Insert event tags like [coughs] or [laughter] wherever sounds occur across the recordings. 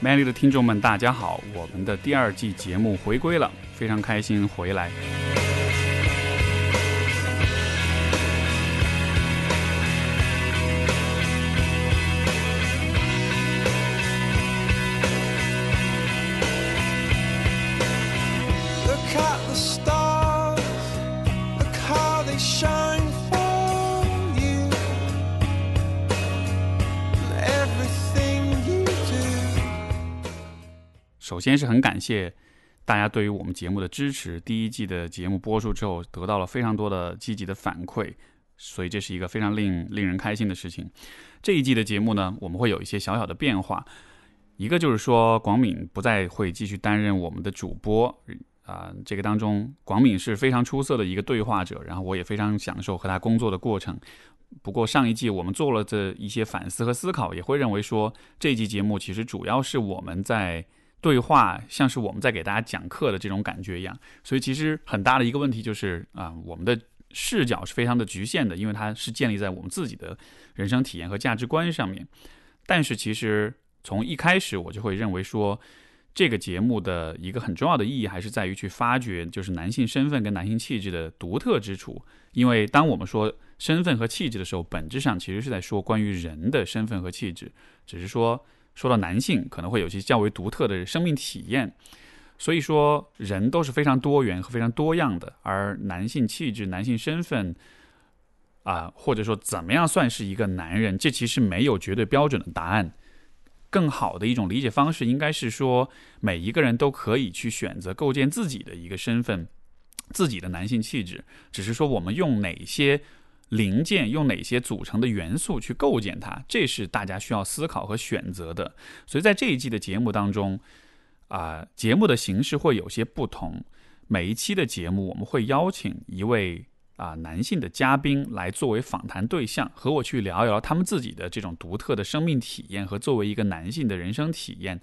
Manly 的听众们，大家好！我们的第二季节目回归了，非常开心回来。先是很感谢大家对于我们节目的支持。第一季的节目播出之后，得到了非常多的积极的反馈，所以这是一个非常令令人开心的事情。这一季的节目呢，我们会有一些小小的变化。一个就是说，广敏不再会继续担任我们的主播啊，这个当中广敏是非常出色的一个对话者，然后我也非常享受和他工作的过程。不过上一季我们做了这一些反思和思考，也会认为说这一季节目其实主要是我们在。对话像是我们在给大家讲课的这种感觉一样，所以其实很大的一个问题就是啊，我们的视角是非常的局限的，因为它是建立在我们自己的人生体验和价值观上面。但是其实从一开始我就会认为说，这个节目的一个很重要的意义还是在于去发掘就是男性身份跟男性气质的独特之处。因为当我们说身份和气质的时候，本质上其实是在说关于人的身份和气质，只是说。说到男性可能会有些较为独特的生命体验，所以说人都是非常多元和非常多样的。而男性气质、男性身份，啊，或者说怎么样算是一个男人，这其实没有绝对标准的答案。更好的一种理解方式应该是说，每一个人都可以去选择构建自己的一个身份，自己的男性气质，只是说我们用哪些。零件用哪些组成的元素去构建它，这是大家需要思考和选择的。所以在这一季的节目当中，啊，节目的形式会有些不同。每一期的节目，我们会邀请一位啊男性的嘉宾来作为访谈对象，和我去聊一聊他们自己的这种独特的生命体验和作为一个男性的人生体验。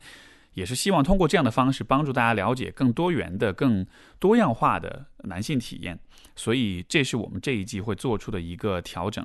也是希望通过这样的方式帮助大家了解更多元的、更多样化的男性体验，所以这是我们这一季会做出的一个调整。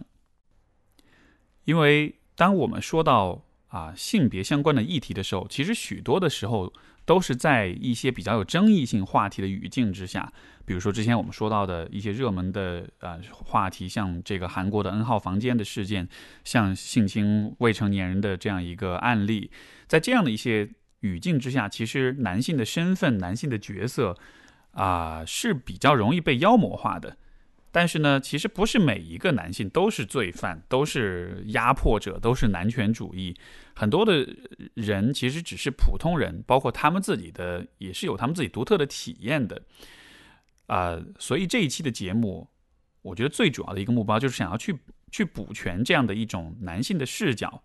因为当我们说到啊性别相关的议题的时候，其实许多的时候都是在一些比较有争议性话题的语境之下，比如说之前我们说到的一些热门的呃话题，像这个韩国的 N 号房间的事件，像性侵未成年人的这样一个案例，在这样的一些。语境之下，其实男性的身份、男性的角色，啊是比较容易被妖魔化的。但是呢，其实不是每一个男性都是罪犯，都是压迫者，都是男权主义。很多的人其实只是普通人，包括他们自己的也是有他们自己独特的体验的。啊，所以这一期的节目，我觉得最主要的一个目标就是想要去去补全这样的一种男性的视角。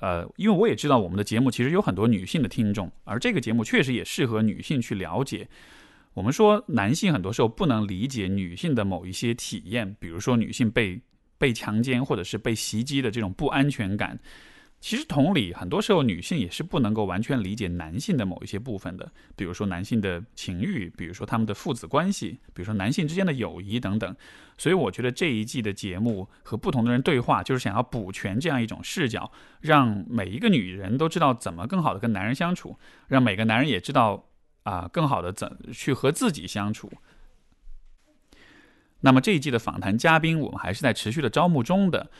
呃，因为我也知道我们的节目其实有很多女性的听众，而这个节目确实也适合女性去了解。我们说男性很多时候不能理解女性的某一些体验，比如说女性被被强奸或者是被袭击的这种不安全感。其实同理，很多时候女性也是不能够完全理解男性的某一些部分的，比如说男性的情欲，比如说他们的父子关系，比如说男性之间的友谊等等。所以我觉得这一季的节目和不同的人对话，就是想要补全这样一种视角，让每一个女人都知道怎么更好的跟男人相处，让每个男人也知道啊更好的怎去和自己相处。那么这一季的访谈嘉宾，我们还是在持续的招募中的。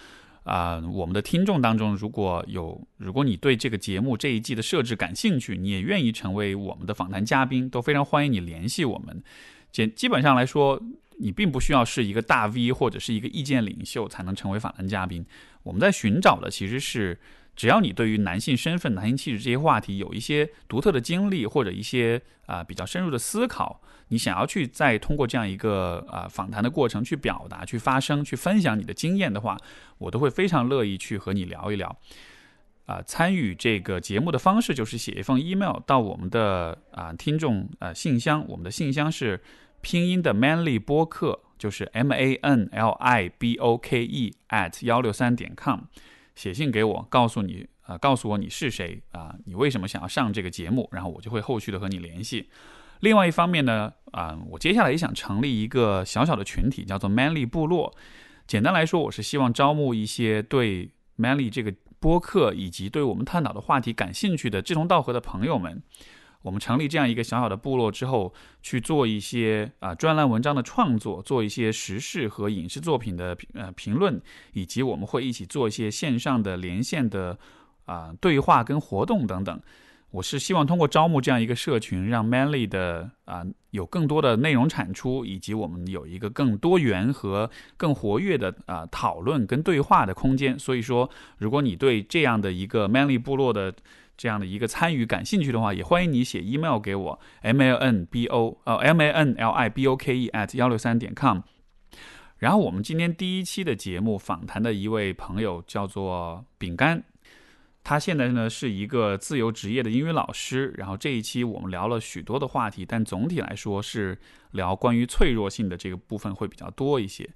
啊，我们的听众当中，如果有如果你对这个节目这一季的设置感兴趣，你也愿意成为我们的访谈嘉宾，都非常欢迎你联系我们。简基本上来说，你并不需要是一个大 V 或者是一个意见领袖才能成为访谈嘉宾。我们在寻找的其实是。只要你对于男性身份、男性气质这些话题有一些独特的经历，或者一些啊比较深入的思考，你想要去再通过这样一个啊访谈的过程去表达、去发声、去分享你的经验的话，我都会非常乐意去和你聊一聊。啊，参与这个节目的方式就是写一封 email 到我们的啊听众呃信箱，我们的信箱是拼音的 manly 播客，就是 m a n l i b o k e at 幺六三点 com。写信给我，告诉你啊，告诉我你是谁啊，你为什么想要上这个节目，然后我就会后续的和你联系。另外一方面呢，啊，我接下来也想成立一个小小的群体，叫做 Manly 部落。简单来说，我是希望招募一些对 Manly 这个播客以及对我们探讨的话题感兴趣的志同道合的朋友们，我们成立这样一个小小的部落之后，去做一些啊专栏文章的创作，做一些时事和影视作品的呃评论，以及我们会一起做一些线上的连线的啊对话跟活动等等。我是希望通过招募这样一个社群，让 Manly 的啊有更多的内容产出，以及我们有一个更多元和更活跃的啊讨论跟对话的空间。所以说，如果你对这样的一个 Manly 部落的这样的一个参与感兴趣的话，也欢迎你写 email 给我 m a n b o 呃 m a n l i b o k e at 幺六三点 com。然后我们今天第一期的节目访谈的一位朋友叫做饼干。他现在呢是一个自由职业的英语老师，然后这一期我们聊了许多的话题，但总体来说是聊关于脆弱性的这个部分会比较多一些。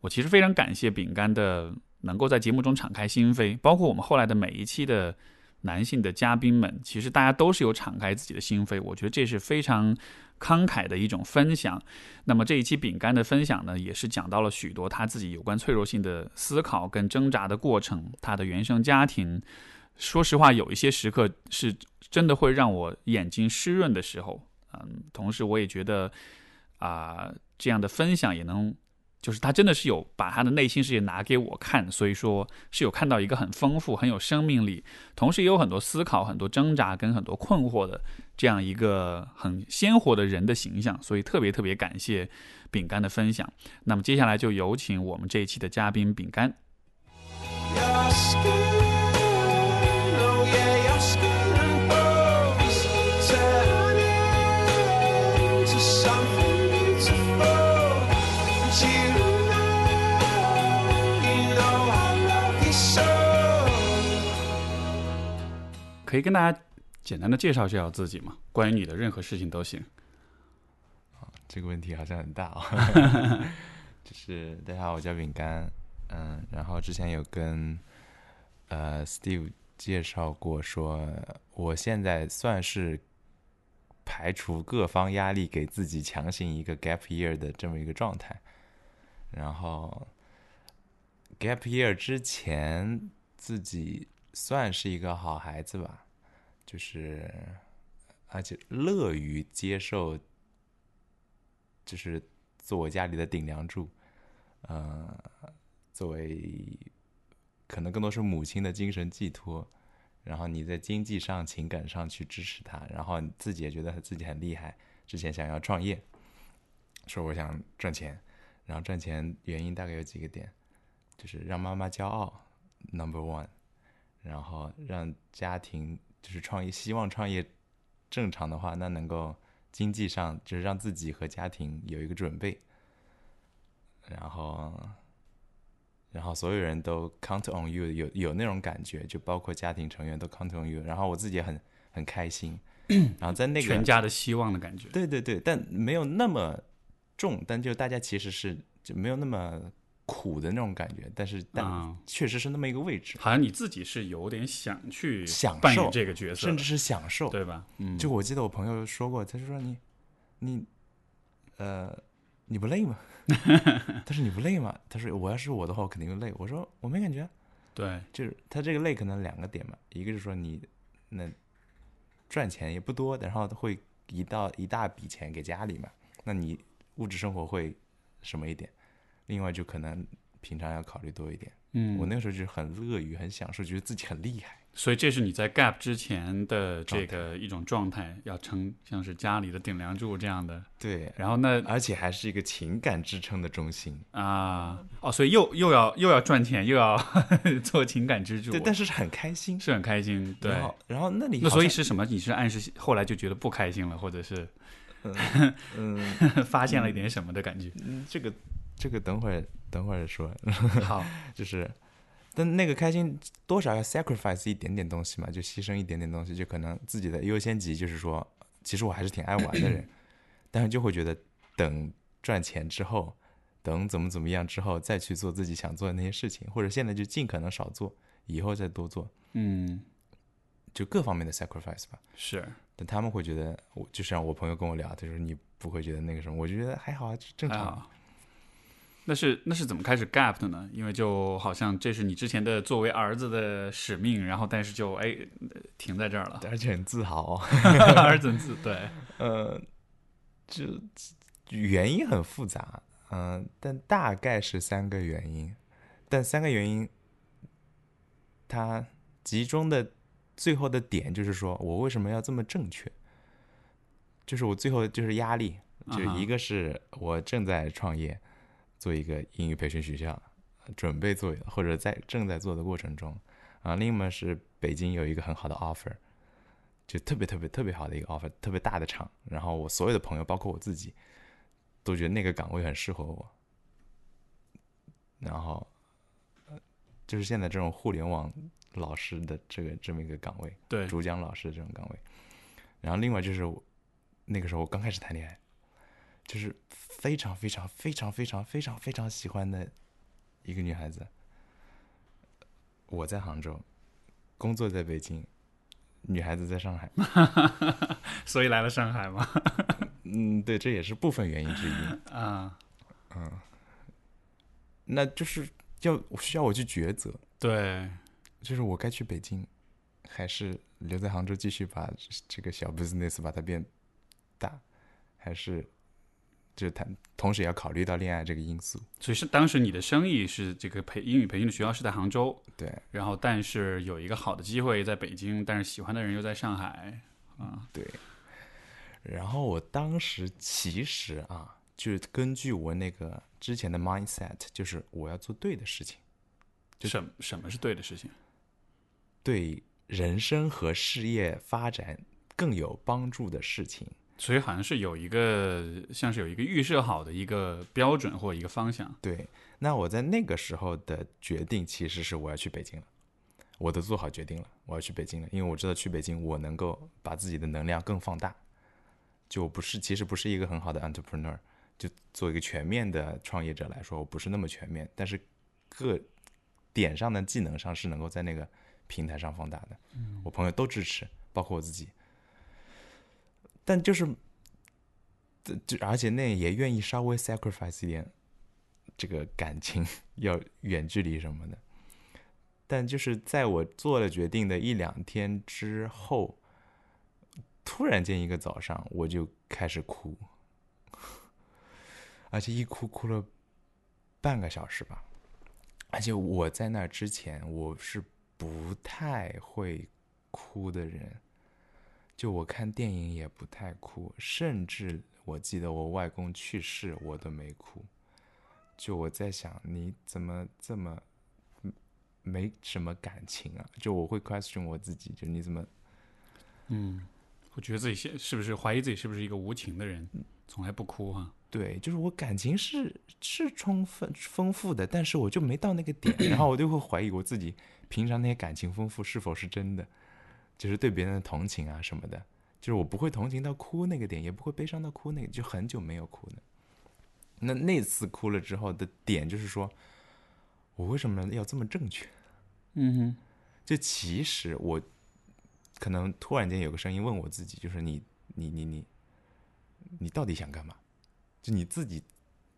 我其实非常感谢饼干的能够在节目中敞开心扉，包括我们后来的每一期的男性的嘉宾们，其实大家都是有敞开自己的心扉，我觉得这是非常慷慨的一种分享。那么这一期饼干的分享呢，也是讲到了许多他自己有关脆弱性的思考跟挣扎的过程，他的原生家庭。说实话，有一些时刻是真的会让我眼睛湿润的时候，嗯，同时我也觉得啊，这样的分享也能，就是他真的是有把他的内心世界拿给我看，所以说是有看到一个很丰富、很有生命力，同时也有很多思考、很多挣扎跟很多困惑的这样一个很鲜活的人的形象，所以特别特别感谢饼干的分享。那么接下来就有请我们这一期的嘉宾饼干。可以跟大家简单的介绍介绍自己吗？关于你的任何事情都行。啊，这个问题好像很大哦。[laughs] 就是大家好，我叫饼干，嗯，然后之前有跟呃 Steve 介绍过，说我现在算是排除各方压力，给自己强行一个 gap year 的这么一个状态。然后 gap year 之前，自己算是一个好孩子吧。就是，而且乐于接受，就是做我家里的顶梁柱，呃，作为可能更多是母亲的精神寄托，然后你在经济上、情感上去支持他，然后你自己也觉得自己很厉害，之前想要创业，说我想赚钱，然后赚钱原因大概有几个点，就是让妈妈骄傲，Number One，然后让家庭。就是创业，希望创业正常的话，那能够经济上就是让自己和家庭有一个准备，然后，然后所有人都 count on you，有有那种感觉，就包括家庭成员都 count on you，然后我自己也很很开心，[clears throat] 然后在那个全家的希望的感觉，对对对，但没有那么重，但就大家其实是就没有那么。苦的那种感觉，但是但确实是那么一个位置，好像你自己是有点想去享受这个角色，甚至是享受，对吧？嗯，就我记得我朋友说过，他就说你你呃你不累吗？[laughs] 他说你不累吗？他说我要是我的话，我肯定会累。我说我没感觉，对，就是他这个累可能两个点嘛，一个是说你那赚钱也不多，然后会一到一大笔钱给家里嘛，那你物质生活会什么一点？另外，就可能平常要考虑多一点。嗯，我那个时候就是很乐于、很享受，觉得自己很厉害。所以，这是你在 Gap 之前的这个一种状态，要称像是家里的顶梁柱这样的。对。然后那而且还是一个情感支撑的中心啊！哦，所以又又要又要赚钱，又要 [laughs] 做情感支柱。对，但是是很开心，是很开心。对。然后那里那所以是什么？你是暗示后来就觉得不开心了，或者是嗯 [laughs] 发现了一点什么的感觉？嗯，这个。这个等会儿等会儿说，好，[laughs] 就是，但那个开心多少要 sacrifice 一点点东西嘛，就牺牲一点点东西，就可能自己的优先级就是说，其实我还是挺爱玩的人，[laughs] 但是就会觉得等赚钱之后，等怎么怎么样之后再去做自己想做的那些事情，或者现在就尽可能少做，以后再多做，嗯，就各方面的 sacrifice 吧。是，但他们会觉得，我就像我朋友跟我聊，他说你不会觉得那个什么，我就觉得还好啊，正常。那是那是怎么开始 gap 的呢？因为就好像这是你之前的作为儿子的使命，然后但是就哎停在这儿了，而且很自豪。[laughs] 儿子自对，[laughs] 呃，就原因很复杂，嗯、但大概是三个原因，但三个原因，它集中的最后的点就是说我为什么要这么正确？就是我最后就是压力，就一个是我正在创业，做一个英语培训学校，准备做或者在正在做的过程中，啊，另外是北京有一个很好的 offer，就特别特别特别好的一个 offer，特别大的厂，然后我所有的朋友，包括我自己，都觉得那个岗位很适合我，然后，呃就是现在这种互联网老师的这个这么一个岗位，对，主讲老师这种岗位。然后另外就是我那个时候我刚开始谈恋爱，就是非常非常非常非常非常非常喜欢的一个女孩子。我在杭州，工作在北京，女孩子在上海。[laughs] 所以来了上海嘛，[laughs] 嗯，对，这也是部分原因之一。[laughs] 啊，嗯那就是要需要我去抉择，对，就是我该去北京，还是留在杭州继续把这个小 business 把它变大，还是就是谈同时也要考虑到恋爱这个因素。所以是当时你的生意是这个培英语培训的学校是在杭州，对，然后但是有一个好的机会在北京，但是喜欢的人又在上海，啊，对。然后我当时其实啊，就是根据我那个之前的 mindset，就是我要做对的事情，就什什么是对的事情？对人生和事业发展更有帮助的事情。所以好像是有一个像是有一个预设好的一个标准或一个方向，对，那我在那个时候的决定其实是我要去北京了，我都做好决定了，我要去北京了，因为我知道去北京我能够把自己的能量更放大。就不是，其实不是一个很好的 entrepreneur，就做一个全面的创业者来说，我不是那么全面，但是各点上的技能上是能够在那个平台上放大的。我朋友都支持，包括我自己。但就是，这就而且那也愿意稍微 sacrifice 一点这个感情，要远距离什么的。但就是在我做了决定的一两天之后，突然间一个早上我就开始哭，而且一哭哭了半个小时吧。而且我在那之前我是不太会哭的人，就我看电影也不太哭，甚至我记得我外公去世我都没哭。就我在想，你怎么这么没什么感情啊？就我会 question 我自己，就你怎么嗯，我觉得自己现是不是怀疑自己是不是一个无情的人，从来不哭哈、对，就是我感情是是充分丰富的，但是我就没到那个点，然后我就会怀疑我自己平常那些感情丰富是否是真的，就是对别人的同情啊什么的，就是我不会同情到哭那个点，也不会悲伤到哭那个，就很久没有哭了。那那次哭了之后的点就是说，我为什么要这么正确？嗯哼，就其实我可能突然间有个声音问我自己，就是你你你你你到底想干嘛？就你自己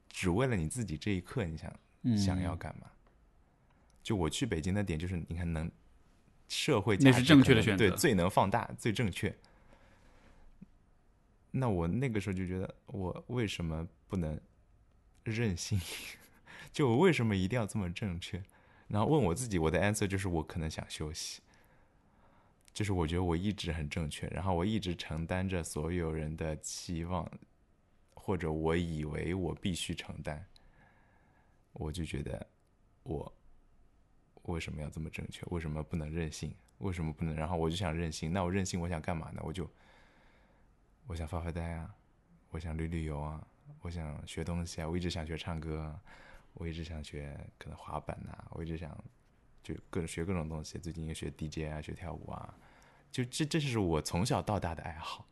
只为了你自己这一刻，你想嗯想要干嘛？就我去北京的点就是，你看能社会那是正价值可能确的选择对，最能放大，最正确。那我那个时候就觉得，我为什么不能任性？[laughs] 就我为什么一定要这么正确？然后问我自己，我的 answer 就是我可能想休息，就是我觉得我一直很正确，然后我一直承担着所有人的期望，或者我以为我必须承担，我就觉得我为什么要这么正确？为什么不能任性？为什么不能？然后我就想任性，那我任性，我想干嘛呢？我就我想发发呆啊，我想旅旅游啊，我想学东西啊，我一直想学唱歌啊，我一直想学可能滑板呐、我一直想就各种学各种东西，最近又学 DJ 啊，学跳舞啊，就这这是我从小到大的爱好，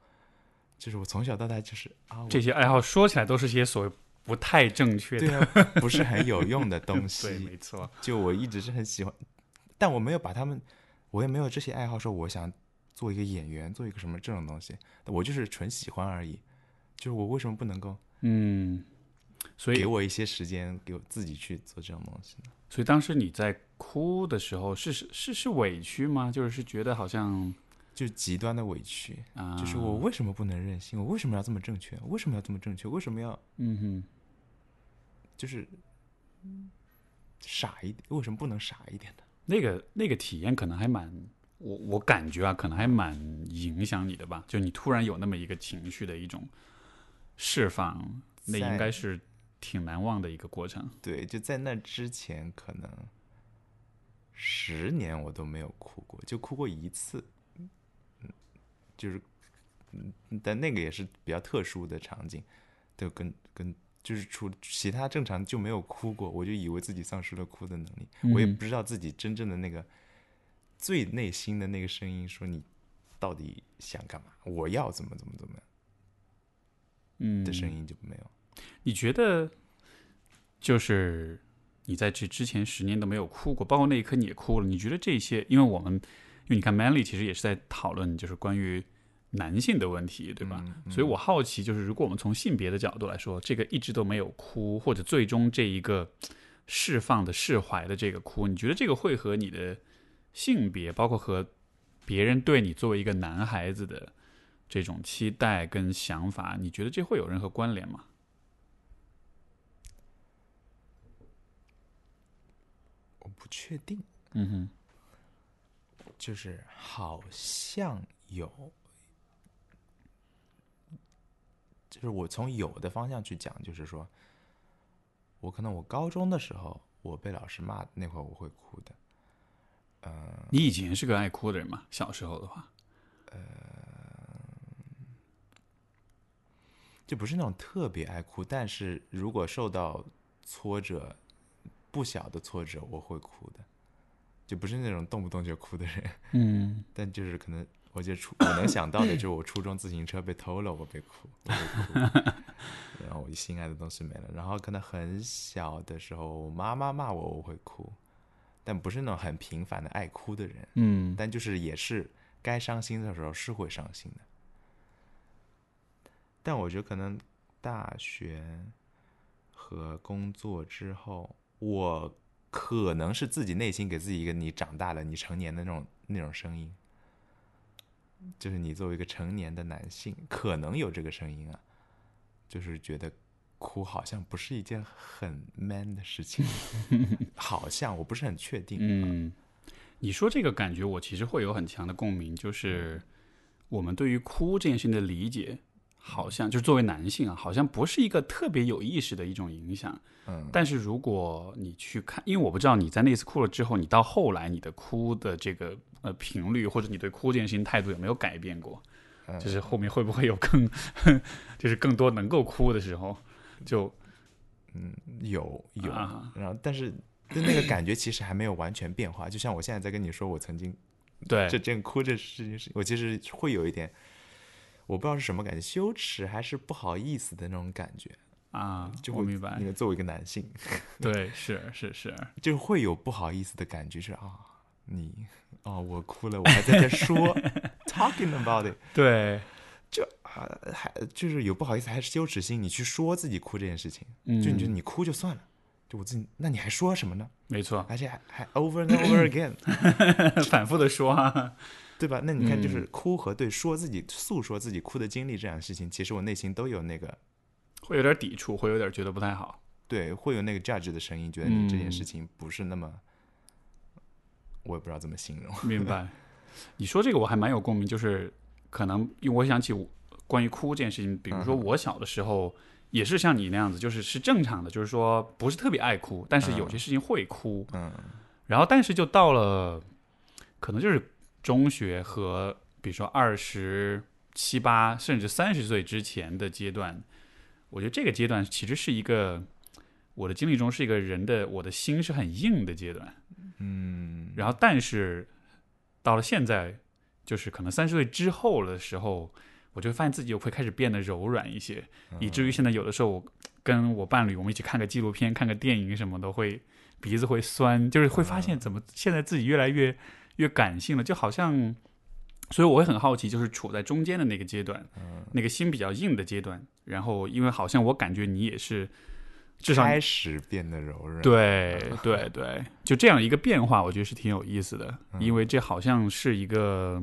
就是我从小到大就是啊，这些爱好说起来都是些所谓不太正确的，对啊，不是很有用的东 [laughs] 对，西没，错，就我一直是很喜欢，但我没有把他们，我也没有这些爱好说我想做一个演员，做一个什么这种东西，我就是纯喜欢而已。就是我为什么不能够？嗯，所以给我一些时间，给我自己去做这种东西呢？所以当时你在哭的时候，是是是是委屈吗？就是是觉得好像就极端的委屈，啊，就是我为什么不能任性？我为什么要这么正确？为什么要这么正确？为什么要嗯哼，就是傻一点？为什么不能傻一点呢？那个那个体验可能还蛮，我我感觉啊，可能还蛮影响你的吧。就你突然有那么一个情绪的一种释放，那应该是挺难忘的一个过程。对，就在那之前，可能十年我都没有哭过，就哭过一次，嗯，就是，嗯，但那个也是比较特殊的场景，就跟跟就是除其他正常就没有哭过，我就以为自己丧失了哭的能力，我也嗯不知道自己真正的那个最内心的那个声音说你到底想干嘛，我要怎么怎么怎么样嗯的声音就没有。你觉得，就是你在这之前十年都没有哭过，包括那一刻你也哭了。你觉得这些，因为我们，因为你看 Manly 其实也是在讨论就是关于男性的问题，对吧？嗯所以我好奇，就是如果我们从性别的角度来说，这个一直都没有哭，或者最终这一个释放的释怀的这个哭，你觉得这个会和你的性别，包括和别人对你作为一个男孩子的这种期待跟想法，你觉得这会有任何关联吗？我不确定。嗯哼。就是好像有，就是我从有的方向去讲，就是说，我可能我高中的时候，我被老师骂那会儿，我会哭的。你以前是个爱哭的人吗？小时候的话，就不是那种特别爱哭，但是如果受到挫折，不小的挫折，我会哭的，就不是那种动不动就哭的人。嗯但就是可能，我觉得初我能想到的就是我初中自行车被偷了，我被哭，我会哭，然后我心爱的东西没了。然后可能很小的时候，我妈妈骂我，我会哭，但不是那种很频繁的爱哭的人，嗯但就是也是该伤心的时候是会伤心的。但我觉得可能大学和工作之后，我可能是自己内心给自己一个你长大了，你成年的那种那种声音，就是你作为一个成年的男性，可能有这个声音啊，就是觉得哭好像不是一件很 man 的事情，[laughs] 好像我不是很确定。嗯，你说这个感觉，我其实会有很强的共鸣，就是我们对于哭这件事情的理解，好像就是作为男性啊，好像不是一个特别有意识的一种影响。嗯，但是如果你去看，因为我不知道你在那次哭了之后，你到后来你的哭的这个呃频率，或者你对哭这件事情态度有没有改变过？嗯就是后面会不会有更，[laughs] 就是更多能够哭的时候，就嗯有有，啊然后但是但那个感觉其实还没有完全变化。就像我现在在跟你说，我曾经对这件哭这事情是，我其实会有一点，我不知道是什么感觉，羞耻还是不好意思的那种感觉，啊，就明白那，个作为一个男性，对，是是是，[laughs] 就会有不好意思的感觉，是啊，你哦，我哭了，我还在这说 [laughs] talking about it，对，啊，还就是有不好意思，还是羞耻心，你去说自己哭这件事情，嗯，就你觉得你哭就算了，就我自己，那你还说什么呢？没错，而且还还 over and over again，[laughs] 反复的说啊，[laughs] 对吧？那你看，就是嗯。哭和对说自己诉说自己哭的经历这样的事情，其实我内心都有那个会有点抵触，会有点觉得不太好。对，会有那个 judge 的声音，觉得你这件事嗯。情不是那么，我也不知道怎么形容。[laughs] 明白。你说这个我还蛮有共鸣，就是可能因为我想起我关于哭这件事情，比如说我小的时候也是像你那样子，就是是正常的，就是说不是特别爱哭，但是有些事情会哭。嗯然后但是就到了可能就是中学和比如说二十七八甚至三十岁之前的阶段，我觉得这个阶段其实是一个我的经历中是一个人的我的心是很硬的阶段。嗯，然后但是到了现在，就是可能三十岁之后的时候，我就会发现自己又会开始变得柔软一些，以至于现在有的时候我跟我伴侣我们一起看个纪录片、看个电影什么的，会鼻子会酸，就是会发现怎么现在自己越来越越感性了，就好像。所以我会很好奇，就是处在中间的那个阶段，那个心比较硬的阶段。然后，因为好像我感觉你也是至少开始变得柔软。，对对对，就这样一个变化，我觉得是挺有意思的，嗯因为这好像是一个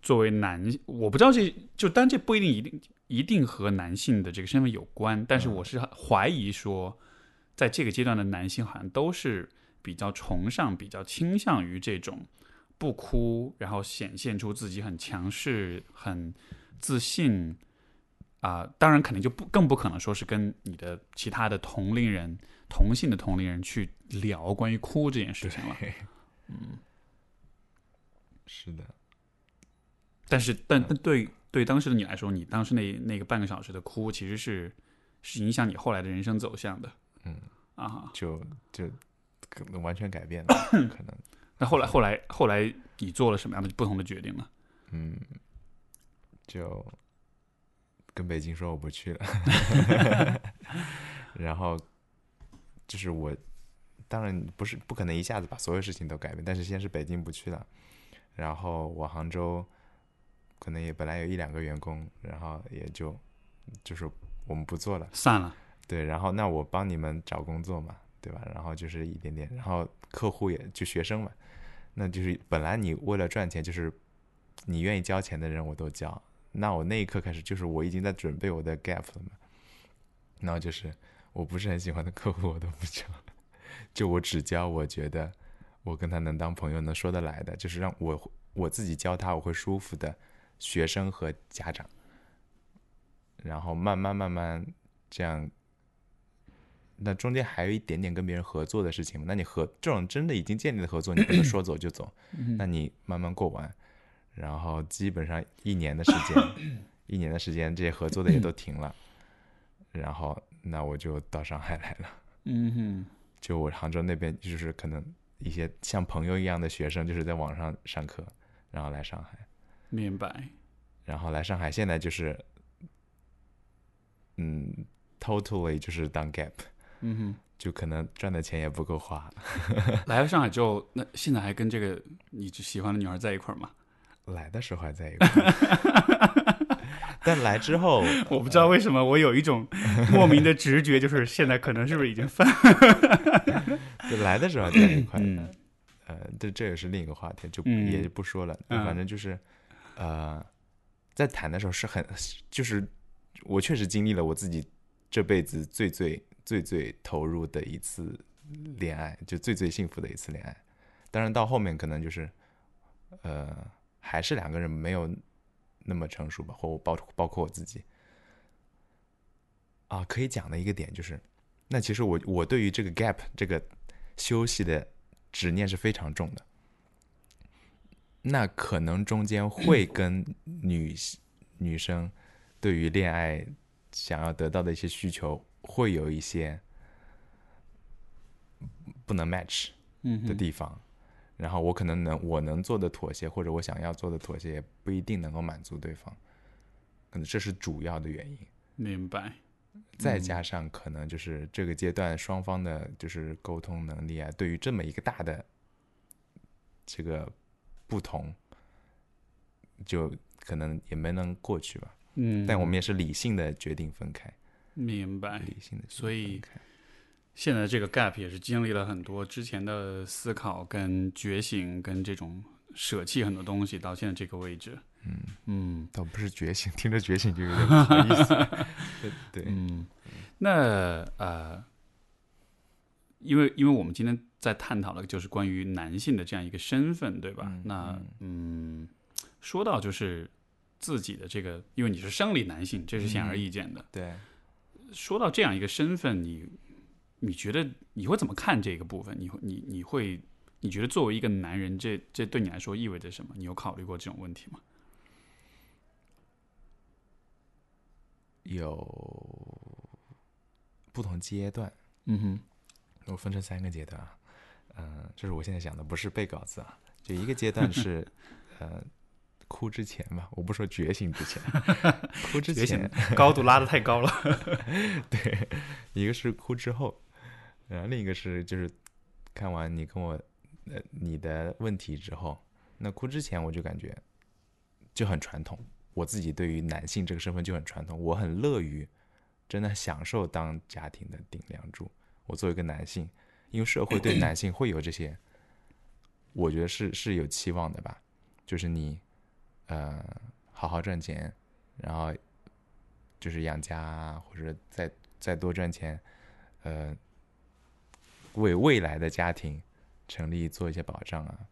作为男，我不知道这就但这不一定一定一定和男性的这个身份有关，但是嗯我是怀疑说，在这个阶段的男性好像都是比较崇尚、比较倾向于这种不哭，然后显现出自己很强势、很自信。啊、当然肯定就不更不可能说是跟你的其他的同龄人、同性的同龄人去聊关于哭这件事情了。[laughs] 是的，但是，但但对对当时的你来说，你当时那那个半个小时的哭，其实是是影响你后来的人生走向的。嗯啊，就就可能完全改变了，[laughs] 可能那后来后来后来你做了什么样的不同的决定呢？嗯，就跟北京说我不去了，[laughs] 然后就是我当然不是不可能一下子把所有事情都改变，但是先是北京不去了，然后我杭州可能也本来有一两个员工，然后也就就是我们不做了。散了，对，然后那我帮你们找工作嘛，对吧？然后就是一点点，然后客户也就学生嘛，那就是本来你为了赚钱，就是你愿意交钱的人我都交，那我那一刻开始就是我已经在准备我的 gap 了嘛，然后就是我不是很喜欢的客户我都不交，[laughs] 就我只交我觉得我跟他能当朋友能说得来的，就是让我我自己教他我会舒服的学生和家长，然后慢慢慢慢这样。那中间还有一点点跟别人合作的事情嘛？那你合这种真的已经建立的合作，你不能说走就走，嗯那你慢慢过完，然后基本上一年的时间，[laughs] 一年的时间这些合作的也都停了，然后那我就到上海来了。嗯哼，就我杭州那边就是可能一些像朋友一样的学生，就是在网上上课，然后来上海，明白。然后来上海现在就是，嗯，totally 就是当 gap，嗯哼就可能赚的钱也不够花。哼，[laughs] 来了上海之后，那现在还跟这个你喜欢的女孩在一块儿吗？来的时候还在一块儿，[laughs] 但来之后，我不知道为什么，我有一种莫名的直觉，就是现在可能是不是已经分？[laughs] 就来的时候还在一块儿，嗯呃，这这也是另一个话题，就嗯也就不说了。嗯反正就是，呃，在谈的时候是很，就是我确实经历了我自己这辈子最最最最投入的一次恋爱，就最最幸福的一次恋爱。当然到后面可能就是，呃，还是两个人没有那么成熟吧，或我包包括我自己。啊，可以讲的一个点就是，那其实我我对于这个 gap 这个休息的执念是非常重的。那可能中间会 [clears throat] 跟女女生对于恋爱想要得到的一些需求会有一些不能 match 的地方，然后我可能能我能做的妥协或者我想要做的妥协也不一定能够满足对方，可能这是主要的原因。明白。再加上可能就是这个阶段双方的就是沟通能力啊，对于这么一个大的这个不同，就可能也没能过去吧。嗯，但我们也是理性的决定分开，明白。理性的所以现在这个 gap 也是经历了很多之前的思考跟觉醒，跟这种舍弃很多东西，到现在这个位置。嗯嗯倒不是觉醒，听着觉醒就有点不好意思。对对，嗯，那呃，因为因为我们今天在探讨的就是关于男性的这样一个身份，对吧？嗯那嗯，说到就是自己的这个，因为你是生理男性，这是显而易见的。对，说到这样一个身份，你你觉得你会怎么看这个部分？你会你你会你觉得作为一个男人，这这对你来说意味着什么？你有考虑过这种问题吗？有不同阶段，嗯哼，我分成三个阶段啊。嗯、就是我现在想的，不是背稿子啊。就一个阶段是，[laughs] 呃，哭之前吧，我不说觉醒之前，[laughs] 哭之前，高度拉的太高了。[laughs] 对，一个是哭之后，然后另一个是就是看完你跟我呃你的问题之后，那哭之前我就感觉就很传统，我自己对于男性这个身份就很传统，我很乐于真的享受当家庭的顶梁柱。我作为一个男性，因为社会对男性会有这些，我觉得是是有期望的吧，就是你呃好好赚钱，然后就是养家，或者再再多赚钱，呃，为未来的家庭成立做一些保障啊，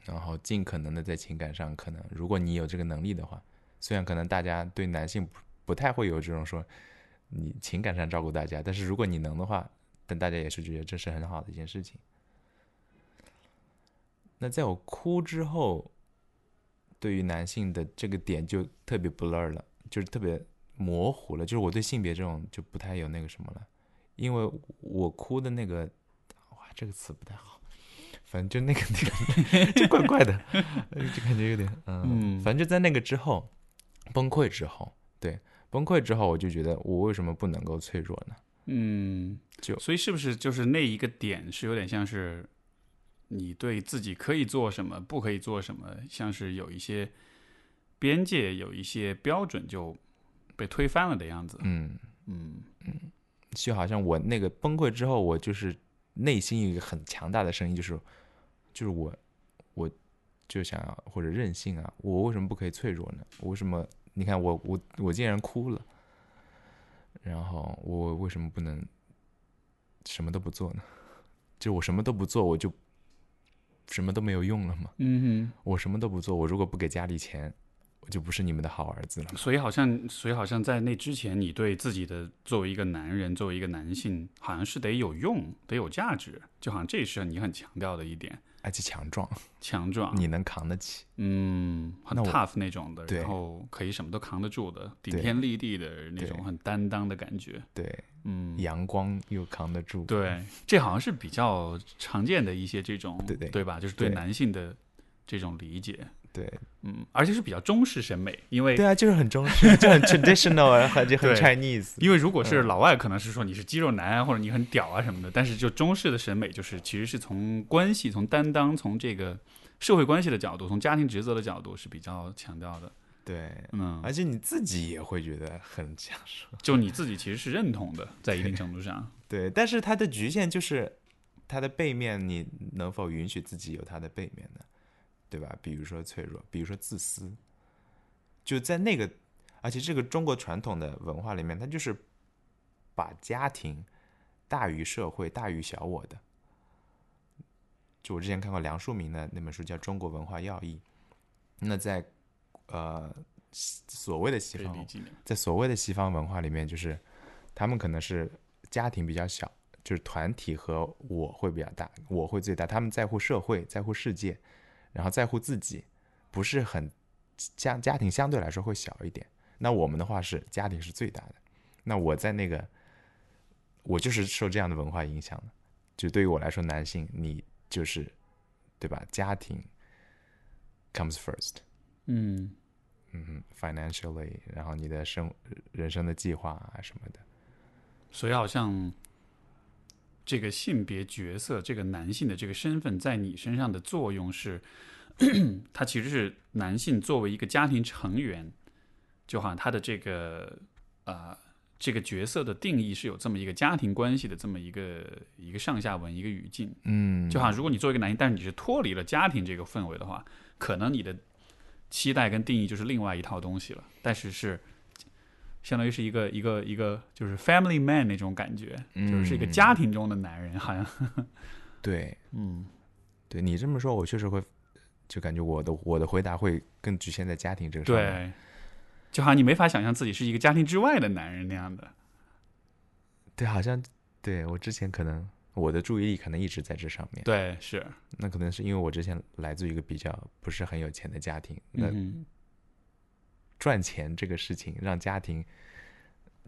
然后尽可能的在情感上，可能如果你有这个能力的话，虽然可能大家对男性不不太会有这种说你情感上照顾大家，但是如果你能的话，但大家也是觉得这是很好的一件事情。那在我哭之后，对于男性的这个点就特别 blur 了，就是特别模糊了，就是我对性别这种就不太有那个什么了，因为我哭的那个，哇，这个词不太好，反正就那个那个 [laughs] 就怪怪的，[laughs] 就感觉有点嗯，反正就在那个之后崩溃之后，对崩溃之后，我就觉得我为什么不能够脆弱呢？嗯，就所以是不是就是那一个点是有点像是你对自己可以做什么，不可以做什么，像是有一些边界，有一些标准就被推翻了的样子。嗯嗯就好像我那个崩溃之后，我就是内心有一个很强大的声音，就是就是我我就想要或者任性啊，我为什么不可以脆弱呢？我为什么你看我我我竟然哭了，然后我为什么不能什么都不做呢？就我什么都不做，我就什么都没有用了嘛？嗯哼我什么都不做，我如果不给家里钱，我就不是你们的好儿子了，。所以好像，所以好像在那之前，你对自己的作为一个男人，作为一个男性，好像是得有用，得有价值，就好像这是你很强调的一点，而且强壮，强壮，你能扛得起。嗯，很 tough 那种的，然后可以什么都扛得住的，顶天立地的那种很担当的感觉。对，嗯，阳光又扛得住。对，[laughs] 这好像是比较常见的一些这种，对对吧？就是对对男性的这种理解，对嗯，而且是比较中式审美，因为对啊，就是很中式，就很 traditional，很就很 Chinese。因为如果嗯是老外，可能是说你是肌肉男啊，或者你很屌啊什么的。但是就中式的审美，就是其实是从关系、从担当、从这个社会关系的角度、从家庭职责的角度是比较强调的。对，嗯，而且你自己也会觉得很享受。[laughs] 就你自己其实是认同的，在一定程度上。对，但是它的局限就是它的背面，你能否允许自己有它的背面呢？对吧？比如说脆弱，比如说自私，就在那个，而且这个中国传统的文化里面，它就是把家庭大于社会、大于小我的。就我之前看过梁漱溟的那本书叫《中国文化要义》，那在呃西所谓的西方。在所谓的西方文化里面，就是他们可能是家庭比较小，就是团体和我会比较大，我会最大。他们在乎社会，在乎世界，然后在乎自己，不是很家家庭相对来说会小一点。那我们的话是家庭是最大的。那我在那个，我就是受这样的文化影响的。就对于我来说，男性你就是对吧？家庭 comes first。嗯，嗯，financially，然后你的生人生的计划啊什么的，所以好像这个性别角色，这个男性的这个身份，在你身上的作用是，[clears throat] 他其实是男性作为一个家庭成员，就好像他的这个啊、这个角色的定义是有这么一个家庭关系的这么一个一个上下文一个语境。嗯就好像如果你作为一个男性，但是你是脱离了家庭这个氛围的话，可能你的期待跟定义就是另外一套东西了。但是是相当于是一个一个一个就是 family man 那种感觉，就是是一个家庭中的男人，好像对 [laughs] 嗯对，你这么说，我确实会就感觉我的我的回答会更局限在家庭这个上面。对，就好像你没法想象自己是一个家庭之外的男人那样的。对，好像对我之前可能我的注意力可能一直在这上面，对，是，那可能是因为我之前来自于一个比较不是很有钱的家庭，那嗯赚钱这个事情让家庭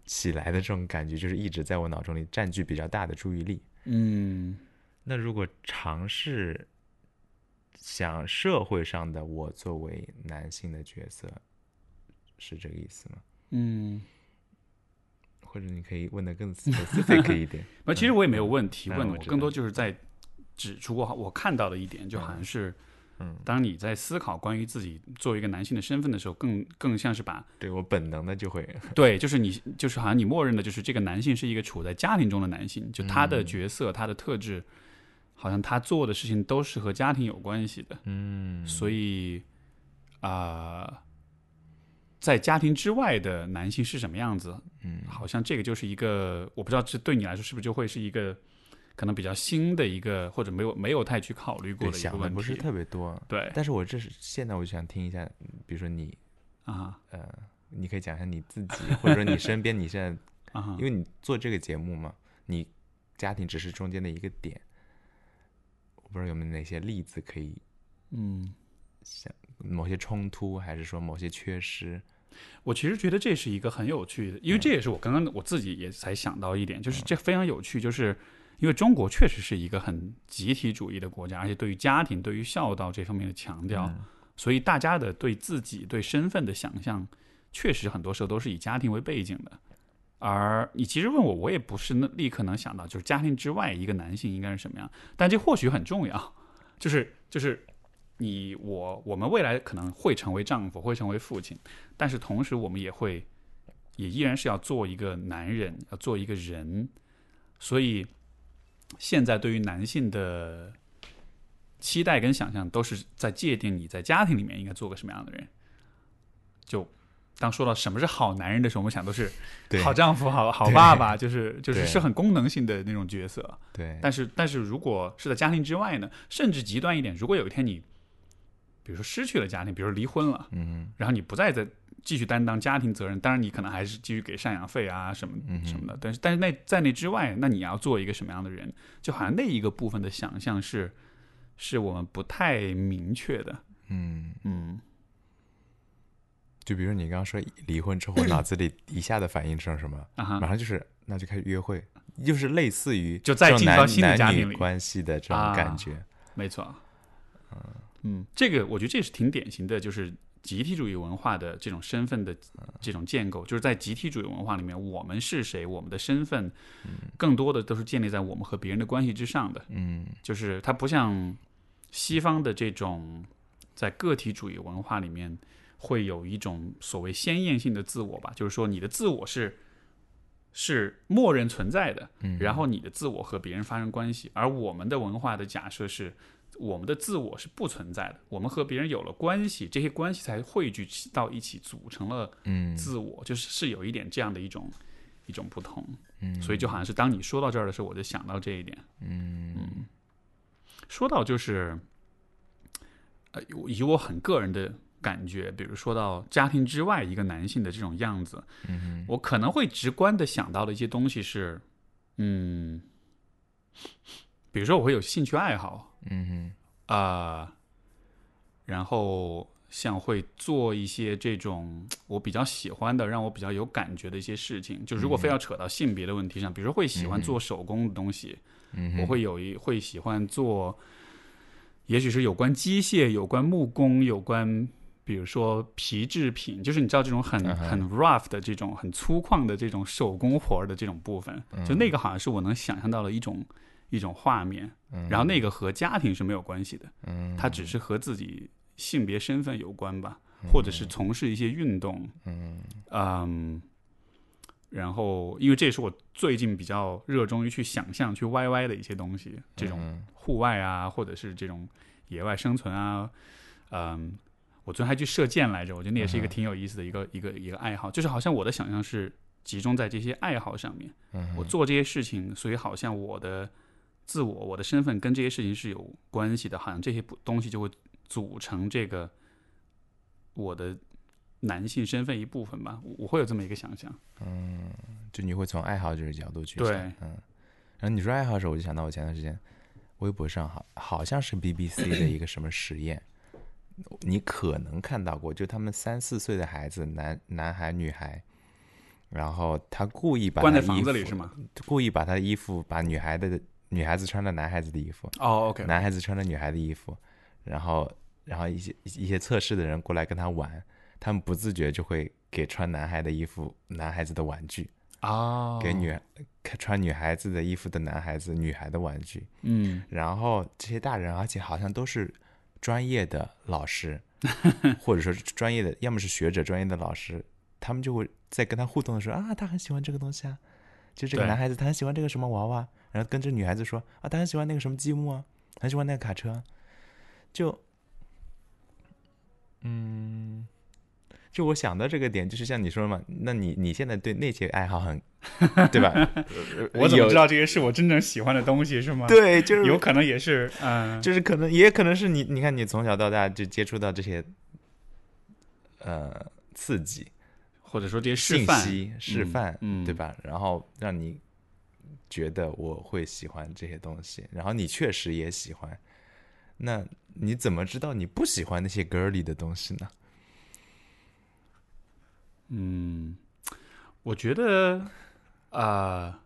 起来的这种感觉，就是一直在我脑中里占据比较大的注意力。嗯那如果尝试想社会上的我作为男性的角色，是这个意思吗？嗯，或者你可以问的更 specific 一点。[laughs] 那其实我也没有问题问的，我更多就是在指出我我看到的一点，就好像嗯是嗯，当你在思考关于自己作为一个男性的身份的时候，更更像是把对我本能的就会，[laughs] 对，就是你就是好像你默认的就是这个男性是一个处在家庭中的男性，就他的嗯角色、他的特质，好像他做的事情都是和家庭有关系的。嗯，所以啊、在家庭之外的男性是什么样子？嗯，好像这个就是一个，我不知道这对你来说是不是就会是一个可能比较新的一个，或者没有没有太去考虑过的一个问题。不是特别多，对。但是我这是现在我就想听一下，比如说你，啊呃，你可以讲一下你自己，或者说你身边你现在，[laughs] 啊因为你做这个节目嘛，你家庭只是中间的一个点，我不知道有没有哪些例子可以嗯，想某些冲突，还是说某些缺失？我其实觉得这是一个很有趣的，因为这也是我刚刚我自己也才想到一点，就是这非常有趣，就是因为中国确实是一个很集体主义的国家，而且对于家庭、对于孝道这方面的强调，嗯。所以大家的对自己对身份的想象，确实很多时候都是以家庭为背景的。而你其实问我，我也不是那立刻能想到，就是家庭之外一个男性应该是什么样，但这或许很重要，就是就是你我我们未来可能会成为丈夫，会成为父亲，但是同时我们也会也依然是要做一个男人，要做一个人，所以现在对于男性的期待跟想象都是在界定你在家庭里面应该做个什么样的人。就当说到什么是好男人的时候，我们想都是 [laughs] 对好丈夫、好好爸爸，[laughs] 就是就是是很功能性的那种角色。对，但是但是如果是在家庭之外呢，甚至极端一点，如果有一天你，比如说失去了家庭，比如说离婚了，嗯然后你不再再继续担当家庭责任，当然你可能还是继续给赡养费啊什么什么的，但是但是那在那之外，那你要做一个什么样的人，就好像那一个部分的想象是，是我们不太明确的，嗯，嗯。就比如你刚刚说离婚之后，[clears throat] 脑子里一下子反应成什么？啊哈马上就是那就开始约会，就是类似于就再进入到新的男家庭关系的这种啊感觉。没错，嗯，这个我觉得这是挺典型的，就是集体主义文化的这种身份的这种建构，就是在集体主义文化里面，我们是谁，我们的身份，更多的都是建立在我们和别人的关系之上的，嗯。就是它不像西方的这种在个体主义文化里面会有一种所谓鲜艳性的自我吧，就是说你的自我是是默认存在的，嗯，然后你的自我和别人发生关系，而我们的文化的假设是，我们的自我是不存在的，我们和别人有了关系，这些关系才汇聚到一起，组成了嗯。自我，就是是有一点这样的一种一种不同，嗯，所以就好像是当你说到这儿的时候，我就想到这一点。嗯。说到就是，呃，以我很个人的感觉，比如说到家庭之外一个男性的这种样子，嗯我可能会直观的想到的一些东西是，嗯，比如说我会有兴趣爱好嗯哼。啊、然后像会做一些这种我比较喜欢的、让我比较有感觉的一些事情。就如果非要扯到性别的问题上，比如说会喜欢做手工的东西，嗯，我会有一会喜欢做，也许是有关机械、有关木工、有关，比如说皮制品，就是你知道这种很很 rough 的这种很粗犷的这种手工活儿的这种部分，就那个好像是我能想象到的一种一种画面。然后那个和家庭是没有关系的，嗯，它只是和自己性别身份有关吧，或者是从事一些运动，嗯。嗯，然后因为这也是我最近比较热衷于去想象、去歪歪的一些东西，这种嗯。户外啊，或者是这种野外生存啊，嗯，我昨天还去射箭来着，我觉得那也是一个挺有意思的一个、一个一个爱好，就是好像我的想象是集中在这些爱好上面，嗯我做这些事情，所以好像我的自我、我的身份跟这些事情是有关系的，好像这些不东西就会组成这个我的男性身份一部分吧，我我会有这么一个想象。嗯，就你会从爱好这个角度去对想，嗯，然后你说爱好的时候，我就想到我前段时间微博上好好像是 BBC 的一个什么实验，你可能看到过，就他们三四岁的孩子，男男孩女孩，然后他故意把关在房子里是吗？故意把他的衣服把女孩的女孩子穿着男孩子的衣服，哦，OK，男孩子穿着女孩的衣服，然后然后一些一些测试的人过来跟他玩，他们不自觉就会给穿男孩的衣服男孩子的玩具，哦，给女穿女孩子的衣服的男孩子女孩的玩具，嗯。然后这些大人而且好像都是专业的老师，[laughs] 或者说是专业的，要么是学者、专业的老师，他们就会在跟他互动的时候啊，他很喜欢这个东西啊，就这个男孩子他很喜欢这个什么娃娃，然后跟这女孩子说啊，她很喜欢那个什么积木啊，很喜欢那个卡车，就，嗯。就我想到这个点，就是像你说的嘛，那你你现在对那些爱好很，对吧？我怎么知道这些是我真正喜欢的东西是吗？，对，就是有可能也是，嗯，就是可能也可能是你，你看你从小到大就接触到这些，呃，刺激、或者说这些示信范，息、示范，嗯对吧？然后让你觉得我会喜欢这些东西，然后你确实也喜欢，那你怎么知道你不喜欢那些 girly 的东西呢？嗯，我觉得，啊，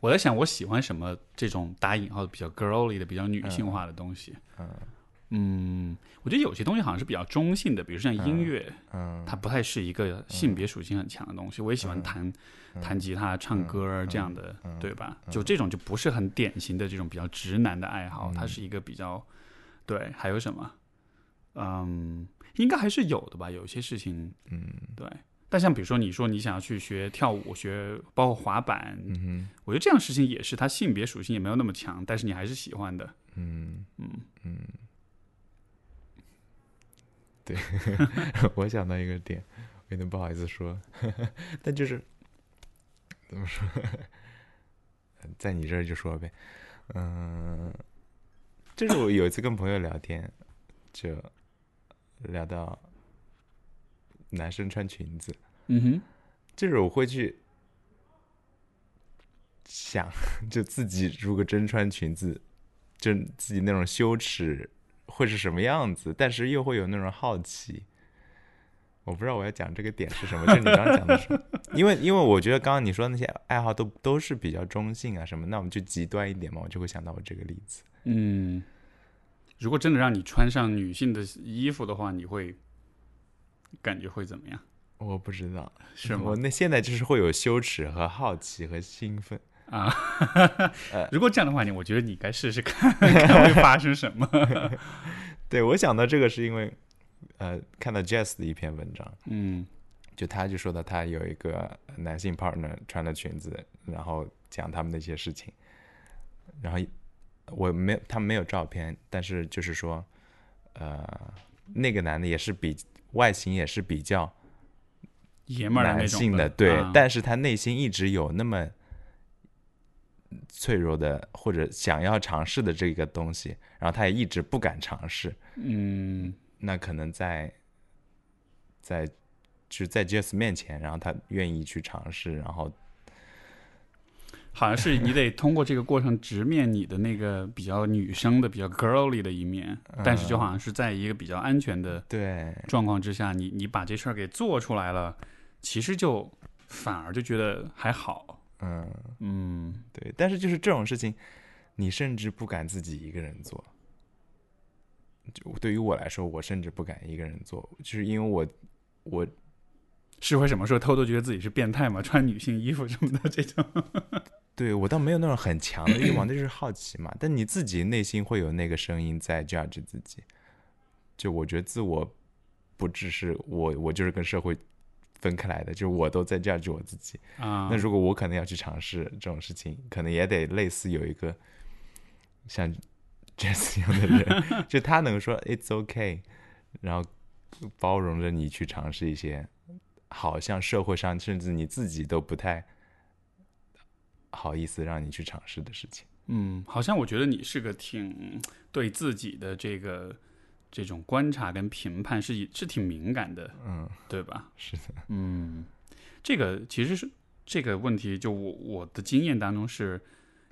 我在想我喜欢什么这种打引号的比较 girly 的、比较女性化的东西。嗯嗯，我觉得有些东西好像是比较中性的，比如像音乐，嗯，它不太是一个性别属性很强的东西。我也喜欢弹、弹吉他、唱歌这样的，对吧？就这种就不是很典型的这种比较直男的爱好，它是一个比较对。还有什么？嗯，应该还是有的吧。有些事情，嗯对。但像比如说，你说你想要去学跳舞、学包括滑板，嗯哼我觉得这样的事情也是它性别属性也没有那么强，但是你还是喜欢的。嗯嗯嗯，对，[laughs] 我想到一个点，有点不好意思说，[laughs] 但就是怎么说，[laughs] 在你这儿就说呗，嗯，就是我有一次跟朋友聊天，就聊到男生穿裙子，嗯哼，就是我会去想，就自己如果真穿裙子，就自己那种羞耻会是什么样子，但是又会有那种好奇。我不知道我要讲这个点是什么，就是你刚刚讲的什么？因为因为我觉得刚刚你说的那些爱好都都是比较中性啊什么，那我们就极端一点嘛，我就会想到我这个例子。嗯，如果真的让你穿上女性的衣服的话，你会感觉会怎么样？我不知道，是吗我？那现在就是会有羞耻和好奇和兴奋。啊，[laughs] 如果这样的话，你我觉得你该试试看，[laughs] 看会发生什么。[laughs] 对我想到这个是因为，呃，看到 Jess 的一篇文章，嗯。就他就说到他有一个男性 partner 穿了裙子，然后讲他们的一些事情，然后我没有他们没有照片，但是就是说，呃，那个男的也是比外形也是比较爷们儿男种性的，对，啊。但是他内心一直有那么脆弱的或者想要尝试的这个东西，然后他也一直不敢尝试，嗯。那可能在在就是在 Jess 面前，然后他愿意去尝试，然后好像是你得通过这个过程直面你的那个比较女生的、比较 girly 的一面，但是就好像是在一个比较安全的对。状况之下，你你把这事儿给做出来了，其实就反而就觉得还好。嗯嗯对，但是就是这种事情，你甚至不敢自己一个人做。就对于我来说，我甚至不敢一个人做，就是因为我我是会什么时候偷偷觉得自己是变态嘛？穿女性衣服什么的这种？[laughs] 对我倒没有那种很强的欲望，那就是好奇嘛。但你自己内心会有那个声音在 judge 自己。就我觉得自我不只是我，我就是跟社会分开来的，就是我都在 judge 我自己。啊，那如果我可能要去尝试这种事情，可能也得类似有一个像 Jess 一样的人，[laughs] 就他能说 It's okay，然后包容着你去尝试一些好像社会上甚至你自己都不太好意思让你去尝试的事情。嗯，好像我觉得你是个挺对自己的这个这种观察跟评判是是挺敏感的，嗯，对吧？是的，嗯，这个其实是这个问题，就我我的经验当中是，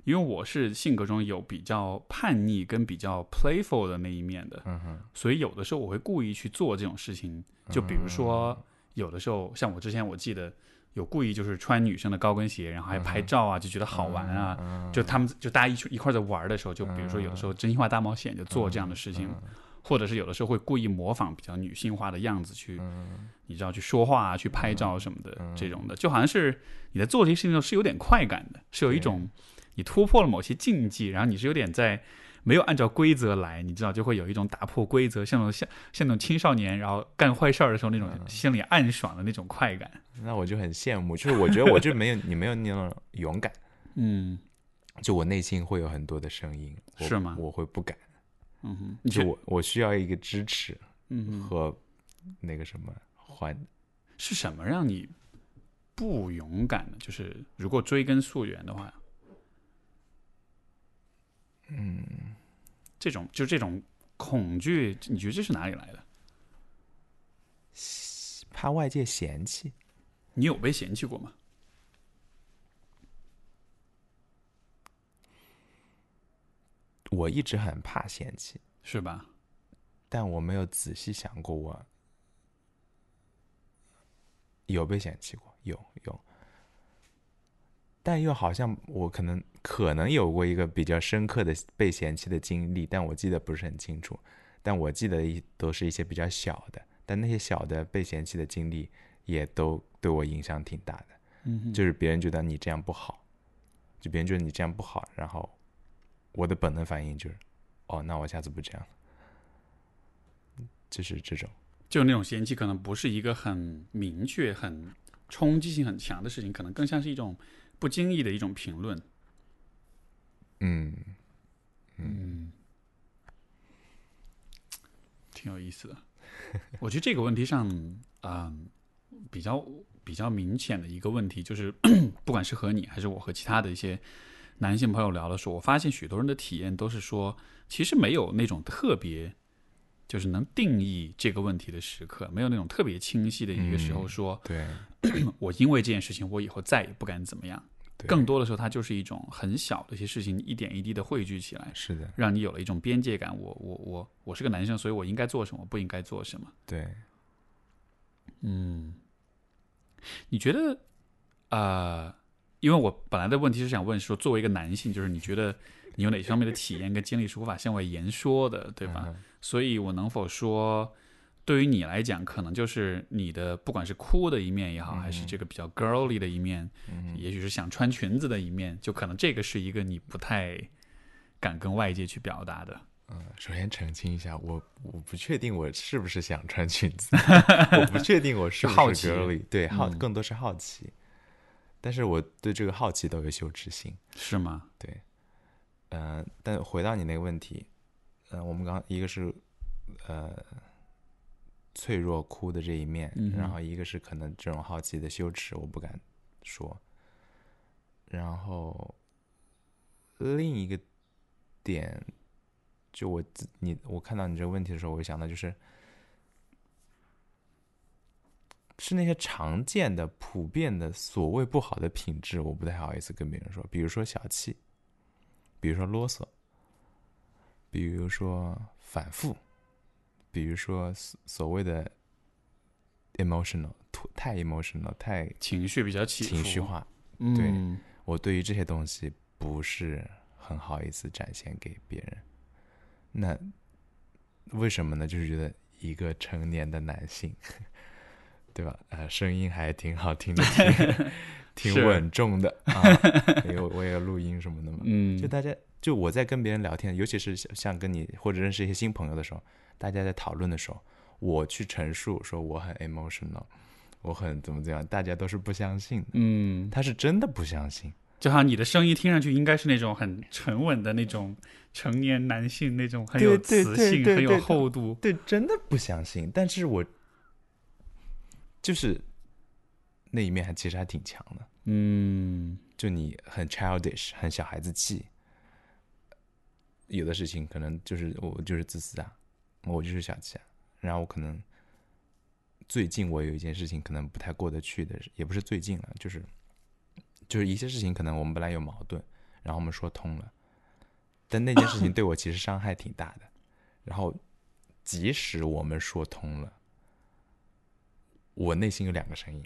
因为我是性格中有比较叛逆跟比较 playful 的那一面的，嗯哼，所以有的时候我会故意去做这种事情，就比如说有的时候，像我之前我记得有故意就是穿女生的高跟鞋，然后还拍照啊，就觉得好玩啊。嗯就他们就大家一起一块儿在玩的时候，就比如说有的时候真心话大冒险就做这样的事情，或者是有的时候会故意模仿比较女性化的样子去，你知道去说话啊、去拍照什么的这种的，就好像是你在做这些事情的时候是有点快感的，是有一种你突破了某些禁忌，然后你是有点在没有按照规则来，你知道就会有一种打破规则，像那种像像那种青少年然后干坏事儿的时候那种心里暗爽的那种快感。那我就很羡慕，就是我觉得我就没有 [laughs] 你没有那种勇敢，嗯。就我内心会有很多的声音，是吗？我会不敢，嗯哼，就我我需要一个支持嗯和那个什么环，是什么让你不勇敢的？就是如果追根溯源的话，嗯，这种就这种恐惧，你觉得这是哪里来的？怕外界嫌弃，你有被嫌弃过吗？我一直很怕嫌弃，是吧？但我没有仔细想过我有被嫌弃过，有有，但又好像我可能可能有过一个比较深刻的被嫌弃的经历，但我记得不是很清楚，但我记得一都是一些比较小的，但那些小的被嫌弃的经历也都对我影响挺大的，嗯哼，就是别人觉得你这样不好，就别人觉得你这样不好，然后我的本能反应就是，哦，那我下次不这样了。就是这种，就那种嫌弃，可能不是一个很明确、很冲击性很强的事情，可能更像是一种不经意的一种评论。嗯，嗯，[laughs] 挺有意思的。我觉得这个问题上，嗯，比较比较明显的一个问题就是，[coughs] 不管是和你还是我和其他的一些男性朋友聊的时候，我发现许多人的体验都是说，其实没有那种特别。就是能定义这个问题的时刻，没有那种特别清晰的一个时候说，对，[clears throat] 我因为这件事情，我以后再也不敢怎么样。对更多的时候，它就是一种很小的一些事情，一点一滴的汇聚起来，是的，让你有了一种边界感。我我我我是个男生，所以我应该做什么，不应该做什么。对，嗯，你觉得，呃，因为我本来的问题是想问说，作为一个男性，就是你觉得你有哪方面的体验跟经历是无法向外言说的，对吧？嗯所以我能否说，对于你来讲，可能就是你的不管是酷的一面也好，还是这个比较 girly 的一面，嗯也许是想穿裙子的一面，就可能这个是一个你不太敢跟外界去表达的。嗯，首先澄清一下，我我不确定我是不是想穿裙子，[laughs] 我不确定我是好奇。girly，对，好，嗯。更多是好奇，但是我对这个好奇都有羞耻心，是吗？对，嗯、但回到你那个问题，嗯、我们刚一个是呃脆弱哭的这一面，嗯然后一个是可能这种好奇的羞耻，我不敢说，然后另一个点，就我自你我看到你这个问题的时候，我想到就是。是那些常见的、普遍的所谓不好的品质，我不太好意思跟别人说。比如说小气，比如说啰嗦，比如说反复，比如说所所谓的 emotional，突太 emotional，太情绪比较起伏，情绪化。对我对于这些东西不是很好意思展现给别人。那为什么呢？就是觉得一个成年的男性，对吧？呃，声音还挺好听的，[laughs] [laughs] 挺挺稳重的啊。因为我也有录音什么的嘛。嗯，就大家，就我在跟别人聊天，尤其是像像跟你或者认识一些新朋友的时候，大家在讨论的时候，我去陈述说我很 emotional，我很怎么怎么样，大家都是不相信的。嗯，他是真的不相信，就好像你的声音听上去应该是那种很沉稳的那种成年男性，那种很有磁性、很有厚度。对，真的不相信。但是我就是那一面还其实还挺强的，嗯。就你很 childish，很小孩子气，有的事情可能就是我就是自私啊，我就是小气啊，然后我可能最近我有一件事情可能不太过得去的，也不是最近了，就是就是一些事情可能我们本来有矛盾，然后我们说通了，但那件事情对我其实伤害挺大的，然后即使我们说通了，我内心有两个声音，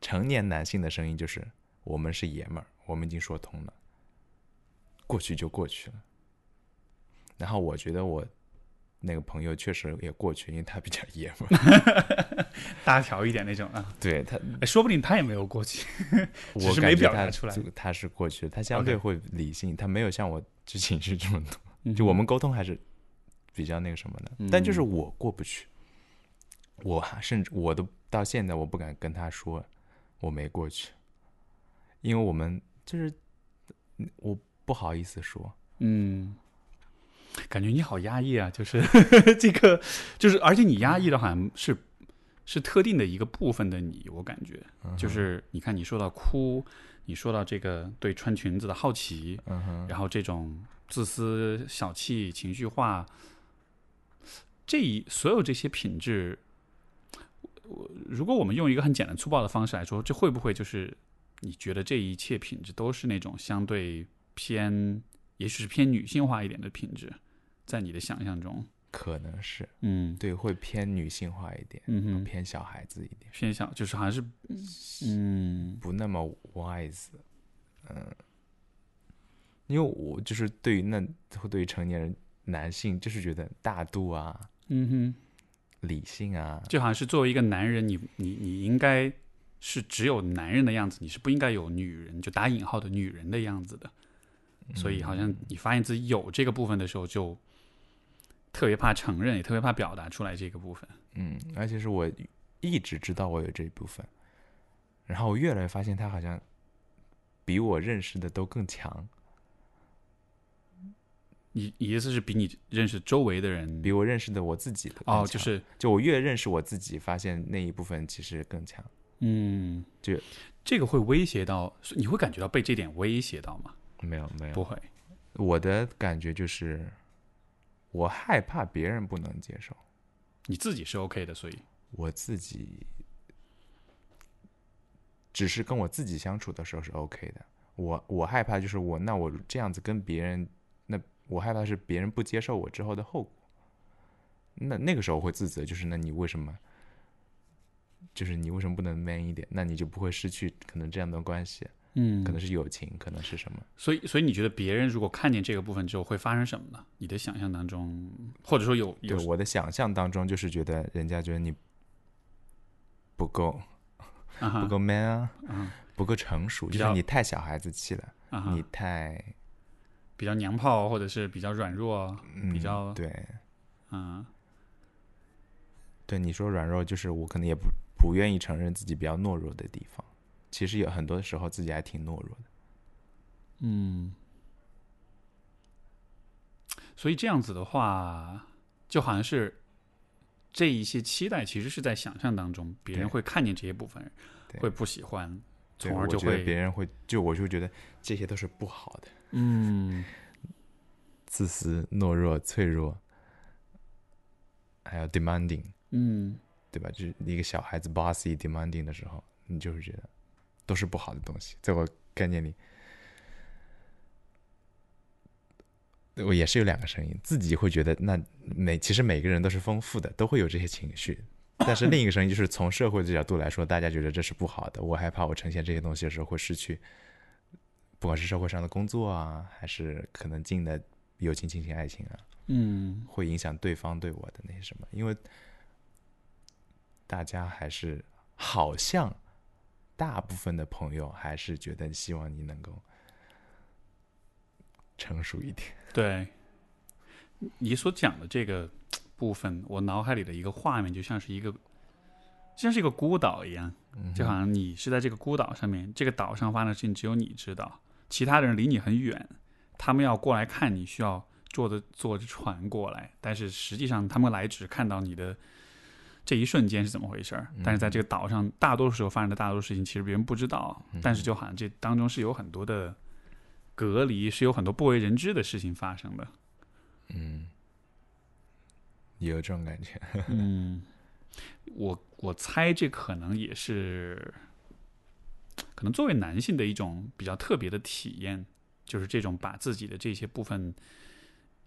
成年男性的声音就是我们是爷们儿，我们已经说通了，过去就过去了。然后我觉得我那个朋友确实也过去，因为他比较爷们儿，大条一点那种啊，对他，哎说不定他也没有过去。[laughs] 我是没表达出来他是过去的，他相对会理性，他没有像我之情绪这么多。就我们沟通还是比较那个什么的，但就是嗯我过不去，我还甚至我都到现在我不敢跟他说我没过去，因为我们就是嗯我不好意思说，嗯，感觉你好压抑啊，就是 [laughs] 这个，就是而且你压抑的好像是是特定的一个部分的你，我感觉嗯就是你看你说到哭，你说到这个对穿裙子的好奇，嗯，然后这种自私、小气、情绪化，这一所有这些品质，我如果我们用一个很简单粗暴的方式来说，这会不会就是你觉得这一切品质都是那种相对偏，也许是偏女性化一点的品质，在你的想象中，可能是。嗯。对，会偏女性化一点，嗯哼，偏小孩子一点，偏小就是好像是，嗯。不那么 wise，嗯，因为我就是对于那对于成年人男性，就是觉得大度啊、嗯哼。理性啊，就好像是作为一个男人，你你你应该是只有男人的样子，你是不应该有女人就打引号的女人的样子的。所以好像你发现自己有这个部分的时候，就特别怕承认，也特别怕表达出来这个部分。嗯，而且是我一直知道我有这一部分，然后我越来越发现他好像比我认识的都更强，你你意思是比你认识周围的人比我认识的我自己的哦，就是就我越认识我自己，发现那一部分其实更强。嗯，就这个会威胁到，你会感觉到被这点威胁到吗？没有没有，不会，我的感觉就是，我害怕别人不能接受，你自己是 OK 的，所以我自己只是跟我自己相处的时候是 OK 的。我我害怕就是我那我这样子跟别人，那我害怕是别人不接受我之后的后果。那那个时候会自责，就是那你为什么，就是你为什么不能 man 一点？那你就不会失去可能这样的关系，嗯，可能是友情，可能是什么？所以，所以你觉得别人如果看见这个部分之后会发生什么呢？你的想象当中，或者说有有对我的想象当中，就是觉得人家觉得你不够不够 man 啊，啊不够成熟，就是你太小孩子气了，你太比较娘炮，或者是比较软弱，嗯比较对嗯对，你说软弱，就是我可能也不不愿意承认自己比较懦弱的地方。其实有很多时候自己还挺懦弱的。嗯。所以这样子的话，就好像是这一些期待，其实是在想象当中，别人会看见这些部分，对会不喜欢，对，从而就会别人会，就我就觉得这些都是不好的，嗯自私、懦弱、脆弱，还有 demanding，嗯对吧？就是一个小孩子 bossy demanding 的时候，你就是觉得都是不好的东西，在我概念里。我也是有两个声音，自己会觉得那每其实每个人都是丰富的，都会有这些情绪，但是另一个声音就是从社会的角度来说，大家觉得这是不好的。我害怕我呈现这些东西的时候会失去，不管是社会上的工作啊，还是可能近的友情、亲情、爱情啊，嗯会影响对方对我的那些什么，因为大家还是好像大部分的朋友还是觉得希望你能够成熟一点。[laughs] 对，你所讲的这个部分，我脑海里的一个画面，就像是一个，就像是一个孤岛一样，就好像你是在这个孤岛上面，这个岛上发生的事情只有你知道，其他的人离你很远，他们要过来看你，需要坐着坐着船过来，但是实际上他们来只看到你的这一瞬间是怎么回事儿，但是在这个岛上，大多数时候发生的大多数事情，其实别人不知道，但是就好像这当中是有很多的隔离，是有很多不为人知的事情发生的。嗯，也有这种感觉。[laughs] 嗯，我我猜这可能也是，可能作为男性的一种比较特别的体验，就是这种把自己的这些部分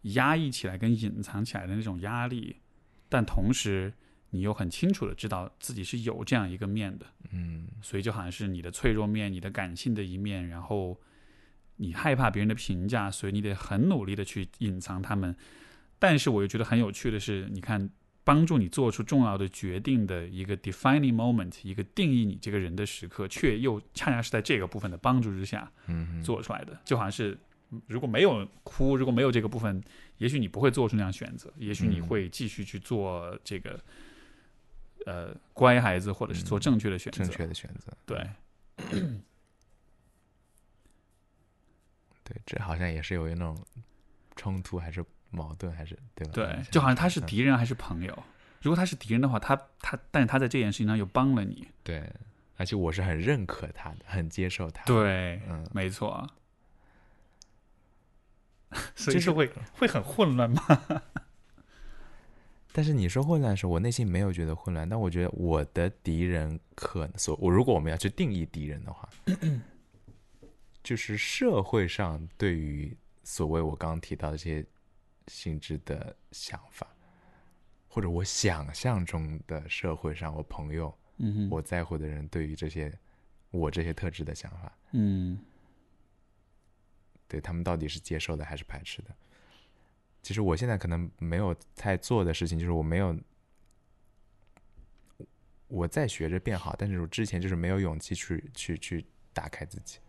压抑起来跟隐藏起来的那种压力，但同时你又很清楚的知道自己是有这样一个面的，嗯所以就好像是你的脆弱面、你的感性的一面，然后你害怕别人的评价，所以你得很努力的去隐藏他们。但是我又觉得很有趣的是，你看，帮助你做出重要的决定的一个 defining moment，一个定义你这个人的时刻，却又恰恰是在这个部分的帮助之下嗯做出来的，就好像是如果没有哭，如果没有这个部分，也许你不会做出那样选择，也许你嗯会继续去做这个呃乖孩子，或者是做正确的选择。正确的选择。对，对，这好像也是有一种冲突，还是矛盾，还是对吧？对嗯，就好像他是嗯敌人还是朋友。如果他是敌人的话，他他，但是他在这件事情上又帮了你。对，而且我是很认可他的，很接受他。，对，嗯，没错。[laughs] 所就是会会很混乱吗？[laughs] 但是你说混乱的时候，我内心没有觉得混乱，但我觉得我的敌人可能所我如果我们要去定义敌人的话，[laughs] 就是社会上对于所谓我刚刚提到的这些性质的想法，或者我想象中的社会上我朋友嗯哼，我在乎的人对于这些我这些特质的想法，嗯对他们到底是接受的还是排斥的？其实我现在可能没有太做的事情，就是我没有我在学着变好，但是我之前就是没有勇气去去去打开自己。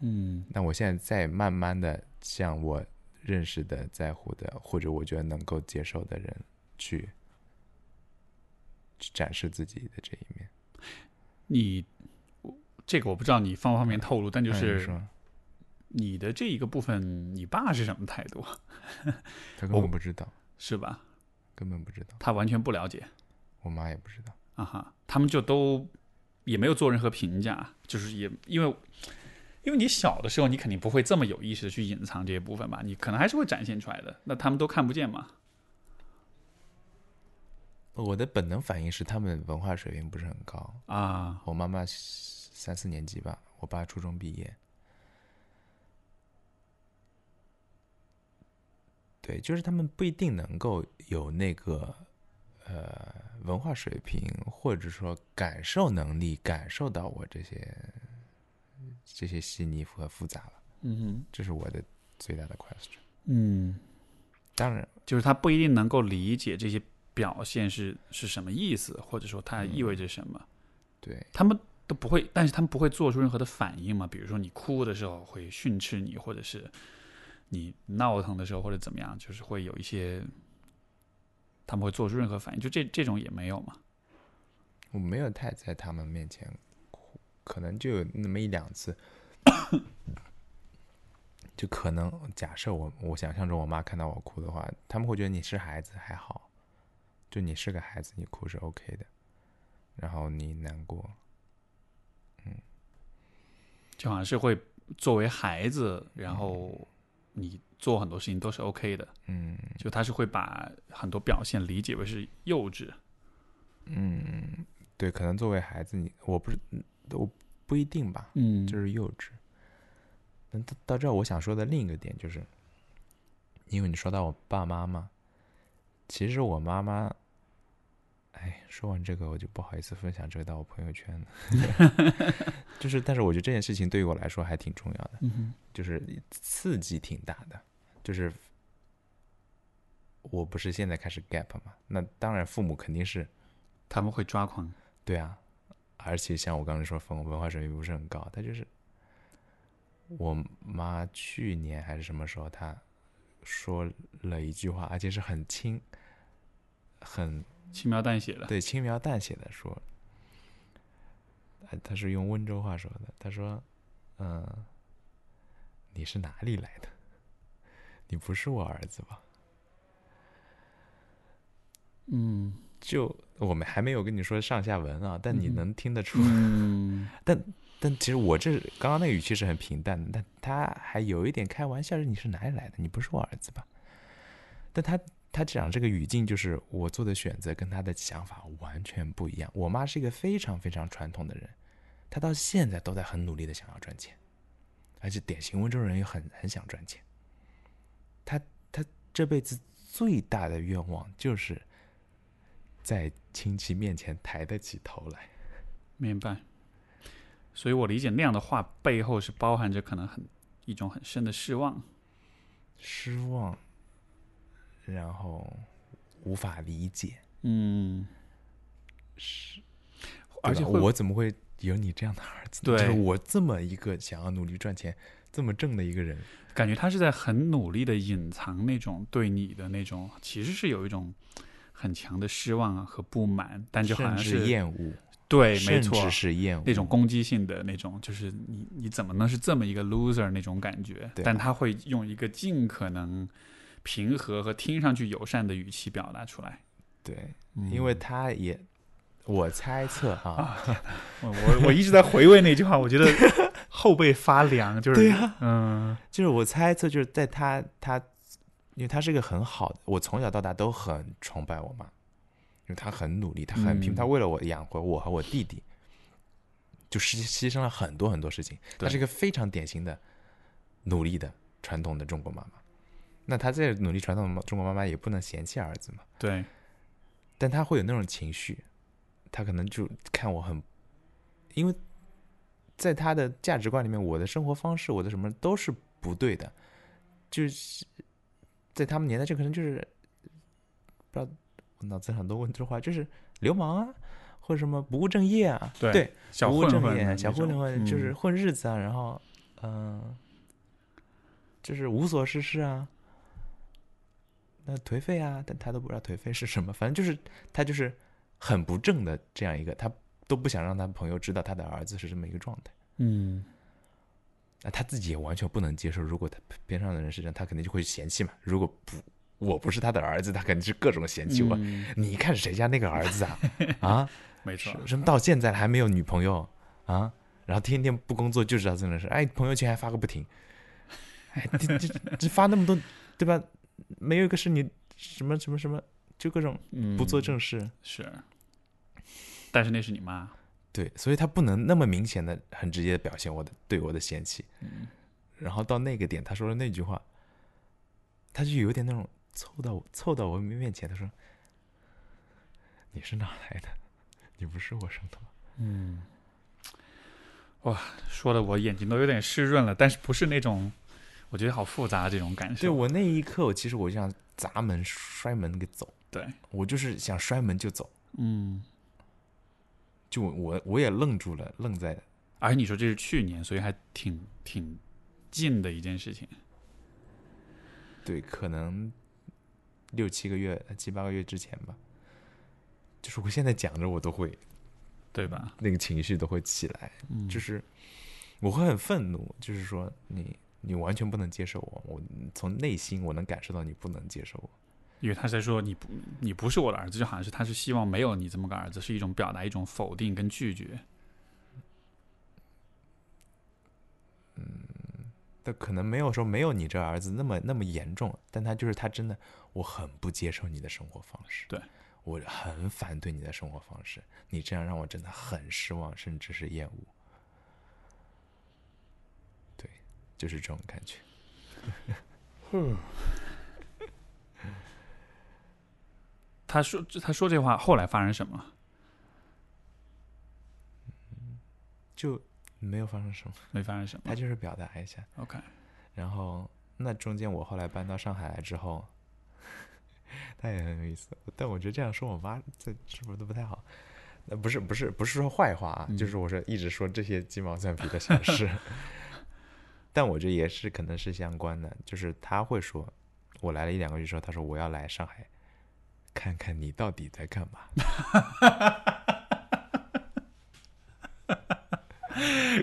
嗯那我现在在慢慢的向我认识的、在乎的，或者我觉得能够接受的人去去展示自己的这一面。你这个我不知道你方不方便透露，但就是你的这一个部分，你爸是什么态度？[laughs] 他根本不知道，是吧？根本不知道，他完全不了解我妈也不知道。啊哈，他们就都也没有做任何评价，就是也因为因为你小的时候，你肯定不会这么有意识的去隐藏这些部分吧，你可能还是会展现出来的，那他们都看不见嘛。我的本能反应是他们文化水平不是很高。啊，我妈妈三四年级吧，我爸初中毕业。对，就是他们不一定能够有那个呃文化水平，或者说感受能力，感受到我这些这些细腻和复杂了。嗯哼这是我的最大的 question。嗯，当然，就是他不一定能够理解这些表现是是什么意思，或者说它意味着什么。对，他们都不会，但是他们不会做出任何的反应嘛？比如说你哭的时候会训斥你，或者是你闹腾的时候或者怎么样，就是会有一些他们会做出任何反应，就这这种也没有嘛？我没有太在他们面前哭，可能就有那么一两次。就可能假设我我想象中我妈看到我哭的话，他们会觉得你是孩子还好，就你是个孩子，你哭是 OK 的，然后你难过，嗯。就好像是会作为孩子，然后你做很多事情都是 OK 的，嗯。就他是会把很多表现理解为是幼稚。嗯，对，可能作为孩子你我不是我不一定吧，嗯就是幼稚。那到到这儿，我想说的另一个点就是，因为你说到我爸妈嘛，其实我妈妈，哎，说完这个我就不好意思分享这个到我朋友圈了，[laughs] 就是，但是我觉得这件事情对于我来说还挺重要的，嗯就是刺激挺大的，就是我不是现在开始 gap 嘛，那当然父母肯定是他们会抓狂。对啊，而且像我刚才说，文文化水平不是很高，他就是我妈去年还是什么时候，她说了一句话，而且是很轻、很轻描淡写的，对轻描淡写的说，他是用温州话说的，他说：“嗯、你是哪里来的？你不是我儿子吧？”嗯就我们还没有跟你说上下文啊，但你能听得出嗯但其实我这刚刚那个语气是很平淡的，但他还有一点开玩笑，说你是哪里来的？你不是我儿子吧？但他他讲这个语境，就是我做的选择跟他的想法完全不一样。我妈是一个非常非常传统的人，她到现在都在很努力的想要赚钱，而且典型温州人也很很想赚钱。她她这辈子最大的愿望就是在亲戚面前抬得起头来。明白。所以我理解那样的话背后是包含着可能很一种很深的失望。失望，然后无法理解，嗯，是而且我怎么会有你这样的儿子？对就是我这么一个想要努力赚钱、这么正的一个人，感觉他是在很努力的隐藏那种对你的那种，其实是有一种很强的失望啊和不满，但就好像是厌恶，对，没错，是厌恶那种攻击性的那种，就是你你怎么能是这么一个 loser 那种感觉？对但他会用一个尽可能平和和听上去友善的语气表达出来，对，嗯因为他也，我猜测哈，我我我一直在回味那句话，我觉得后背发凉，就是对啊嗯就是我猜测就是在他他，因为她是一个很好的，我从小到大都很崇拜我妈，因为她很努力，她很拼，嗯她为了我养活我和我弟弟，就牺牺牲了很多很多事情。她是一个非常典型的努力的传统的中国妈妈。那她在努力传统的中国妈妈也不能嫌弃儿子嘛，对，但她会有那种情绪，她可能就看我很，因为在她的价值观里面，我的生活方式，我的什么都是不对的，就是在他们年代，这可能就是不知道我脑子很多问这话，就是流氓啊，或者什么不务正业啊，对对，小不务正业、小混混就是嗯混日子啊，然后嗯、就是无所事事啊。那颓废啊，但他都不知道颓废是什么，反正就是他就是很不正的这样一个，他都不想让他朋友知道他的儿子是这么一个状态。嗯那他自己也完全不能接受，如果他边上的人是这样，他肯定就会嫌弃嘛。如果不，我不是他的儿子，他肯定是各种嫌弃我。嗯你看谁家那个儿子啊？啊，[laughs] 没错什，么到现在还没有女朋友啊？然后天天不工作就知道这种事，哎，朋友圈还发个不停，哎，这这这发那么多，对吧？没有一个是你什么什么什么，就各种嗯不做正事。是，但是那是你妈，对，所以他不能那么明显的、很直接的表现我的对我的嫌弃。嗯然后到那个点，他说了那句话，他就有点那种凑到我凑到我面前，他说：“你是哪来的？你不是我生的吗嗯，哇，说的我眼睛都有点湿润了，但是不是那种，我觉得好复杂这种感？”受。对我那一刻，我其实我就想砸门摔门给走，对，我就是想摔门就走，嗯，就我我也愣住了，愣在而且你说这是去年，所以还挺挺近的一件事情。对，可能六七个月、七八个月之前吧。就是我现在讲着，我都会对吧？那个情绪都会起来，嗯，就是我会很愤怒，就是说你你完全不能接受我，我从内心我能感受到你不能接受我。因为他在说你不你不是我的儿子，就好像是他是希望没有你这么个儿子，是一种表达一种否定跟拒绝。嗯但可能没有说没有你这儿子那么那么严重，但他就是他真的，我很不接受你的生活方式，对我很反对你的生活方式，你这样让我真的很失望，甚至是厌恶。对，就是这种感觉。[laughs] 他说他说这话后来发生什么？就没有发生什么，没发生什么他就是表达一下，？OK，然后那中间我后来搬到上海来之后，[laughs] 他也很有意思，但我觉得这样说我妈这是不是都不太好？那不是不是不是说坏话啊，嗯就是我说一直说这些鸡毛蒜皮的小事，[laughs] 但我觉得也是可能是相关的，就是他会说，我来了一两个月之后，他说我要来上海看看你到底在干嘛。[laughs]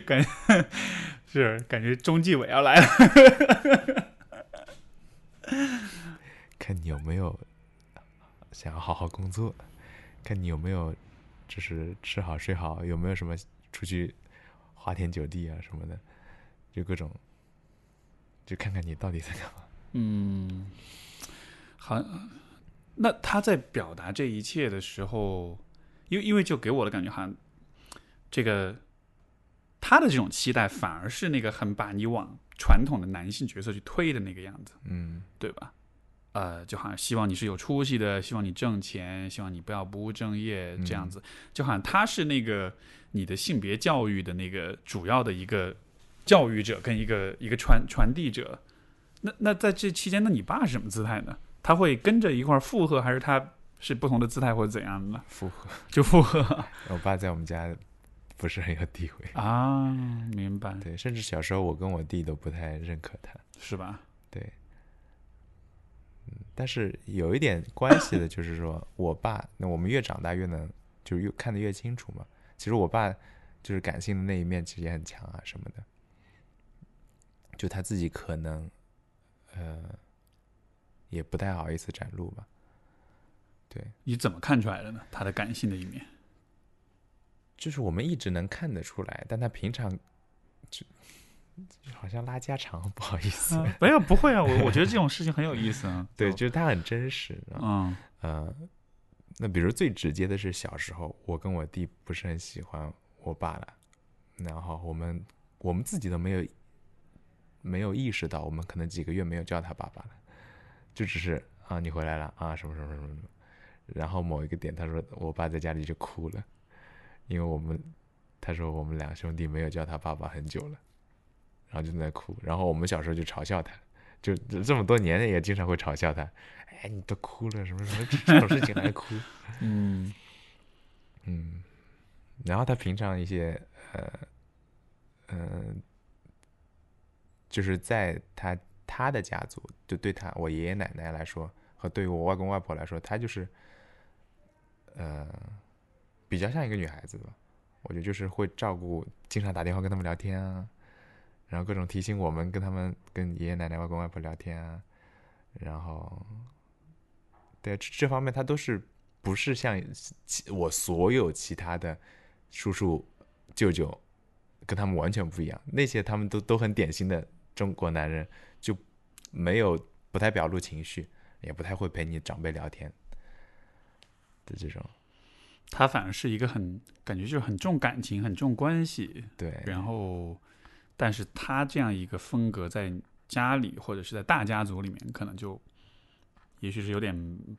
感是感觉中纪委要来了。[laughs] 看你有没有想要好好工作，看你有没有就是吃好睡好，有没有什么出去花天酒地啊什么的，就各种，就看看你到底在干嘛。嗯，好，那他在表达这一切的时候，因为因为就给我的感觉，好像这个他的这种期待，反而是那个很把你往传统的男性角色去推的那个样子，嗯对吧？呃，就好像希望你是有出息的，希望你挣钱，希望你不要不务正业这样子，就好像他是那个你的性别教育的那个主要的一个教育者跟一个一个传传递者。那那在这期间，那你爸是什么姿态呢？他会跟着一块附和，还是他是不同的姿态或者怎样的呢？附和。就附和 [laughs] 我爸在我们家不是很有地位，啊，明白，对，甚至小时候我跟我弟都不太认可他，是吧？对。嗯，但是有一点关系的就是说，我爸，[laughs] 那我们越长大越能，就是越看得越清楚嘛。其实我爸就是感性的那一面其实也很强啊，什么的。就他自己可能，呃，也不太好意思展露吧。对，你怎么看出来的呢？他的感性的一面？就是我们一直能看得出来，但他平常就就好像拉家常，不好意思。没有，不会啊，我我觉得这种事情很有意思啊。[laughs] 对，就就是他很真实。然后嗯呃，那比如最直接的是小时候，我跟我弟不是很喜欢我爸了，然后我们我们自己都没有没有意识到，我们可能几个月没有叫他爸爸了，就只是啊你回来了啊什么什么什么什么，然后某一个点他说我爸在家里就哭了，因为我们他说我们两兄弟没有叫他爸爸很久了，然后就在那哭，然后我们小时候就嘲笑他，就这么多年也经常会嘲笑他，哎你都哭了什么什么这种事情还哭。嗯嗯，然后他平常一些呃呃，就是在他他的家族，就对他我爷爷奶奶来说，和对于我外公外婆来说，他就是呃比较像一个女孩子吧。我觉得就是会照顾，经常打电话跟他们聊天啊，然后各种提醒我们跟他们跟爷爷奶奶、外公外婆聊天啊，然后对这方面他都是不是像我所有其他的叔叔舅舅跟他们完全不一样，那些他们都都很典型的中国男人，就没有不太表露情绪，也不太会陪你长辈聊天的这种，他反而是一个很感觉就是很重感情、很重关系，对，然后，但是他这样一个风格在家里或者是在大家族里面，可能就也许是有点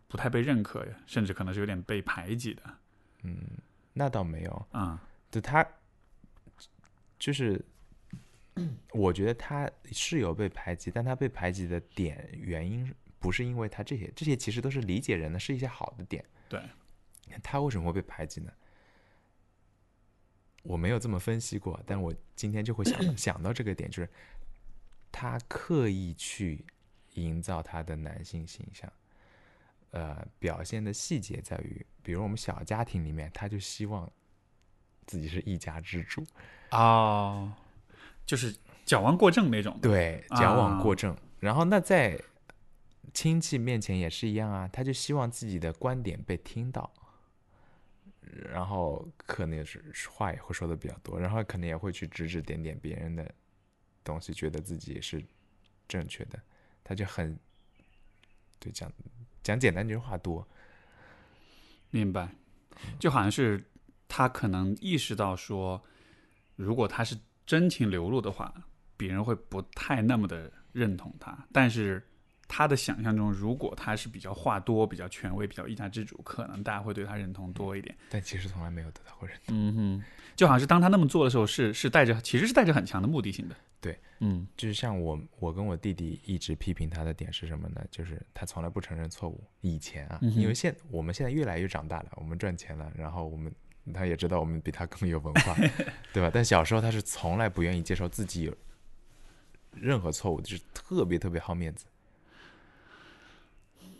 不太被认可，甚至可能是有点被排挤的。嗯，那倒没有，啊、就他就是，[clears throat] 我觉得他是有被排挤，但他被排挤的点原因不是因为他这些，这些其实都是理解人的，是一些好的点。对，他为什么会被排挤呢？我没有这么分析过，但我今天就会想 [clears throat] 想到这个点，就是他刻意去营造他的男性形象，呃，表现的细节在于，比如我们小家庭里面，他就希望自己是一家之主，哦，就是矫枉过正那种。对，矫枉啊过正。然后那在亲戚面前也是一样啊，他就希望自己的观点被听到，然后可能也是话也会说的比较多，然后可能也会去指指点点别人的东西，觉得自己是正确的，他就很对讲讲简单就是话多，明白，就好像是他可能意识到说，如果他是真情流露的话，别人会不太那么的认同他。但是他的想象中，如果他是比较话多、比较权威、比较一家之主，可能大家会对他认同多一点。但其实从来没有得到过认同。嗯哼，就好像是当他那么做的时候，是是带着其实是带着很强的目的性的。对，嗯就是像我，我跟我弟弟一直批评他的点是什么呢？就是他从来不承认错误。以前啊，嗯因为现我们现在越来越长大了，我们赚钱了，然后我们他也知道我们比他更有文化，[laughs] 对吧？但小时候他是从来不愿意接受自己有任何错误，就是特别特别好面子。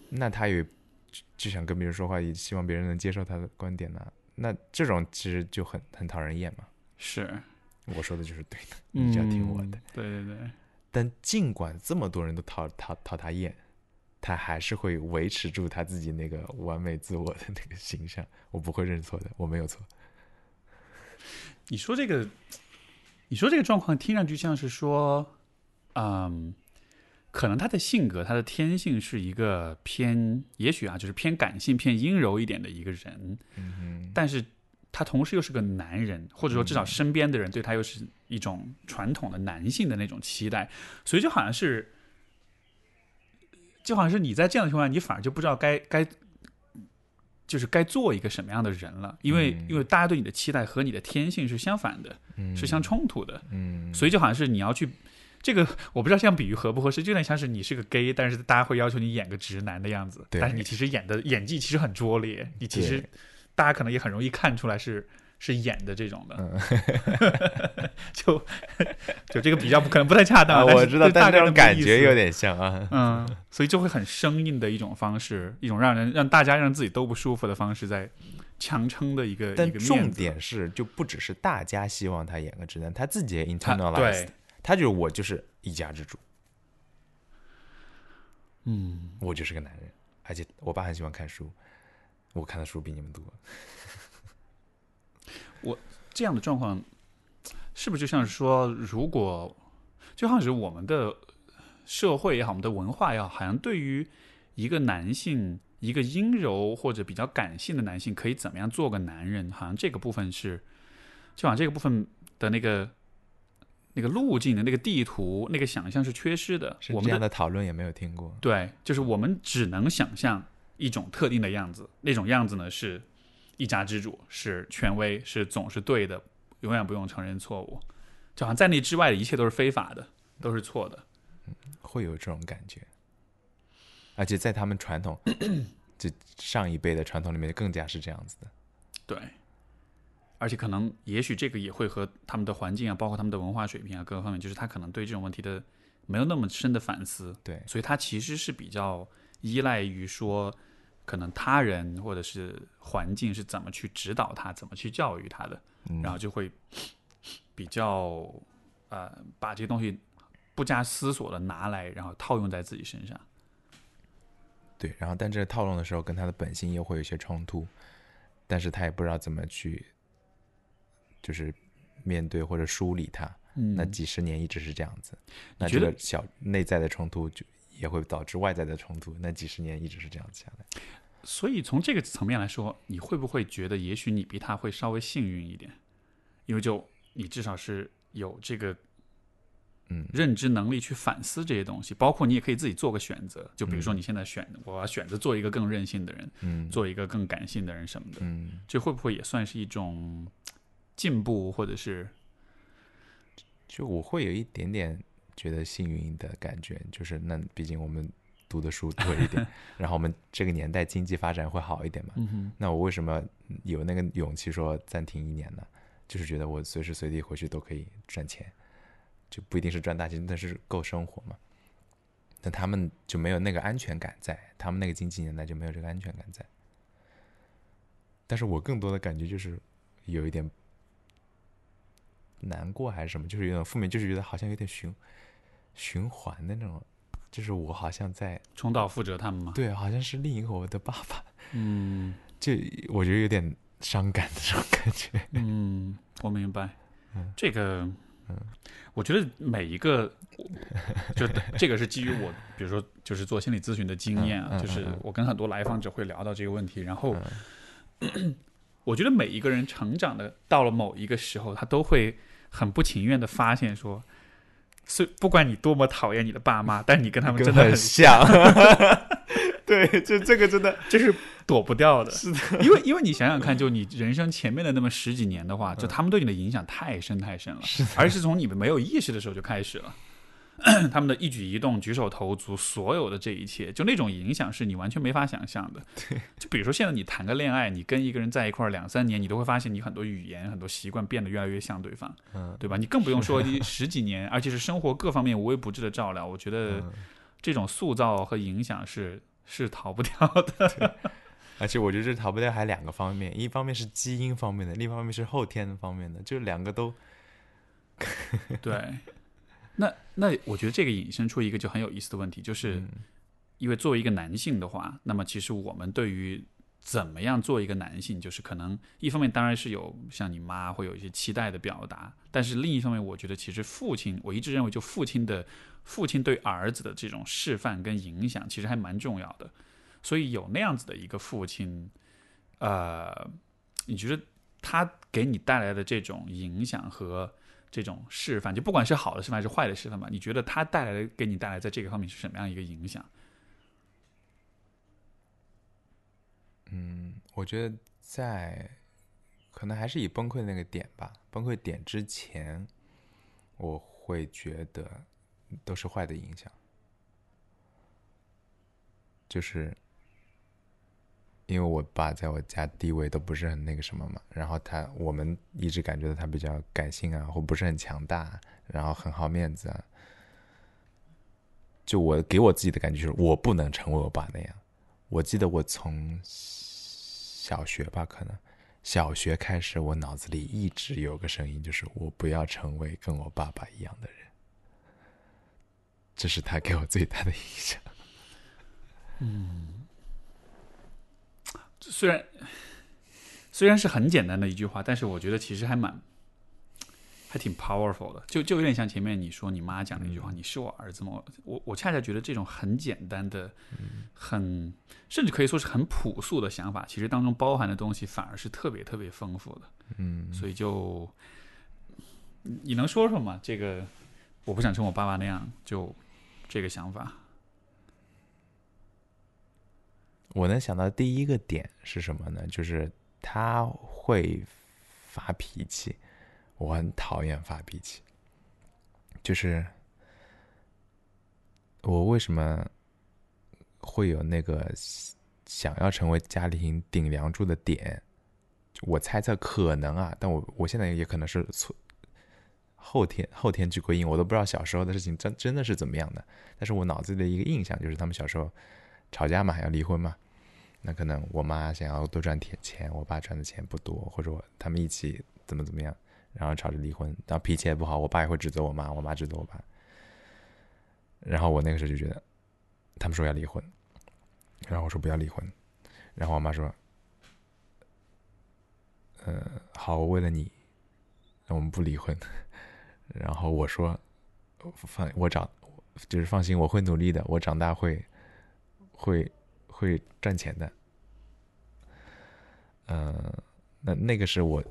那他也就就想跟别人说话，也希望别人能接受他的观点呢、那这种其实就很很讨人厌嘛。是，我说的就是对的，你只要听我的。嗯对对对，但尽管这么多人都讨讨讨他厌，他还是会维持住他自己那个完美自我的那个形象。我不会认错的，我没有错。[laughs] 你说这个，你说这个状况听上去像是说，嗯，可能他的性格、他的天性是一个偏，也许啊，就是偏感性、偏阴柔一点的一个人，嗯但是他同时又是个男人，或者说至少身边的人对他又是一种传统的男性的那种期待，所以就好像是，就好像是你在这样的情况下，你反而就不知道该该。就是该做一个什么样的人了，因为、嗯。因为大家对你的期待和你的天性是相反的，嗯，是相冲突的，嗯，所以就好像是你要去这个我不知道这样比喻合不合适，就有点像是你是个 gay，但是大家会要求你演个直男的样子，但是你其实演的演技其实很拙劣，你其实大家可能也很容易看出来是是演的这种的，嗯 [laughs] 就就这个比较不可能不太恰当，啊，我知道，但这种感觉有点像啊。嗯，所以就会很生硬的一种方式，一种让人让大家让自己都不舒服的方式，在强撑的一个重点是，就不只是大家希望他演个直男，他自己也 internalized，对，他就是我就是一家之主，嗯，我就是个男人，而且我爸很喜欢看书，我看的书比你们多。这样的状况，是不是就像是说，如果就好像是我们的社会也好，我们的文化也好，好像对于一个男性，一个阴柔或者比较感性的男性，可以怎么样做个男人，好像这个部分是，就好像这个部分的那个那个路径的那个地图，那个想象是缺失的。是我们的这样的讨论也没有听过。对，就是我们只能想象一种特定的样子，那种样子呢是一家之主，是权威，是总是对的，永远不用承认错误，就好像在那之外的一切都是非法的，都是错的。会有这种感觉，而且在他们传统，就上一辈的传统里面更加是这样子的。对，而且可能也许这个也会和他们的环境啊，包括他们的文化水平啊各个方面，就是他可能对这种问题的没有那么深的反思，对，所以他其实是比较依赖于说，可能他人或者是环境是怎么去指导他，怎么去教育他的。嗯，然后就会比较呃把这些东西不加思索的拿来，然后套用在自己身上。对，然后但这套用的时候跟他的本性又会有一些冲突，但是他也不知道怎么去，就是面对或者梳理它。嗯那几十年一直是这样子，那这个小内在的冲突就也会导致外在的冲突。那几十年一直是这样子下来。所以从这个层面来说，你会不会觉得，也许你比他会稍微幸运一点？因为就你至少是有这个嗯认知能力去反思这些东西，包括你也可以自己做个选择。就比如说你现在选，我要选择做一个更任性的人，嗯做一个更感性的人什么的，嗯，这会不会也算是一种进步，或者是就我会有一点点觉得幸运的感觉，就是那毕竟我们读的书多一点，[laughs] 然后我们这个年代经济发展会好一点嘛。嗯那我为什么有那个勇气说暂停一年呢？就是觉得我随时随地回去都可以赚钱，就不一定是赚大钱，但是够生活嘛。但他们就没有那个安全感在，他们那个经济年代就没有这个安全感在。但是我更多的感觉就是有一点难过还是什么，就是有点负面，就是觉得好像有点循循环的那种，就是我好像在重蹈覆辙他们吗？对，好像是另一个我的爸爸，嗯 [laughs] 就我觉得有点伤感的这种感觉。嗯，我明白。嗯这个，嗯我觉得每一个，就这个是基于我，比如说就是做心理咨询的经验啊，就是我跟很多来访者会聊到这个问题，然后嗯 [clears throat] 我觉得每一个人成长的到了某一个时候，他都会很不情愿的发现说。是，不管你多么讨厌你的爸妈，[laughs] 但你跟他们真的很很像。[laughs] 对，就这个真的就是躲不掉的。是的，因为因为你想想看，就你人生前面的那么十几年的话，就他们对你的影响太深太深了，而是从你们没有意识的时候就开始了。[clears throat] 他们的一举一动、举手投足，所有的这一切，就那种影响是你完全没法想象的。[laughs] 就比如说现在你谈个恋爱，你跟一个人在一块儿两三年，你都会发现你很多语言、很多习惯变得越来越像对方，嗯对吧？你更不用说十几年，而且是生活各方面无微不至的照料。我觉得嗯这种塑造和影响是是逃不掉的。[laughs] 而且我觉得这逃不掉还两个方面，一方面是基因方面的，另一方面是后天方面的，就是两个都对，那那我觉得这个引申出一个就很有意思的问题，就是嗯因为作为一个男性的话，那么其实我们对于怎么样做一个男性，就是可能一方面当然是有像你妈会有一些期待的表达，但是另一方面，我觉得其实父亲，我一直认为就父亲的父亲对儿子的这种示范跟影响，其实还蛮重要的。所以有那样子的一个父亲，呃，你觉得他给你带来的这种影响和这种示范，就不管是好的示范还是坏的示范吧，你觉得它带来的给你带来在这个方面是什么样一个影响？嗯，我觉得在可能还是以崩溃那个点吧，崩溃点之前，我会觉得都是坏的影响，就是因为我爸在我家地位都不是很那个什么嘛，然后他我们一直感觉到他比较感性啊，或不是很强大，然后很好面子啊。就我给我自己的感觉就是，我不能成为我爸那样。我记得我从小学吧，可能小学开始，我脑子里一直有个声音，就是我不要成为跟我爸爸一样的人。这是他给我最大的影响。嗯，虽然 [laughs] 虽然是很简单的一句话，但是我觉得其实还蛮还挺 powerful 的，就就有点像前面你说你妈讲的一句话：“你是我儿子吗？”我我恰恰觉得这种很简单的、很甚至可以说是很朴素的想法，其实当中包含的东西反而是特别特别丰富的。嗯，所以就你能说说吗？这个我不想成我爸爸那样，就这个想法。我能想到第一个点是什么呢？就是他会发脾气，我很讨厌发脾气。就是我为什么会有那个想要成为家庭顶梁柱的点？我猜测可能啊，但我我现在也可能是错，后天后天去归因，我都不知道小时候的事情真真的是怎么样的。但是我脑子里的一个印象就是他们小时候吵架嘛，要离婚嘛。那可能我妈想要多赚点钱，我爸赚的钱不多，或者他们一起怎么怎么样，然后吵着离婚，然后脾气也不好，我爸也会指责我妈，我妈指责我爸。然后我那个时候就觉得，他们说要离婚，然后我说不要离婚，然后我妈说，呃，好，我为了你，我们不离婚。[laughs] 然后我说，放我长就是放心，我会努力的，我长大会会。会赚钱的，嗯，那那个是我，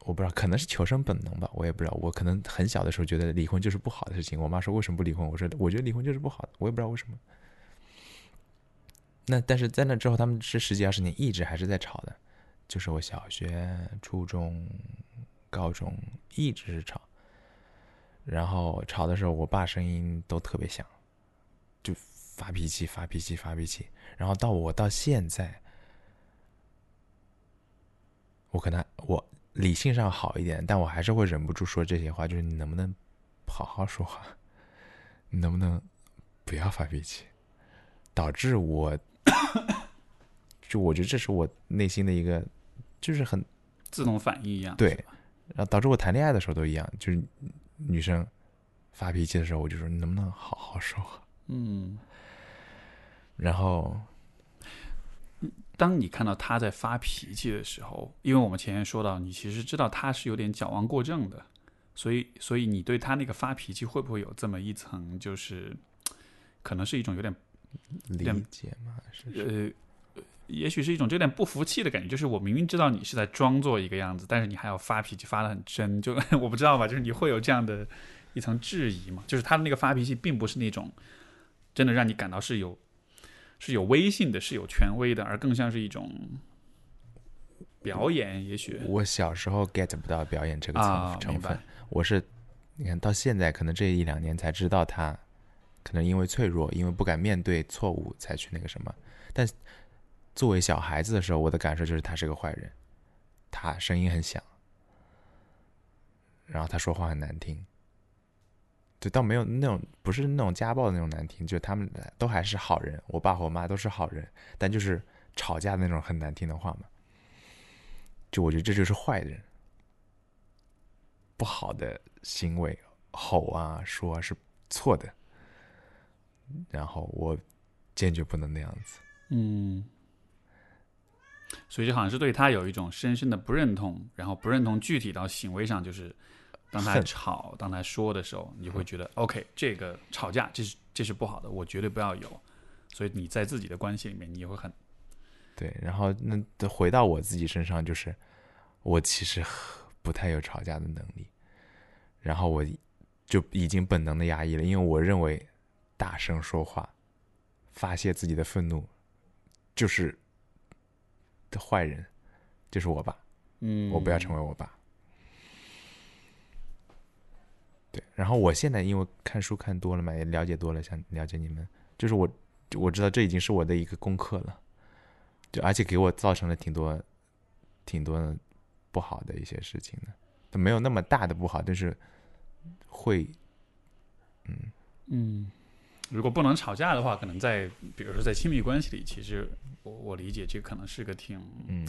我不知道，可能是求生本能吧，我也不知道。我可能很小的时候觉得离婚就是不好的事情。我妈说为什么不离婚？我说我觉得离婚就是不好的，我也不知道为什么。那但是在那之后，他们是十几二十年一直还是在吵的，就是我小学、初中、高中一直是吵，然后吵的时候，我爸声音都特别响，就。发脾气，发脾气，发脾气，然后到我到现在，我可能我理性上好一点，但我还是会忍不住说这些话，就是你能不能好好说话，你能不能不要发脾气，导致我，就我觉得这是我内心的一个，就是很自动反应一样，对，然后导致我谈恋爱的时候都一样，就是女生发脾气的时候，我就说你能不能好好说话，嗯。然后，当你看到他在发脾气的时候，因为我们前面说到，你其实知道他是有点矫枉过正的，所以，所以你对他那个发脾气会不会有这么一层，就是可能是一种有点理解吗？呃，也许是一种有点不服气的感觉，就是我明明知道你是在装作一个样子，但是你还要发脾气，发的很真，就 [laughs] 我不知道吧，就是你会有这样的一层质疑嘛？就是他的那个发脾气，并不是那种真的让你感到是有。是有威信的，是有权威的，而更像是一种表演。也许我小时候 get 不到表演这个成成分，我是你看到现在可能这一两年才知道他可能因为脆弱，因为不敢面对错误才去那个什么。但作为小孩子的时候，我的感受就是他是个坏人，他声音很响，然后他说话很难听。就倒没有那种不是那种家暴的那种难听，就他们都还是好人，我爸和我妈都是好人，但就是吵架那种很难听的话嘛。就我觉得这就是坏人，不好的行为，吼啊说啊是错的，然后我坚决不能那样子。嗯，所以就好像是对他有一种深深的不认同，然后不认同具体到行为上就是。当他吵，当他说的时候，你就会觉得 OK，这个吵架这是这是不好的，我绝对不要有。所以你在自己的关系里面，你也会很对。然后那回到我自己身上，就是我其实不太有吵架的能力，然后我就已经本能的压抑了，因为我认为大声说话、发泄自己的愤怒就是的坏人，就是我爸。嗯，我不要成为我爸。对，然后我现在因为看书看多了嘛，也了解多了，想了解你们，就是我我知道这已经是我的一个功课了，就而且给我造成了挺多挺多不好的一些事情的，都没有那么大的不好，但是会嗯嗯，如果不能吵架的话，可能在比如说在亲密关系里，其实我我理解这可能是个挺嗯，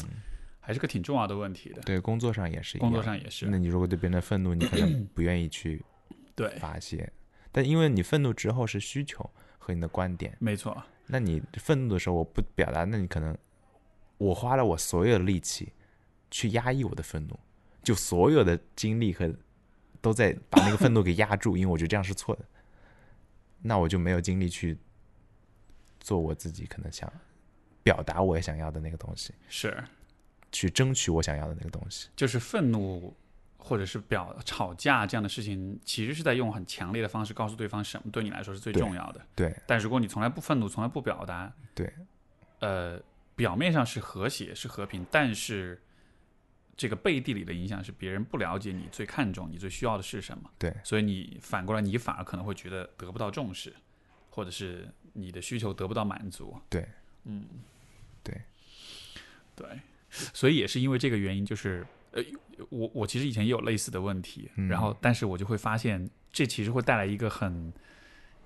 还是个挺重要的问题的。对，工作上也是一样，工作上也是那你如果对别人的愤怒，你可能不愿意去对，发泄，但因为你愤怒之后是需求和你的观点，没错，那你愤怒的时候我不表达，那你可能我花了我所有的力气去压抑我的愤怒，就所有的精力和都在把那个愤怒给压住，因为我觉得这样是错的，那我就没有精力去做我自己可能想表达我想要的那个东西，是去争取我想要的那个东西。就是 [laughs] 愤怒或者是表吵架这样的事情，其实是在用很强烈的方式告诉对方什么对你来说是最重要的。对但如果你从来不愤怒，从来不表达，对，呃，表面上是和谐是和平，但是这个背地里的影响是别人不了解你最看重、你最需要的是什么。对所以你反过来，你反而可能会觉得得不到重视，或者是你的需求得不到满足。对，嗯，对，对，所以也是因为这个原因，就是呃，我我其实以前也有类似的问题，嗯然后但是我就会发现，这其实会带来一个很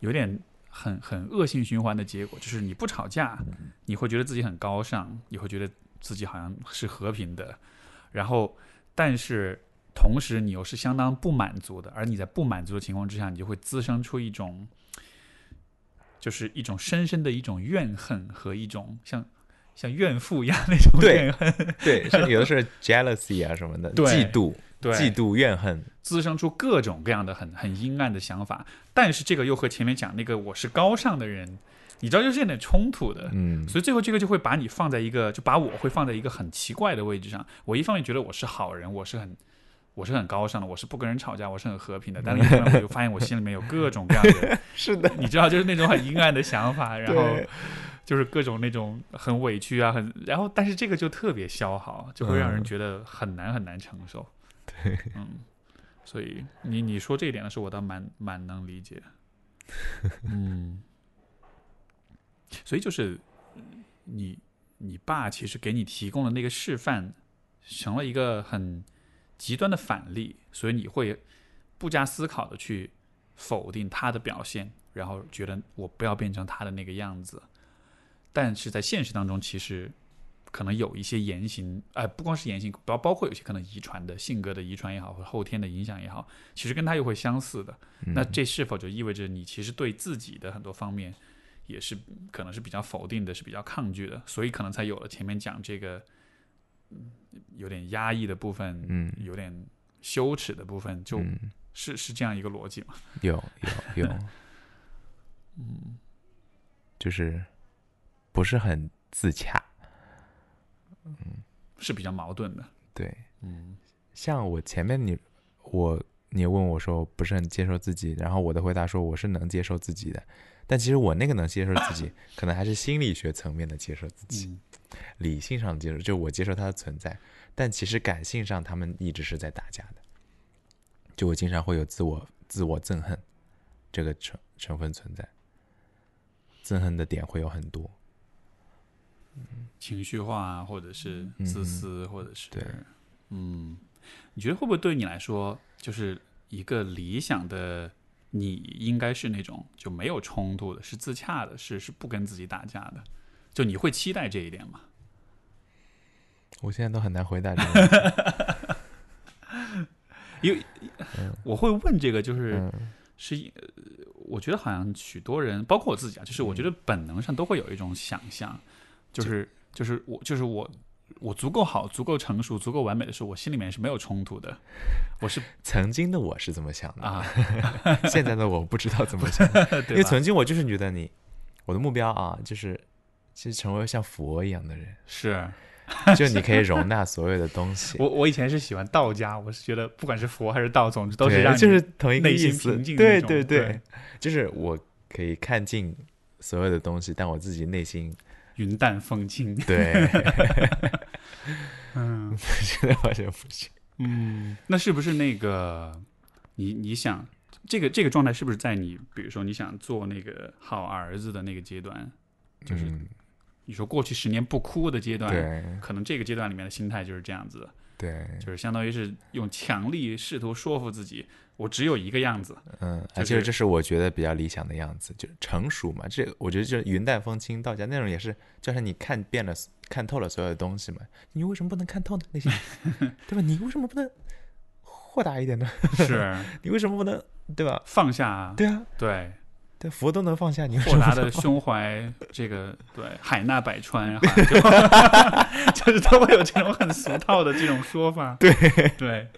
有点很很恶性循环的结果，就是你不吵架，你会觉得自己很高尚，你会觉得自己好像是和平的，然后但是同时你又是相当不满足的，而你在不满足的情况之下，你就会滋生出一种。就是一种深深的一种怨恨和一种像像怨妇一样那种怨恨，对，是有的是 jealousy 啊什么的，嫉妒、对，嫉妒、怨恨，滋生出各种各样的很很阴暗的想法，但是这个又和前面讲那个我是高尚的人，你知道就是有点冲突的，嗯，所以最后这个就会把你放在一个，就把我会放在一个很奇怪的位置上。我一方面觉得我是好人，我是很我是很高尚的，我是不跟人吵架，我是很和平的，但另一方面我就发现我心里面有各种各样的，[laughs] 是的，你知道，就是那种很阴暗的想法，然后对就是各种那种很委屈啊，很然后但是这个就特别消耗，就会让人嗯觉得很难很难承受。[laughs] 对，嗯，所以你你说这一点的时候，我倒蛮蛮能理解。嗯，所以就是嗯你你爸其实给你提供的那个示范，成了一个很极端的反例，所以你会不加思考的去否定他的表现，然后觉得我不要变成他的那个样子。但是在现实当中，其实可能有一些言行，呃，不光是言行，包包括有些可能遗传的性格的遗传也好，或者后天的影响也好，其实跟他又会相似的。那这是否就意味着你其实对自己的很多方面也是可能是比较否定的，是比较抗拒的，所以可能才有了前面讲这个，嗯，有点压抑的部分，嗯有点羞耻的部分，就嗯，是是这样一个逻辑嘛？有有有，嗯，[laughs] 就是不是很自洽，嗯是比较矛盾的。对，嗯像我前面你我你问我说不是很接受自己，然后我的回答说我是能接受自己的，但其实我那个能接受自己，[laughs] 可能还是心理学层面的接受自己，嗯理性上接受，就我接受它的存在，但其实感性上他们一直是在打架的，就我经常会有自我自我憎恨这个成成分存在，憎恨的点会有很多，情绪化啊，或者是嗯自私，或者是对嗯，你觉得会不会对你来说，就是一个理想的你，应该是那种就没有冲突的，是自洽的，是是不跟自己打架的？就你会期待这一点吗？我现在都很难回答这个问题。[laughs] 因为我会问这个，就是、嗯是我觉得好像许多人，包括我自己啊，就是我觉得本能上都会有一种想象，就是就是我就是我我足够好、足够成熟、足够完美的时候，我心里面是没有冲突的，我是 [laughs] 曾经的我是这么想的，啊，[laughs] 现在的我不知道怎么想，因？为曾经我就是觉得你，我的目标啊，就是其实成为像佛一样的人，是 [laughs] 就你可以容纳所有的东西。我我以前是喜欢道家，我是觉得不管是佛还是道，总之都是让你就是同一个意思对对对就是我可以看尽所有的东西，但我自己内心云淡风轻。对，[laughs] 嗯。现在发现不行。嗯，那是不是那个你你想这个这个状态是不是在你比如说你想做那个好儿子的那个阶段，就是嗯。你说过去十年不哭的阶段，对。可能这个阶段里面的心态就是这样子。的，对，就是相当于是用强力试图说服自己，我只有一个样子，嗯，就而且是这是我觉得比较理想的样子，就成熟嘛。这我觉得就是云淡风轻，到家那种也是，就是你看遍了、看透了所有的东西嘛。你为什么不能看透呢？那些，[laughs] 对吧？你为什么不能豁达一点呢？是 [laughs] 你为什么不能，对吧？放下啊，对啊，对，对，佛都能放下，你豁达的胸怀，这个对海纳百川，然后就 [laughs] 就是都会有这种很俗套的这种说法，对对，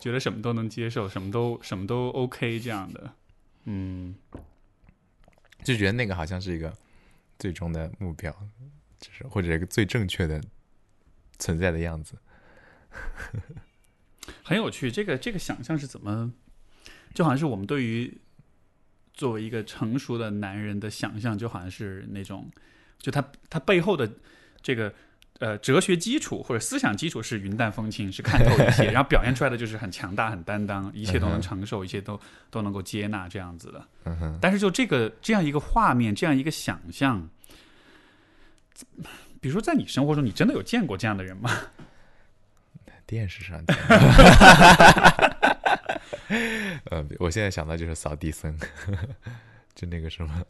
觉得什么都能接受，什么都什么都 OK 这样的，嗯，就觉得那个好像是一个最终的目标，就是或者一个最正确的存在的样子。[laughs] 很有趣。这个这个想象是怎么，就好像是我们对于作为一个成熟的男人的想象，就好像是那种，就他他背后的这个呃哲学基础或者思想基础是云淡风轻，是看透一切，[laughs] 然后表现出来的就是很强大、很担当，[laughs] 一切都能承受，一切都都能够接纳这样子的。但是就这个这样一个画面，这样一个想象。比如说，在你生活中，你真的有见过这样的人吗？[laughs] 电视上见。[laughs] 呃，我现在想到就是扫地僧，[laughs] 就那个什么，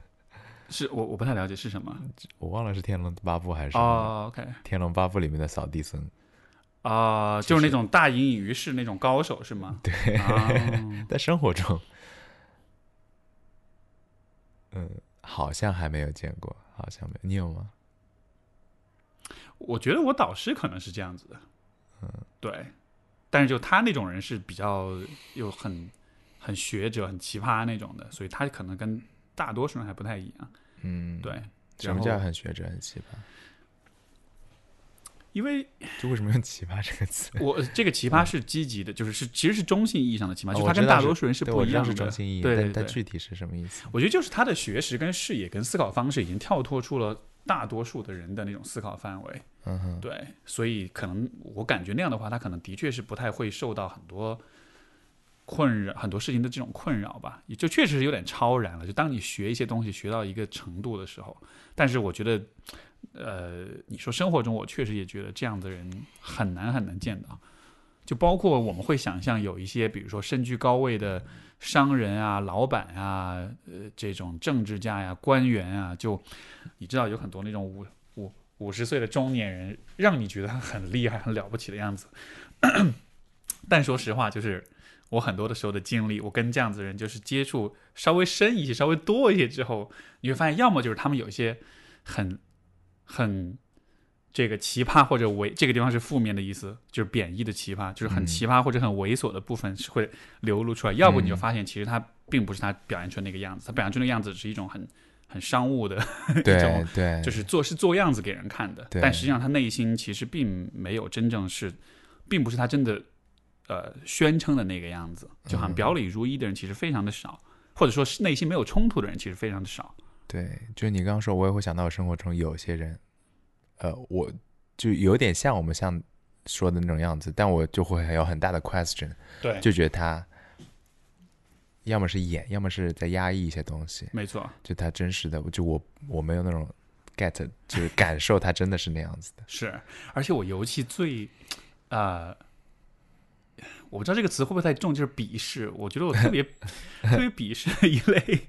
是我我不太了解是什么。我忘了是《天龙八部》还是哦，OK，《天龙八部》里面的扫地僧。啊、就是那种大隐隐于市那种高手是吗？对，啊、在生活中，嗯，好像还没有见过，好像没有，你有吗？我觉得我导师可能是这样子的，嗯，对，但是就他那种人是比较又很很学者、很奇葩那种的，所以他可能跟大多数人还不太一样，嗯，对，什么叫很学者、很奇葩？因为就为什么用“奇葩”这个词？我这个奇葩是积极的，就是是其实是中性意义上的奇葩，哦就他跟大多数人是不一样的，是中性意义，对对但但对具体是什么意思？我觉得就是他的学识跟视野跟思考方式已经跳脱出了大多数的人的那种思考范围。嗯哼，对，所以可能我感觉那样的话，他可能的确是不太会受到很多困扰，很多事情的这种困扰吧。也就确实是有点超然了。就当你学一些东西学到一个程度的时候，但是我觉得，呃，你说生活中，我确实也觉得这样的人很难很难见到。就包括我们会想象有一些，比如说身居高位的商人啊、老板啊、呃这种政治家呀、官员啊，就你知道有很多那种五五五十岁的中年人，让你觉得他很厉害、很了不起的样子。[clears throat] 但说实话，就是我很多的时候的经历，我跟这样子的人就是接触稍微深一些、稍微多一些之后，你会发现，要么就是他们有一些很很这个奇葩或者猥，这个地方是负面的意思，就是贬义的奇葩，就是很嗯奇葩或者很猥琐的部分是会流露出来。要不你就发现，其实他并不是他表现出那个样子，他表现出那个样子是一种很很商务的 [laughs] 一对种对，就是做是做样子给人看的，对但实际上他内心其实并没有真正是，并不是他真的呃宣称的那个样子。就好像嗯表里如一的人其实非常的少，或者说是内心没有冲突的人其实非常的少。对，就是你刚刚说，我也会想到我生活中有些人，呃，我就有点像我们像说的那种样子，但我就会有很大的 question，对，就觉得他要么是演，要么是在压抑一些东西，没错，就他真实的，就我我没有那种 get，就是感受他真的是那样子的。是，而且我尤其最呃。我不知道这个词会不会太重，就是鄙视。我觉得我特别 [laughs] 特别鄙视一类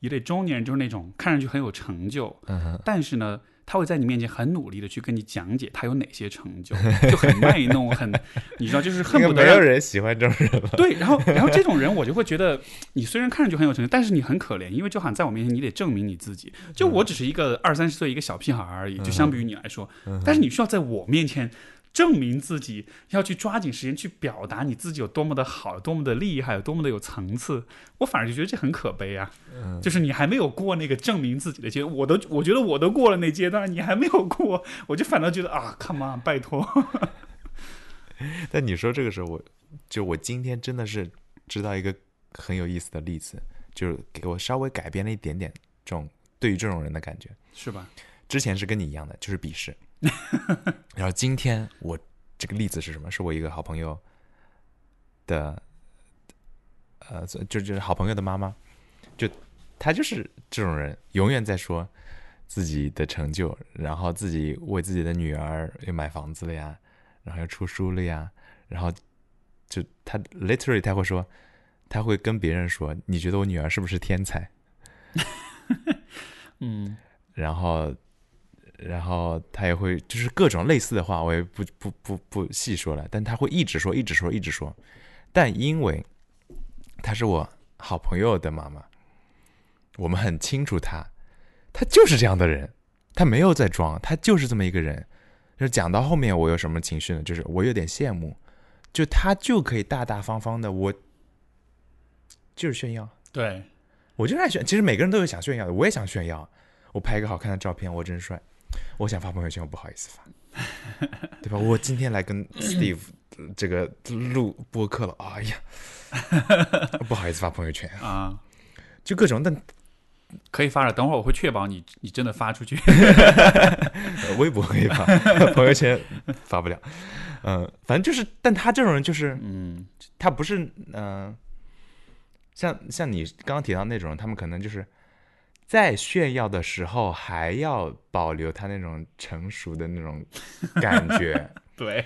一类中年人，就是那种看上去很有成就，嗯哼，但是呢，他会在你面前很努力的去跟你讲解他有哪些成就，就很卖弄，很你知道，就是恨不得没有人喜欢这种人吧？[laughs] 对，然后然后这种人我就会觉得，你虽然看上去很有成就，但是你很可怜，因为就好像在我面前你得证明你自己，就我只是一个二三十岁一个小屁孩而已，就相比于你来说，但是你需要在我面前。证明自己，要去抓紧时间去表达你自己有多么的好，多么的厉害，有多么的有层次。我反而就觉得这很可悲啊！就是你还没有过那个证明自己的阶段，我都我觉得我都过了那阶段，你还没有过，我就反倒觉得啊，come on，拜托。但你说这个时候，我就我今天真的是知道一个很有意思的例子，就是给我稍微改变了一点点这种对于这种人的感觉。是吧？之前是跟你一样的，就是鄙视。[laughs] 然后今天我这个例子是什么？是我一个好朋友的，呃，就就是好朋友的妈妈，就她就是这种人，永远在说自己的成就，然后自己为自己的女儿又买房子了呀，然后又出书了呀，然后就她 literally 她会说，她会跟别人说，你觉得我女儿是不是天才？[laughs] 嗯然后，然后他也会就是各种类似的话，我也不不不不细说了，但他会一直说，一直说，一直说。但因为她是我好朋友的妈妈，我们很清楚她，她就是这样的人，她没有在装，她就是这么一个人。就是讲到后面，我有什么情绪呢？就是我有点羡慕，就她就可以大大方方的，我就是炫耀。对，我就是爱炫，其实每个人都有想炫耀的，我也想炫耀。我拍一个好看的照片，我真帅，我想发朋友圈，我不好意思发，[laughs] 对吧？我今天来跟 Steve 这个录播客了，哎呀，[laughs] 不好意思发朋友圈，啊，就各种，但可以发了。等会儿我会确保你你真的发出去。呃微博可以发，朋友圈发不了。嗯、反正就是，但他这种人就是，嗯他不是，嗯、像像你刚刚提到那种人，他们可能就是在炫耀的时候还要保留他那种成熟的那种感觉，[laughs] 对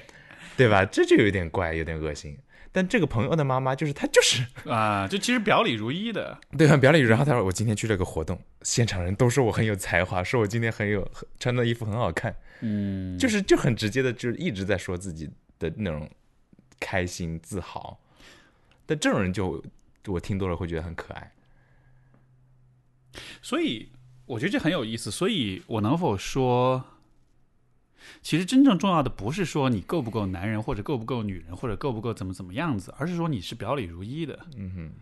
对吧？这就有点怪，有点恶心。但这个朋友的妈妈就是她就是啊，就其实表里如一的。对吧？表里如一，然后她说我今天去了个活动，现场人都说我很有才华，说我今天很有穿的衣服很好看，嗯，就是就很直接的，就是一直在说自己的那种开心自豪。但这种人就我听多了会觉得很可爱。所以我觉得这很有意思。所以我能否说，其实真正重要的不是说你够不够男人，或者够不够女人，或者够不够怎么怎么样子，而是说你是表里如一的。嗯哼，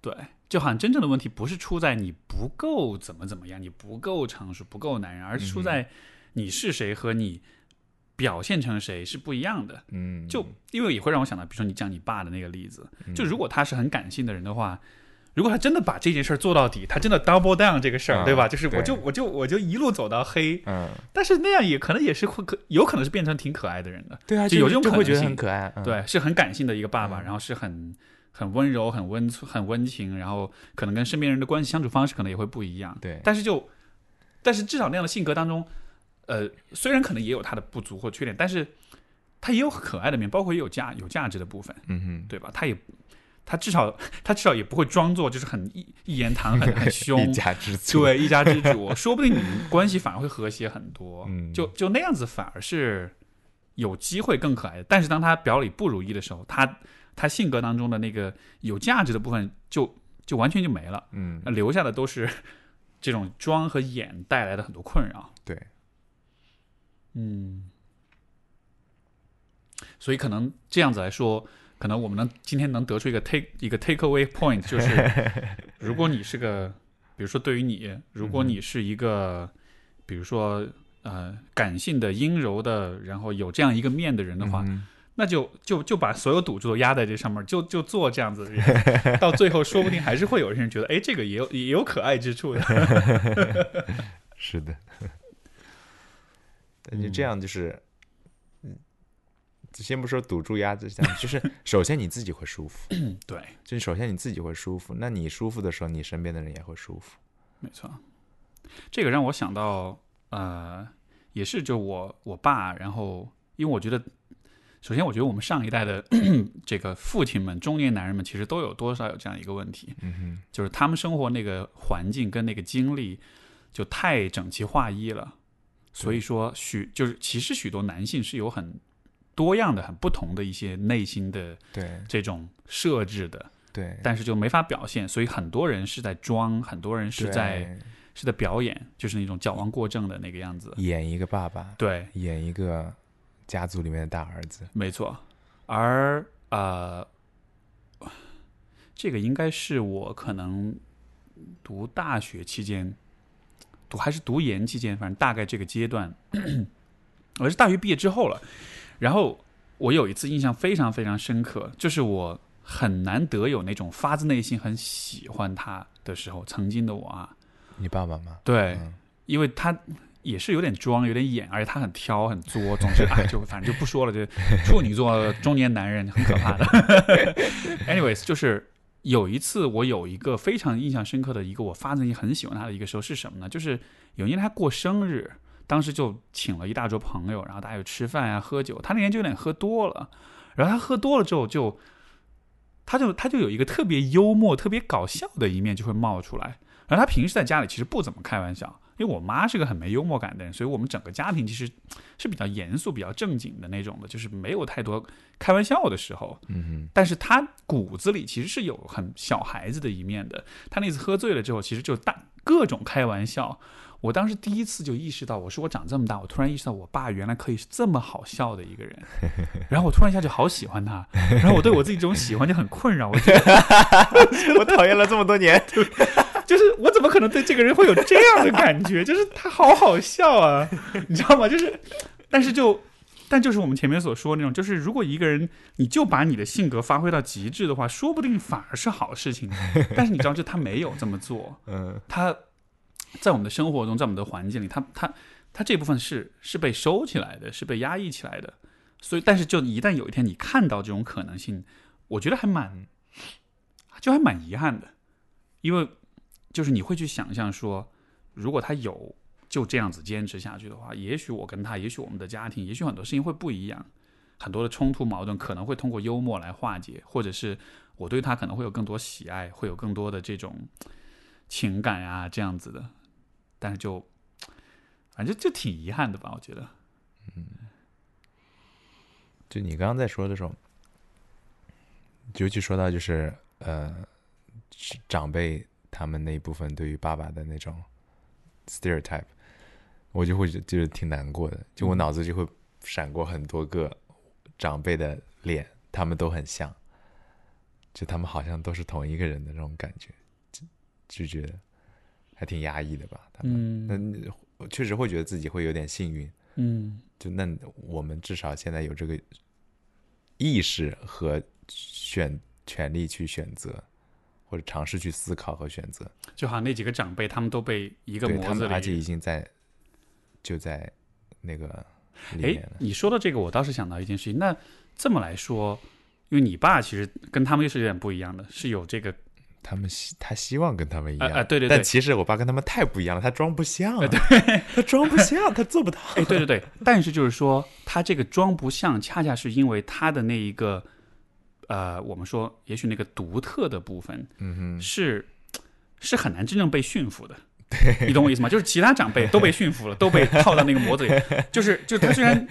对，就好像真正的问题不是出在你不够怎么怎么样，你不够成熟，不够男人，而是出在你是谁和你表现成谁是不一样的。嗯，就因为也会让我想到，比如说你讲你爸的那个例子，嗯就如果他是很感性的人的话，如果他真的把这件事儿做到底，他真的 double down 这个事儿，啊对吧？就是我就我就我就一路走到黑，嗯，但是那样也可能也是会可有可能是变成挺可爱的人的，对啊，就有这种就会觉得可能性很可爱。嗯、对，是很感性的一个爸爸，嗯然后是很很温柔、很温很温情，然后可能跟身边人的关系相处方式可能也会不一样，对，但是就但是至少那样的性格当中，呃，虽然可能也有他的不足或缺点，但是他也有可爱的面，包括也有价有价值的部分。嗯哼，对吧？他也，他至少他至少也不会装作就是很一一言堂很很凶 [laughs] 一，家之主。对一家之主，说不定你们关系反而会和谐很多。[laughs] 嗯就就那样子反而是有机会更可爱的。但是当他表里不如意的时候，他他性格当中的那个有价值的部分就就完全就没了，嗯，那留下的都是这种装和演带来的很多困扰。对，嗯，所以可能这样子来说，可能我们能今天能得出一个 take 一个 take away point，就是 [laughs] 如果你是个，比如说对于你，如果你是一个，比如说呃感性的、阴柔的，然后有这样一个面的人的话，嗯那就就就把所有赌注都压在这上面，就就做这样子的人，[laughs] 到最后说不定还是会有人觉得，哎，这个也有也有可爱之处的。[laughs] 是的。但就这样就是，嗯，先不说赌注压这样，就是 [laughs] 首先你自己会舒服，对，[clears throat] 就是首先你自己会舒服，那你舒服的时候，你身边的人也会舒服。没错，这个让我想到，呃，也是就我我爸，然后因为我觉得，首先我觉得我们上一代的 [clears throat] 这个父亲们、中年男人们，其实都有多少有这样一个问题，嗯哼，就是他们生活那个环境跟那个经历就太整齐划一了，所以说许就是其实许多男性是有很多样的、很不同的一些内心的对这种设置的，对，但是就没法表现，所以很多人是在装，很多人是在。是在表演，就是那种矫枉过正的那个样子。演一个爸爸，对，演一个家族里面的大儿子。没错。而呃，这个应该是我可能读大学期间，读还是读研期间，反正大概这个阶段，[coughs] 我是大学毕业之后了。然后我有一次印象非常非常深刻，就是我很难得有那种发自内心很喜欢他的时候，曾经的我啊，你爸爸吗？对，嗯因为他也是有点装，有点演，而且他很挑，很作，总是哎，就反正就不说了，就处女座中年男人很可怕的。[laughs] Anyways，就是有一次我有一个非常印象深刻的一个我发自内心很喜欢他的一个时候是什么呢？就是有一年他过生日，当时就请了一大桌朋友，然后大家就吃饭啊、喝酒。他那天就有点喝多了，然后他喝多了之后就，他就他就有一个特别幽默、特别搞笑的一面就会冒出来。然后他平时在家里其实不怎么开玩笑，因为我妈是个很没幽默感的人，所以我们整个家庭其实是比较严肃、比较正经的那种的，就是没有太多开玩笑的时候。嗯但是他骨子里其实是有很小孩子的一面的。他那次喝醉了之后，其实就大各种开玩笑。我当时第一次就意识到，我说我长这么大，我突然意识到我爸原来可以是这么好笑的一个人。[laughs] 然后我突然一下就好喜欢他，然后我对我自己这种喜欢就很困扰。我觉得哼，[laughs] 我讨厌了这么多年。[laughs] 就是我怎么可能对这个人会有这样的感觉？就是他好好笑啊，你知道吗？就是，但是就，但就是我们前面所说的那种，就是如果一个人你就把你的性格发挥到极致的话，说不定反而是好事情。但是你知道，就他没有这么做，嗯他在我们的生活中，在我们的环境里，他他他这部分是是被收起来的，是被压抑起来的。所以，但是就一旦有一天你看到这种可能性，我觉得还蛮，就还蛮遗憾的，因为就是你会去想象说，如果他有就这样子坚持下去的话，也许我跟他，也许我们的家庭，也许很多事情会不一样，很多的冲突矛盾可能会通过幽默来化解，或者是我对他可能会有更多喜爱，会有更多的这种情感啊这样子的，但是就反正就挺遗憾的吧，我觉得。嗯就你刚刚在说的时候，尤其说到就是呃，是长辈他们那一部分对于爸爸的那种 stereotype，我就会觉就是挺难过的。就我嗯脑子就会闪过很多个长辈的脸，他们都很像，就他们好像都是同一个人的那种感觉，就就觉得还挺压抑的吧。他们，嗯那我确实会觉得自己会有点幸运。嗯就那我们至少现在有这个意识和选权利去选择，或者尝试去思考和选择。就好像那几个长辈，他们都被一个模子而且已经在就在那个里哎面了，。你说到这个，我倒是想到一件事情。那这么来说，因为你爸其实跟他们又是有点不一样的，是有这个他们希他希望跟他们一样，啊啊，对对对，但其实我爸跟他们太不一样了，他装不像，他装不像，他做不到。哎，对对对。但是就是说，他这个装不像，恰恰是因为他的那一个，呃，我们说也许那个独特的部分嗯哼，是是很难真正被驯服的。你懂我意思吗？就是其他长辈都被 [laughs] 驯服了，都被套到那个模子里，就是就是他虽然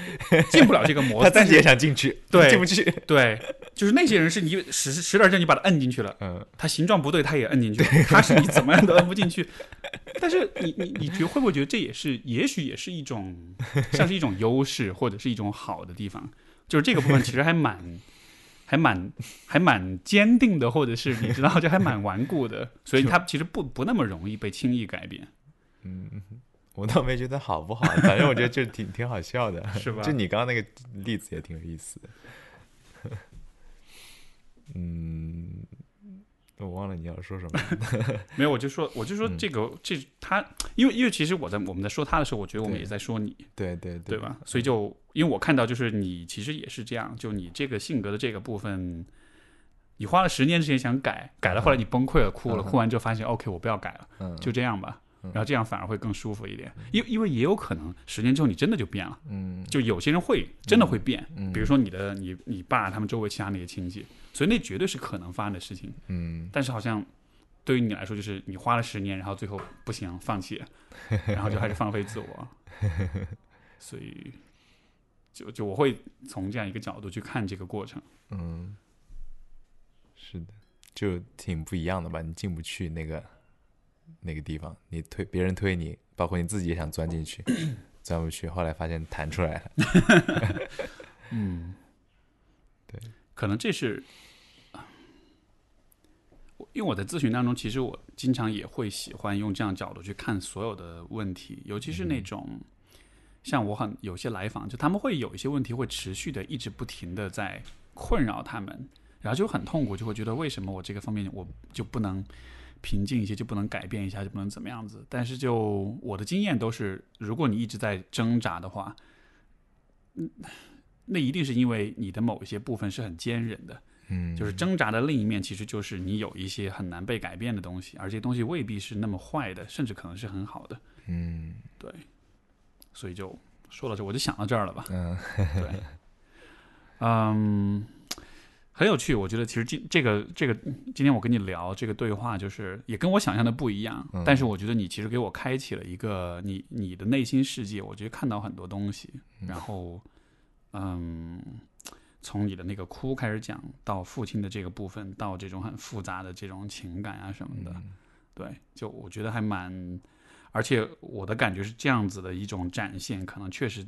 进不了这个模子，但 [laughs] 他自己也想进去，对进不去。对，就是那些人是你使使点劲，你把他摁进去了，嗯，他形状不对，他也摁进去了，他是你怎么样都摁不进去。[laughs] 但是你你你觉会不会觉得这也是，也许也是一种像是一种优势，或者是一种好的地方？就是这个部分其实还蛮。还蛮还蛮坚定的，或者是你知道，就还蛮顽固的，[laughs] 所以他其实不不那么容易被轻易改变。嗯我倒没觉得好不好，反正我觉得就挺 [laughs] 挺好笑的，是吧就你刚刚那个例子也挺有意思的。[laughs] 嗯，我忘了你要说什么。[laughs] 没有，我就说，我就说嗯这个、这他，因为因为其实我在我们在说他的时候，我觉得我们也在说你，对对对吧？所以就因为我看到就是你其实也是这样，就你这个性格的这个部分，你花了十年时间想改，改了后来你崩溃了，哭了，嗯哭完之后发现 OK，我不要改了，嗯，就这样吧。嗯。然后这样反而会更舒服一点，因因为也有可能十年之后你真的就变了，嗯，就有些人会真的会变，嗯。比如说你的你你爸他们周围其他那些亲戚，所以那绝对是可能发生的事情。嗯。但是好像对于你来说，就是你花了十年，然后最后不行，放弃，[laughs] 然后就还是放飞自我，所以就就我会从这样一个角度去看这个过程。嗯，是的，就挺不一样的吧？你进不去那个那个地方，你推别人推你，包括你自己也想钻进去，[clears throat] 钻不去，后来发现弹出来了。[laughs] 嗯，对，可能这是。我因为我在咨询当中，其实我经常也会喜欢用这样角度去看所有的问题，尤其是那种像我很有些来访，就他们会有一些问题会持续的一直不停的在困扰他们，然后就很痛苦，就会觉得为什么我这个方面我就不能平静一些，就不能改变一下，就不能怎么样子？但是就我的经验都是，如果你一直在挣扎的话，嗯，那一定是因为你的某一些部分是很坚韧的，嗯，就是挣扎的另一面，其实就是你有一些很难被改变的东西，而这些东西未必是那么坏的，甚至可能是很好的。嗯对，所以就说到这，我就想到这儿了吧。嗯对，嗯，很有趣。我觉得其实今这个这个今天我跟你聊这个对话，就是也跟我想象的不一样。嗯但是我觉得你其实给我开启了一个你你的内心世界，我觉得看到很多东西。然后，嗯，从你的那个哭开始讲，到父亲的这个部分，到这种很复杂的这种情感啊什么的，对，就我觉得还蛮，而且我的感觉是这样子的一种展现，可能确实，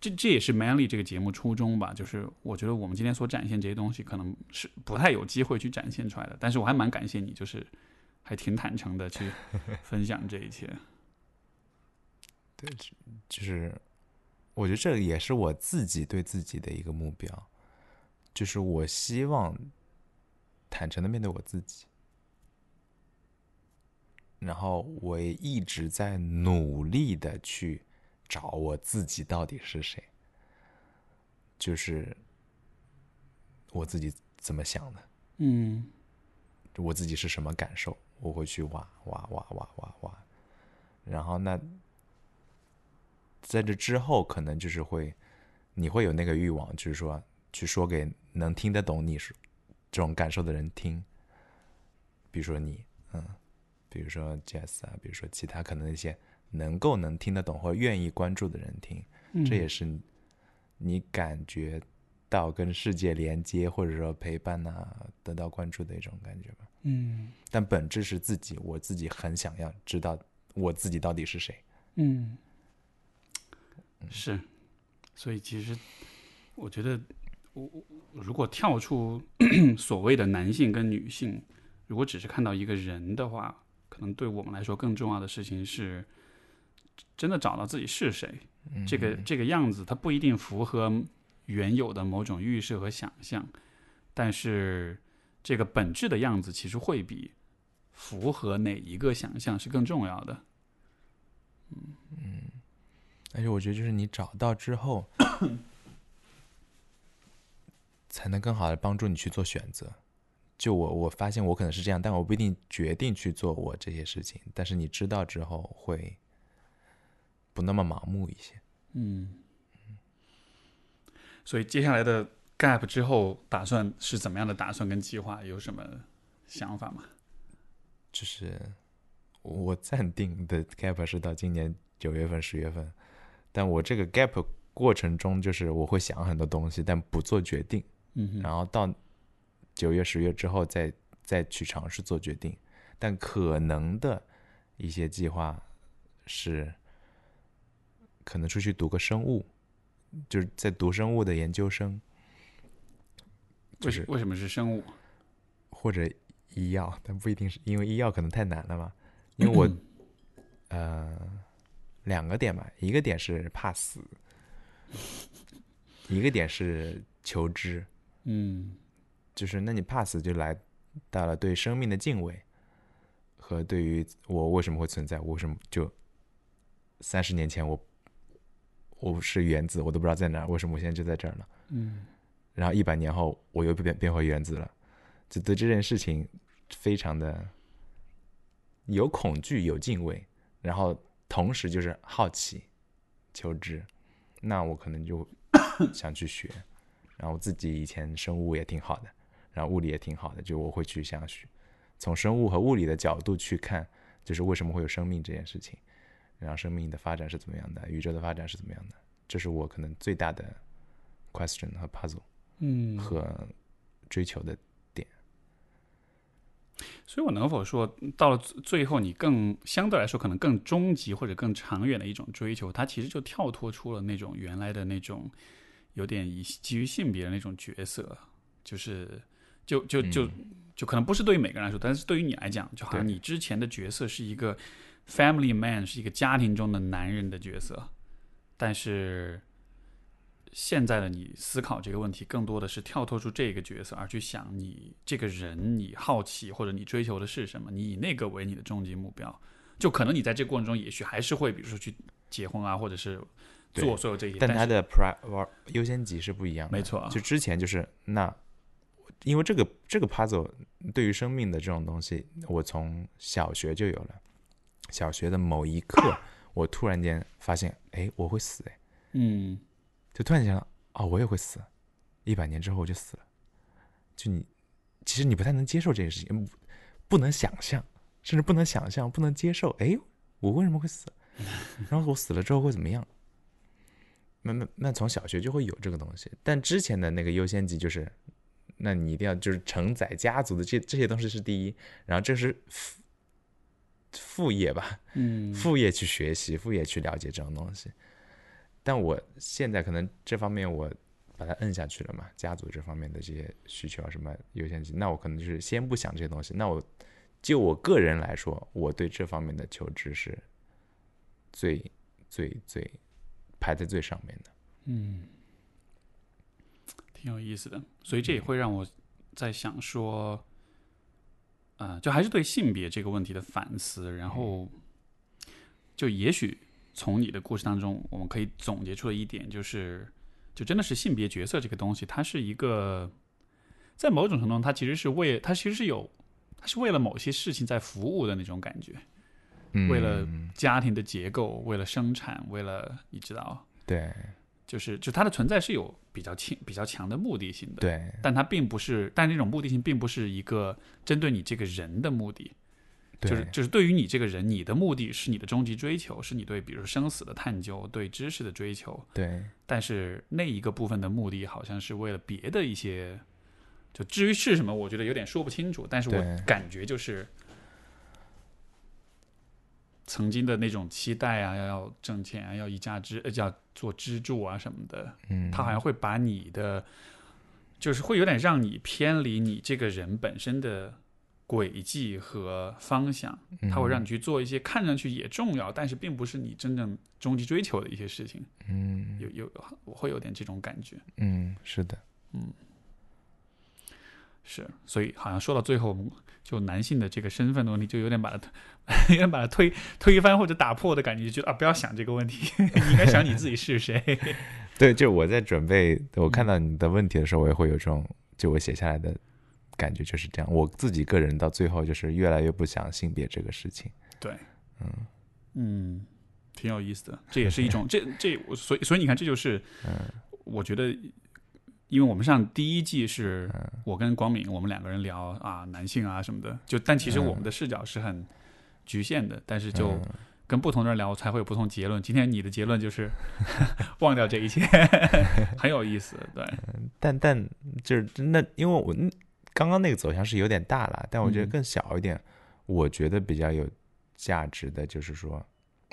这这也是 Manly 这个节目初衷吧，就是我觉得我们今天所展现这些东西，可能是不太有机会去展现出来的，但是我还蛮感谢你，就是还挺坦诚的去 [laughs] 分享这一切，对就是我觉得这也是我自己对自己的一个目标，就是我希望坦诚的面对我自己，然后我也一直在努力的去找我自己到底是谁，就是我自己怎么想的，嗯。我自己是什么感受，我会去挖挖挖挖挖挖，然后那在这之后，可能就是会，你会有那个欲望，就是说去说给能听得懂你是这种感受的人听，比如说你，嗯，比如说 Jess 啊，比如说其他可能一些能够能听得懂或愿意关注的人听，嗯。这也是你感觉到跟世界连接或者说陪伴呐、得到关注的一种感觉吧。嗯。但本质是自己，我自己很想要知道我自己到底是谁。嗯，是，所以其实我觉得，我我如果跳出 [coughs] 所谓的男性跟女性，如果只是看到一个人的话，可能对我们来说更重要的事情是，真的找到自己是谁。这个这个样子，它不一定符合原有的某种预设和想象，但是这个本质的样子其实会比符合哪一个想象是更重要的。嗯嗯而且我觉得，就是你找到之后，[coughs] 才能更好的帮助你去做选择。就我，我发现我可能是这样，但我不一定决定去做我这些事情。但是你知道之后，会不那么盲目一些。嗯，所以接下来的 gap 之后，打算是怎么样的打算跟计划？有什么想法吗？就是我暂定的 gap 是到今年九月份、十月份，但我这个 gap 过程中，就是我会想很多东西，但不做决定。嗯哼，然后到九月、十月之后再再去尝试做决定，但可能的一些计划是可能出去读个生物，就是在读生物的研究生，就是为什么是生物？或者医药，但不一定是因为医药可能太难了嘛，因为我呃两个点吧，一个点是怕死，[laughs] 一个点是求知。嗯就是那你怕死就来到了对生命的敬畏，和对于我为什么会存在，我为什么就三十年前我我是原子，我都不知道在哪儿，为什么我现在就在这儿呢？嗯。然后一百年后我又变变回原子了，就对这件事情非常的有恐惧、有敬畏，然后同时就是好奇、求知，那我可能就想去学。[coughs] 然后自己以前生物也挺好的，然后物理也挺好的，就我会去想学，从生物和物理的角度去看，就是为什么会有生命这件事情，然后生命的发展是怎么样的，宇宙的发展是怎么样的，这是我可能最大的 question 和 puzzle 嗯，和追求的点。所以我能否说，到了最最后，你更相对来说可能更终极或者更长远的一种追求，它其实就跳脱出了那种原来的那种有点以基于性别的那种角色，就是就就就就可能不是对于每个人来说，但是对于你来讲，就好像你之前的角色是一个 family man，是一个家庭中的男人的角色，但是现在的你思考这个问题，更多的是跳脱出这个角色，而去想你这个人，你好奇或者你追求的是什么，你以那个为你的终极目标。就可能你在这个过程中，也许还是会，比如说去结婚啊，或者是做所有这些，但他的 prior 优先级是不一样的。没错就之前就是那因为这个这个 puzzle 对于生命的这种东西，我从小学就有了。小学的某一刻，我突然间发现，哎，我会死，哎，嗯就突然想到，哦，我也会死，一百年之后我就死了。就你，其实你不太能接受这件事情，不不能想象，甚至不能想象，不能接受。哎，我为什么会死？[laughs] 然后我死了之后会怎么样？那那那从小学就会有这个东西，但之前的那个优先级就是，那你一定要就是承载家族的这这些东西是第一，然后这是副副业吧，嗯副业去学习，副业去了解这种东西。但我现在可能这方面我把它摁下去了嘛，家族这方面的这些需求啊，什么优先级，那我可能就是先不想这些东西。那我就我个人来说，我对这方面的求知是最最最排在最上面的。嗯，挺有意思的。所以这也会让我在想说，呃，就还是对性别这个问题的反思，然后就也许从你的故事当中，我们可以总结出了一点，就是就真的是性别角色这个东西，它是一个在某种程度上，它其实是为它其实是有。它是为了某些事情在服务的那种感觉，嗯，为了家庭的结构，为了生产，为了你知道，对就是就它的存在是有比较轻、比较强的目的性的，对。但它并不是，但这种目的性并不是一个针对你这个人的目的，对，就是就是对于你这个人，你的目的是你的终极追求，是你对比如生死的探究，对知识的追求，对。但是那一个部分的目的好像是为了别的一些，就至于是什么，我觉得有点说不清楚，但是我感觉就是。曾经的那种期待啊，要要挣钱啊，要一家之，呃，要做支柱啊什么的，嗯，他好像会把你的，就是会有点让你偏离你这个人本身的轨迹和方向，他会让你去做一些看上去也重要，但是并不是你真正终极追求的一些事情。嗯。有有，我会有点这种感觉。嗯是的，是，所以好像说到最后，就男性的这个身份的问题，就有点把它 [laughs] 有点把它推推翻或者打破的感觉，就觉得啊，不要想这个问题，[laughs] 你应该想你自己是谁。[laughs] 对，就我在准备，我看嗯到你的问题的时候，我也会有这种，就我写下来的感觉就是这样。我自己个人到最后就是越来越不想性别这个事情。对，嗯嗯，挺有意思的，这也是一种这这所以所以你看，这就是嗯我觉得，因为我们上第一季是我跟光敏我们两个人聊啊男性啊什么的，就但其实我们的视角是很局限的，但是就跟不同的人聊才会有不同结论。今天你的结论就是 [laughs] 忘掉这一切，[laughs] 很有意思，对，但但就是那，因为我嗯刚刚那个走向是有点大了，但我觉得嗯更小一点，我觉得比较有价值的就是说，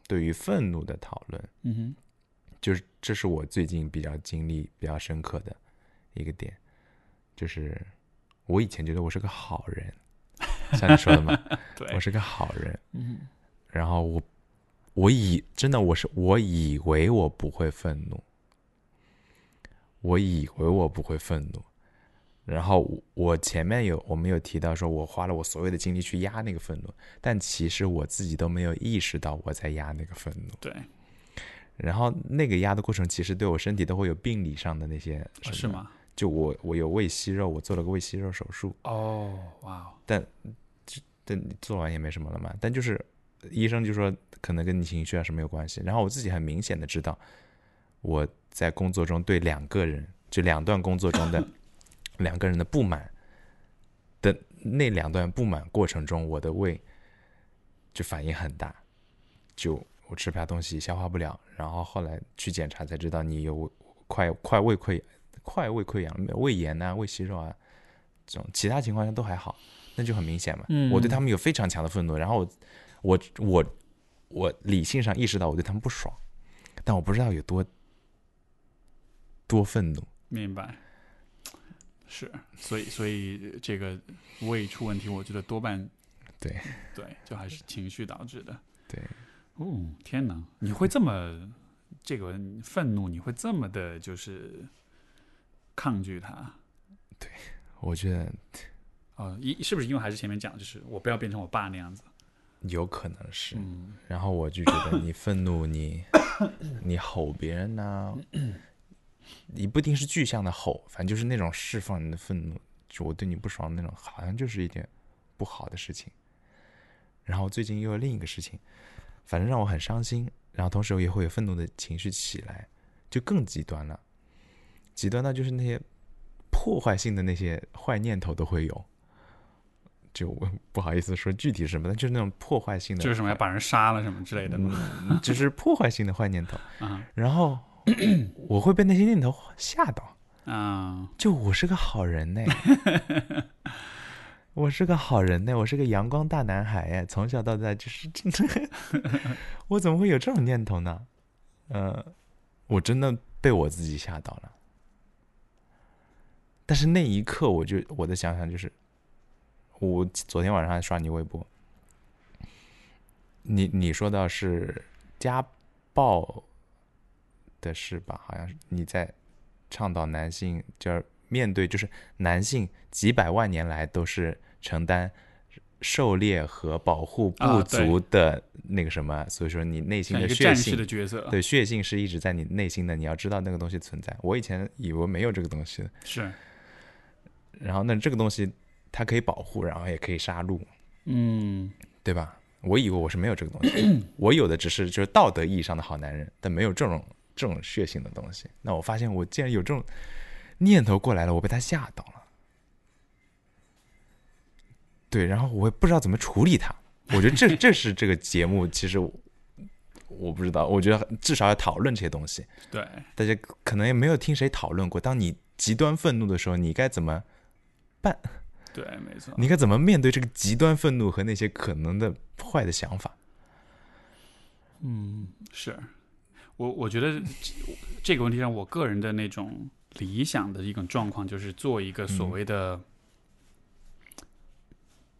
对于愤怒的讨论，嗯哼，就是这是我最近比较经历比较深刻的一个点，就是我以前觉得我是个好人，像你说的嘛，[laughs] 对我，是个好人，嗯然后我我以真的我是我以为我不会愤怒，我以为我不会愤怒，然后我我前面有我们有提到说我花了我所有的精力去压那个愤怒，但其实我自己都没有意识到我在压那个愤怒，对，然后那个压的过程其实对我身体都会有病理上的那些什么哦是？吗？就我我有胃息肉，我做了个胃息肉手术，哦，哇哦，但做完也没什么了嘛。但就是医生就说可能跟你情绪啊什么有关系。然后我自己很明显的知道，我在工作中对两个人，就两段工作中的 [laughs] 两个人的不满的那两段不满过程中，我的胃就反应很大，就我吃不下东西，消化不了。然后后来去检查才知道你有快快胃溃快胃溃疡、胃炎啊、胃息肉啊这种，其他情况下都还好。那就很明显嘛。嗯我对他们有非常强的愤怒，然后我我我我理性上意识到我对他们不爽，但我不知道有多多愤怒。明白，是，所以所以这个胃出问题，我觉得多半对 [laughs] 对，就还是情绪导致的。对，哦，天哪，你会这么这个愤怒，你会这么的，就是抗拒它？我觉得哦，一是不是因为还是前面讲，就是我不要变成我爸那样子？有可能是。嗯然后我就觉得你愤怒，你 [laughs] 你吼别人呐、你不一定是具象的吼，反正就是那种释放你的愤怒，就我对你不爽的那种，好像就是一件不好的事情。然后最近又有另一个事情，反正让我很伤心，然后同时也会有愤怒的情绪起来，就更极端了。极端到就是那些破坏性的那些坏念头都会有。就我不好意思说具体是什么，但就是那种破坏性的，就是什么要把人杀了什么之类的，嗯，就是破坏性的坏念头。[laughs] 啊然后我会被那些念头吓到。啊，就我是个好人呢，[laughs] 我是个好人呢，我是个阳光大男孩哎，从小到大就是真的，[laughs] 我怎么会有这种念头呢？呃，我真的被我自己吓到了。但是那一刻，我就我的想想就是，我昨天晚上还刷你微博，你你说到是家暴的事吧？好像是你在倡导男性就是面对就是男性几百万年来都是承担狩猎和保护部啊对族的那个什么，所以说你内心的血性的角色，对血性是一直在你内心的，你要知道那个东西存在。我以前以为没有这个东西的，是，然后那这个东西它可以保护，然后也可以杀戮，嗯，对吧？我以为我是没有这个东西，我有的只是就是道德意义上的好男人，但没有这种这种血腥的东西。那我发现我竟然有这种念头过来了，我被他吓到了。对，然后我也不知道怎么处理它。我觉得这这是这个节目，其实我我不知道，我觉得至少要讨论这些东西。对，大家可能也没有听谁讨论过，当你极端愤怒的时候，你该怎么办？对，没错，你该怎么面对这个极端愤怒和那些可能的坏的想法？嗯，是。我我觉得这这个问题上，我个人的那种理想的一种状况，就是做一个所谓的、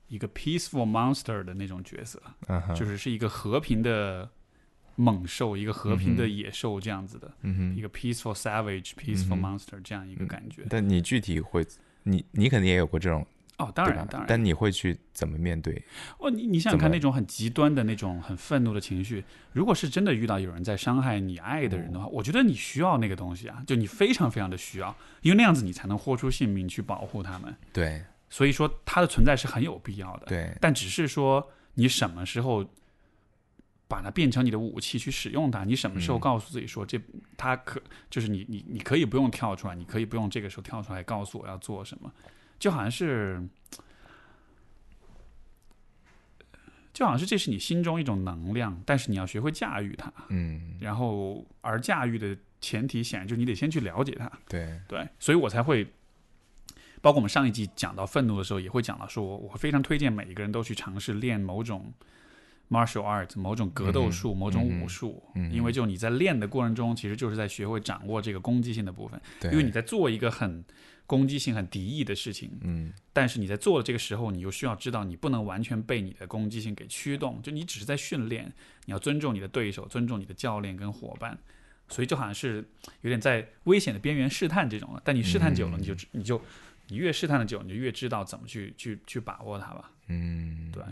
一个 peaceful monster 的那种角色，就是是一个和平的猛兽，一个和平的野兽这样子的，一个 peaceful savage、peaceful monster 这样一个感觉。但你具体会，你你肯定也有过这种，哦，当？然当然，但你会去怎么面对？哦，你你想想看，那种很极端的那种很愤怒的情绪，如果是真的遇到有人在伤害你爱的人的话，我觉得你需要那个东西啊，就你非常非常的需要，因为那样子你才能豁出性命去保护他们。对所以说，它的存在是很有必要的。对，但只是说你什么时候把它变成你的武器去使用它，你什么时候嗯告诉自己说这它可就是你你你可以不用跳出来，你可以不用这个时候跳出来告诉我要做什么，就好像是。就好像是这是你心中一种能量，但是你要学会驾驭它。嗯，然后，而驾驭的前提显然就是你得先去了解它。对，对，所以我才会，包括我们上一集讲到愤怒的时候，也会讲到说，我会非常推荐每一个人都去尝试练某种 martial art，某种格斗术，某种武术，嗯因为就你在练的过程中，其实就是在学会掌握这个攻击性的部分，对，因为你在做一个很攻击性、很敌意的事情，嗯但是你在做的这个时候，你又需要知道，你不能完全被你的攻击性给驱动，就你只是在训练，你要尊重你的对手，尊重你的教练跟伙伴，所以就好像是有点在危险的边缘试探这种了。但你试探久了，嗯你就你就你越试探的久，你就越知道怎么去去去把握它吧。嗯，对。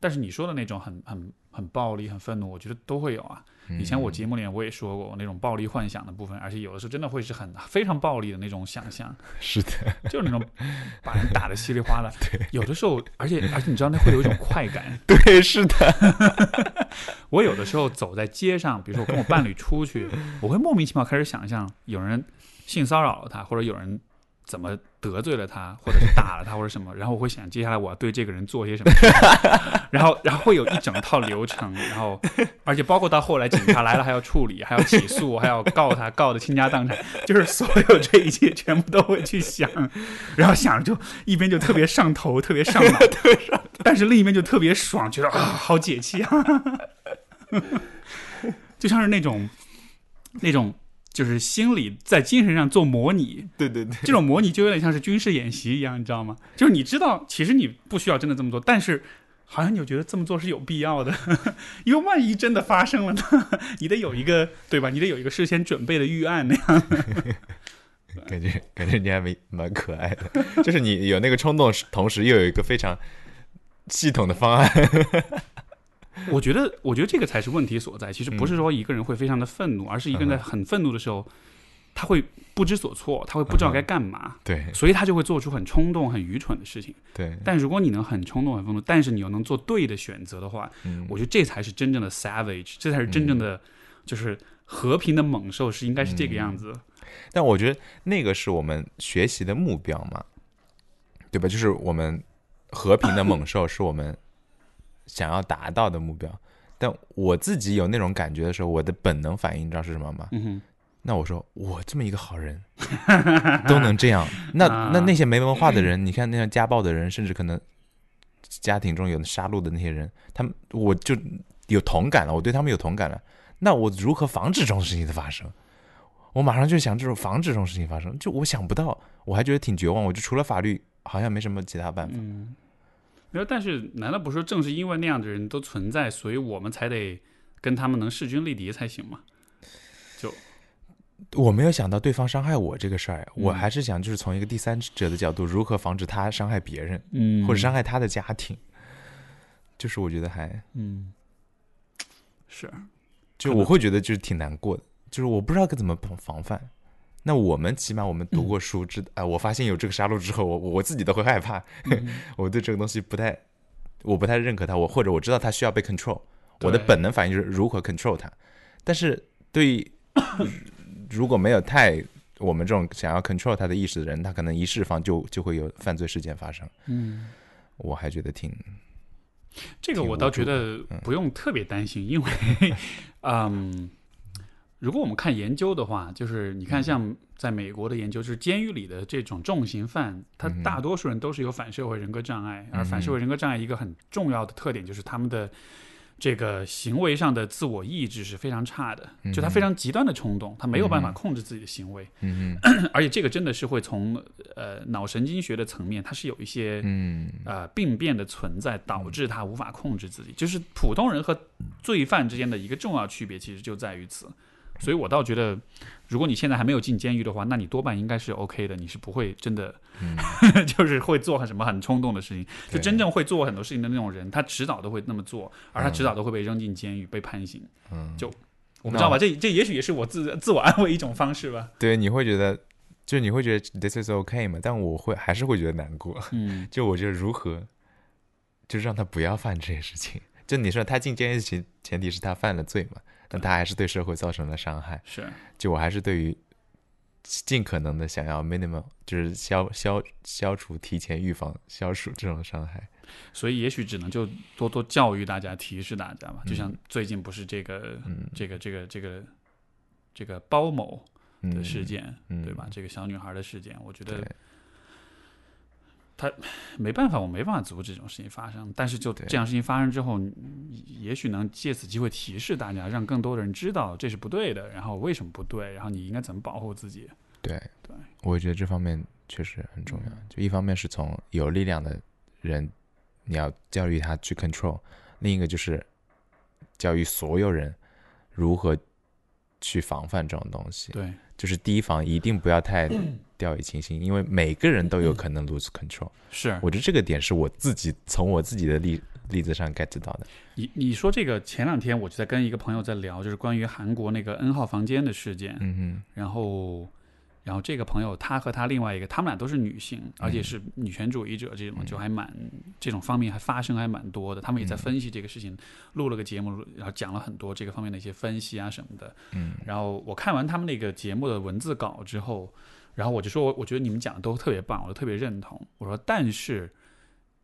但是你说的那种很很很暴力、很愤怒，我觉得都会有啊。以前我节目里面我也说过，那种暴力幻想的部分，而且有的时候真的会是很 [laughs] 非常暴力的那种想象。[laughs] 是的，就是那种把人打得稀里哗啦。[laughs] 对有的时候，而且而且你知道，那会有一种快感。对，是的，我有的时候走在街上，比如说我跟我伴侣出去，我会莫名其妙开始想象有人性骚扰了他，或者有人怎么得罪了他，或者是打了他，或者什么，[laughs] 然后我会想接下来我要对这个人做些什么，[laughs] 然后然后会有一整套流程，然后而且包括到后来警察来了还要处理，还要起诉，还要告他，告的倾家荡产，[laughs] 就是所有这一切全部都会去想，然后想着就一边就特别上头，特别上脑，特别上但是另一边就特别爽，觉得啊好解气啊，就像是那种那种。就是心理在精神上做模拟，对对对，这种模拟就有点像是军事演习一样，你知道吗？就是你知道，其实你不需要真的这么做，但是好像你就觉得这么做是有必要的，[laughs] 因为万一真的发生了呢，[laughs] 你得有一个对吧？你得有一个事先准备的预案那样。[laughs] 感觉感觉你还没蛮可爱的，就是你有那个冲动，同时又有一个非常系统的方案。[laughs] 我觉得，我觉得这个才是问题所在。其实不是说一个人会非常的愤怒，而是一个人在嗯很愤怒的时候，他会不知所措，他会不知道该干嘛，对所以他就会做出很冲动、很愚蠢的事情。对，但如果你能很冲动、很愤怒，但是你又能做对的选择的话，嗯我觉得这才是真正的 savage，这才是真正的就是和平的猛兽，是应该是这个样子。但我觉得那个是我们学习的目标嘛，对吧？就是我们和平的 [laughs] 猛兽是我们想要达到的目标。但我自己有那种感觉的时候，我的本能反应你知道是什么吗？嗯，那我说我这么一个好人 [laughs] 都能这样，那啊那那些没文化的人，你看那样家暴的人，甚至可能家庭中有杀戮的那些人，他们我就有同感了，我对他们有同感了。那我如何防止这种事情的发生？我马上就想这种防止这种事情发生，就我想不到，我还觉得挺绝望。我就除了法律，好像没什么其他办法。嗯，没有，但是难道不是说正是因为那样的人都存在，所以我们才得跟他们能势均力敌才行吗？就我没有想到对方伤害我这个事儿，我嗯还是想就是从一个第三者的角度，如何防止他伤害别人，嗯或者伤害他的家庭。就是我觉得还嗯，是，就我会觉得就是挺难过的，就是我不知道该怎么防防范。那我们起码我们读过书，知啊、我发现有这个杀戮之后，我我自己都会害怕，嗯 [laughs] 我对这个东西不太，我不太认可它，我或者我知道它需要被 control，我的本能反应就是如何 control 它。但是对于如果没有太我们这种想要 control 它的意识的人，他可能一释放就就会有犯罪事件发生。嗯。我还觉得挺这个我倒觉得不用特别担心，因为，[laughs] 嗯，如果我们看研究的话，就是你嗯。看像在美国的研究，就是监狱里的这种重刑犯，他大多数人都是有反社会人格障碍，而反社会人格障碍一个很重要的特点就是他们的。这个行为上的自我意志是非常差的，就他非常极端的冲动，他没有办法嗯。控制自己的行为，嗯嗯 [clears throat] 而且这个真的是会从呃脑神经学的层面，它是有一些嗯。呃病变的存在导致他无法控制自己，就是普通人和罪犯之间的一个重要区别，其实就在于此。所以我倒觉得，如果你现在还没有进监狱的话，那你多半应该是 OK 的，你是不会真的嗯，[laughs] 就是会做很什么很冲动的事情。就真正会做很多事情的那种人，他迟早都会那么做，而他迟早都会被扔进监狱、被判刑。嗯就我不知道吧？这这也许也是我自自我安慰一种方式吧。对，你会觉得，就你会觉得 this is okay 嘛？但我会还是会觉得难过。嗯 [laughs] 就我觉得如何，就是让他不要犯这些事情。就你说他进监狱前前提是他犯了罪嘛，但他还是对社会造成了伤害。是，就我还是对于尽可能的想要 minimum，就是消消消除、提前预防、消除这种伤害。所以也许只能就多多教育大家、提示大家吧。就像最近不是这个、嗯这个、这个、这个、这个包某的嗯，事件，嗯对吧？这个小女孩的事件，我觉得对没办法，我没办法阻止这种事情发生。但是就对这样事情发生之后，也许能借此机会提示大家，让更多的人知道这是不对的，然后为什么不对，然后你应该怎么保护自己。对对，我觉得这方面确实很重要。嗯就一方面是从有力量的人，你要教育他去 control；另一个就是教育所有人如何去防范这种东西。对，就是提防一定不要太 [clears throat] 掉以轻心，因为每个人都有可能 lose control。是我觉得这个点是我自己从我自己的例例子上 get 到的。你你说这个，前两天我就在跟一个朋友在聊，就是关于韩国那个 N 号房间的事件。嗯嗯然后，然后这个朋友他和他另外一个，他们俩都是女性，而且是女权主义者，这种就还蛮这种方面还发生还蛮多的。他们也在分析这个事情，录了个节目，然后讲了很多这个方面的一些分析啊什么的。嗯然后我看完他们那个节目的文字稿之后，然后我就说，我我觉得你们讲的都特别棒，我都特别认同。我说，但是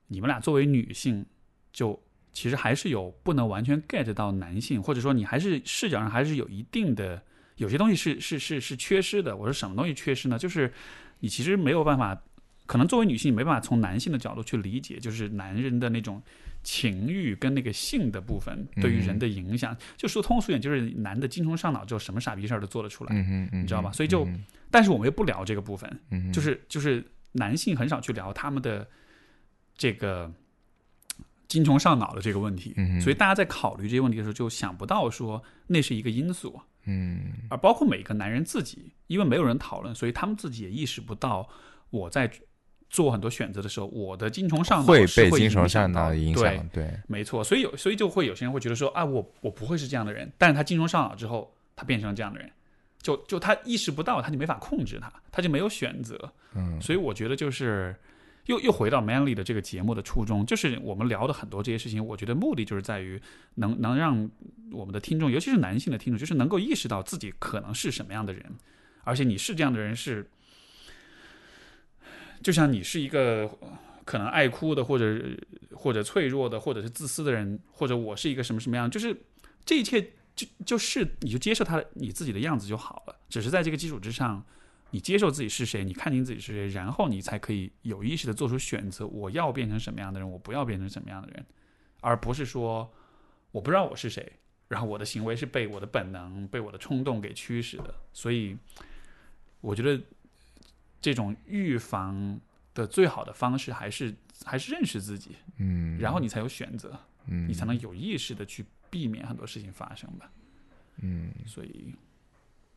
你们俩作为女性，就其实还是有不能完全 get 到男性，或者说你还是视角上还是有一定的有些东西是是是是缺失的。我说什么东西缺失呢？就是你其实没有办法，可能作为女性你没办法从男性的角度去理解，就是男人的那种情欲跟那个性的部分对于人的影响。就说通俗点，就是男的精虫上脑之后，什么傻逼事儿都做得出来。你知道吧？所以就嗯但是我们又不聊这个部分，就是就是男性很少去聊他们的这个精虫上脑的这个问题，所以大家在考虑这些问题的时候，就想不到说那是一个因素，嗯。而包括每个男人自己，因为没有人讨论，所以他们自己也意识不到我在做很多选择的时候，我的精虫上脑会被精虫上脑影对响，对，没错，所以有，所以就会有些人会觉得说啊，我我不会是这样的人，但是他精虫上脑之后，他变成了这样的人，就就他意识不到，他就没法控制他，他就没有选择。嗯。所以我觉得就是又又回到 Manly 的这个节目的初衷，就是我们聊的很多这些事情，我觉得目的就是在于能能让我们的听众，尤其是男性的听众，就是能够意识到自己可能是什么样的人，而且你是这样的人是，就像你是一个可能爱哭的，或者或者脆弱的，或者是自私的人，或者我是一个什么什么样，就是这一切就就是你就接受他的你自己的样子就好了，只是在这个基础之上。你接受自己是谁，你看清自己是谁，然后你才可以有意识的做出选择。我要变成什么样的人，我不要变成什么样的人，而不是说我不知道我是谁，然后我的行为是被我的本能、被我的冲动给驱使的。所以，我觉得这种预防的最好的方式还是还是认识自己，嗯，然后你才有选择，嗯，你才能有意识的去避免很多事情发生吧。嗯，所以，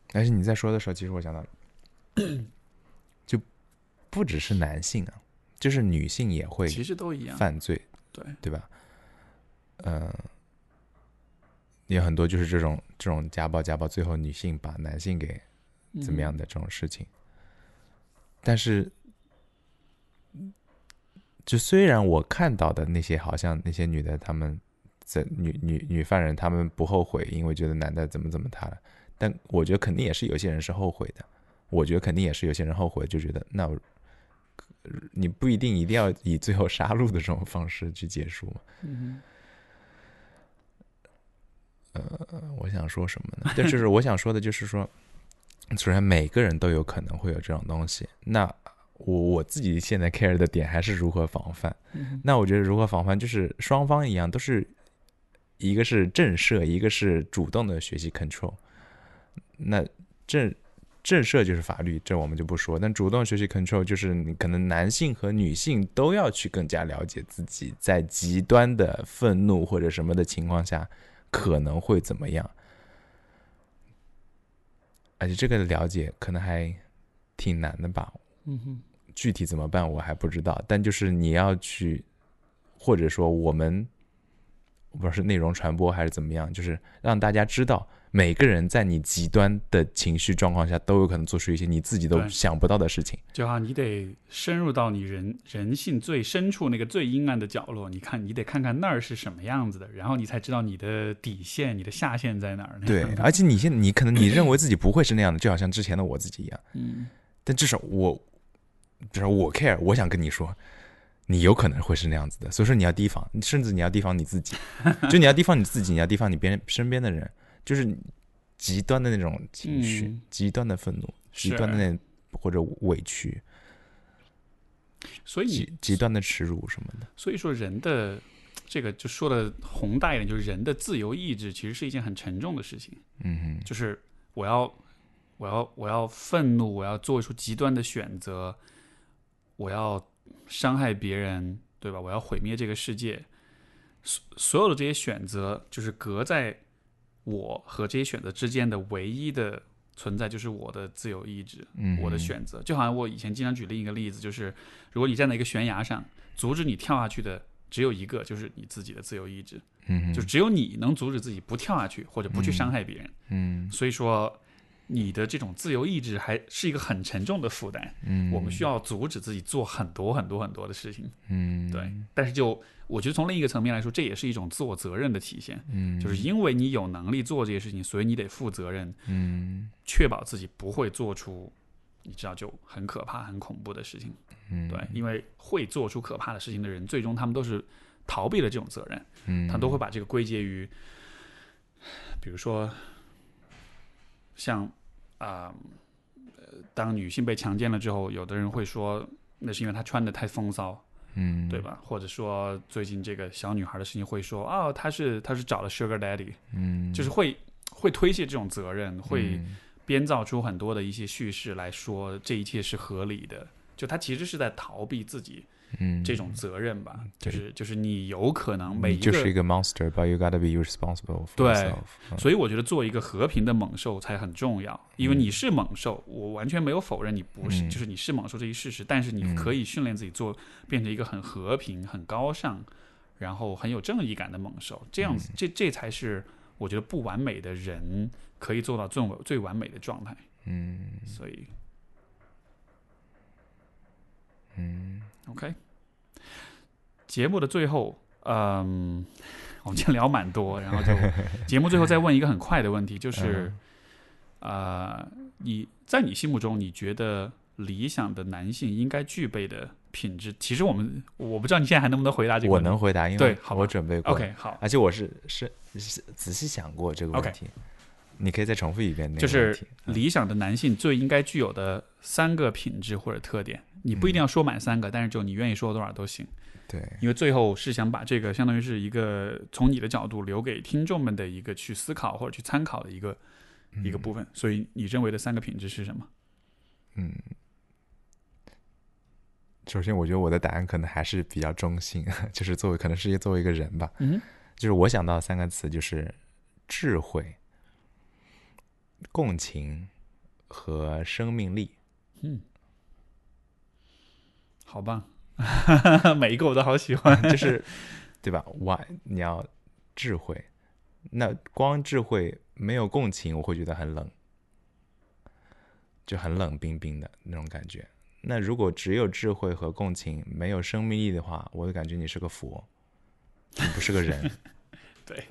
但是你在说的时候，其实我想到，[clears throat] 就不只是男性啊，就是女性也会其实都一样。犯罪，对，对吧？嗯、有很多就是这种这种家暴，家暴最后女性把男性给怎么样的这种事情，但是，就虽然我看到的那些好像那些女的，她们在女女女犯人，她们不后悔，因为觉得男的怎么怎么她了，但我觉得肯定也是有些人是后悔的，我觉得肯定也是有些人后悔，就觉得那我你不一定一定要以最后杀戮的这种方式去结束嘛。嗯呃，我想说什么呢？但就是我想说的，就是说，首先每个人都有可能会有这种东西。那我我自己现在 care 的点还是如何防范。哼那我觉得如何防范，就是双方一样，都是一个是震慑，一个是主动的学习 control。那震震慑就是法律，这我们就不说。但主动学习 control 就是你可能男性和女性都要去更加了解自己在极端的愤怒或者什么的情况下可能会怎么样。而且这个了解可能还挺难的吧，嗯哼，具体怎么办我还不知道，但就是你要去，或者说我们不知道是内容传播还是怎么样，就是让大家知道，每个人在你极端的情绪状况下都有可能做出一些你自己都想不到的事情。就好像你得深入到你人人性最深处那个最阴暗的角落，你看你得看看那儿是什么样子的，然后你才知道你的底线、你的下限在哪儿。对，而且你现在你可能你认为自己不会是那样的，就好像之前的我自己一样，嗯，但至少我，至少我 care，我想跟你说。你有可能会是那样子的，所以说你要提防，甚至你要提防你自己，[laughs] 就你要提防你自己，你要提防你别人身边的人，就是极端的那种情绪，嗯极端的愤怒，极端的那或者委屈，所以极极端的耻辱什么的。所以说人的这个就说的宏大一点，就是人的自由意志其实是一件很沉重的事情。嗯哼，就是我要，我要，我要愤怒，我要做出极端的选择，我要伤害别人，对吧？我要毁灭这个世界。所所有的这些选择，就是隔在我和这些选择之间的唯一的存在，就是我的自由意志，嗯，我的选择。就好像我以前经常举另一个例子，就是如果你站在一个悬崖上，阻止你跳下去的只有一个，就是你自己的自由意志。嗯，就只有你能阻止自己不跳下去，或者不去伤害别人。嗯所以说，你的这种自由意志还是一个很沉重的负担。嗯，我们需要阻止自己做很多很多很多的事情。嗯对，但是就我觉得从另一个层面来说，这也是一种自我责任的体现。嗯，就是因为你有能力做这些事情，所以你得负责任，嗯确保自己不会做出你知道就很可怕、很恐怖的事情。嗯对，因为会做出可怕的事情的人，最终他们都是逃避了这种责任。嗯，他都会把这个归结于，比如说，像啊、呃，当女性被强奸了之后，有的人会说那是因为她穿的太风骚，嗯对？吧？或者说最近这个小女孩的事情会说哦，她是她是找了 Sugar Daddy，嗯，就是会会推卸这种责任，会嗯编造出很多的一些叙事来说这一切是合理的。就她其实是在逃避自己嗯。这种责任吧，就是就是你有可能每一个就是一个 monster，but you gotta be responsible for 对 yourself。嗯。所以我觉得做一个和平的猛兽才很重要，因为你是猛兽，我完全没有否认你不是，嗯。就是你是猛兽这一事实，但是你可以训练自己做，变成一个很和平、很高尚，然后很有正义感的猛兽，这样子，这这才是我觉得不完美的人可以做到最最完美的状态。嗯。所以嗯，OK，节目的最后，嗯，[laughs] 我们今天聊蛮多，[laughs] 然后就节目最后再问一个很快的问题，就是，呃，你在你心目中，你觉得理想的男性应该具备的品质？其实我们我不知道你现在还能不能回答这个我问题。我能回答，因为对好我准备过 OK，好，而且我是是是仔细想过这个问题。你可以再重复一遍那就是个问题。嗯理想的男性最应该具有的三个品质或者特点，你不一定要说满三个，但是就你愿意说多少都行。对，因为最后是想把这个相当于是一个从你的角度留给听众们的一个去思考或者去参考的一个、一个部分。所以你认为的三个品质是什么？嗯，首先我觉得我的答案可能还是比较中性，[laughs] 就是作为可能是作为一个人吧，嗯就是我想到三个词就是智慧、共情和生命力。嗯，好棒，[laughs] 每一个我都好喜欢。[laughs] 就是对吧？我你要智慧，那光智慧没有共情，我会觉得很冷，就很冷冰冰的那种感觉。那如果只有智慧和共情，没有生命力的话，我就感觉你是个佛，你不是个人。[laughs] 对，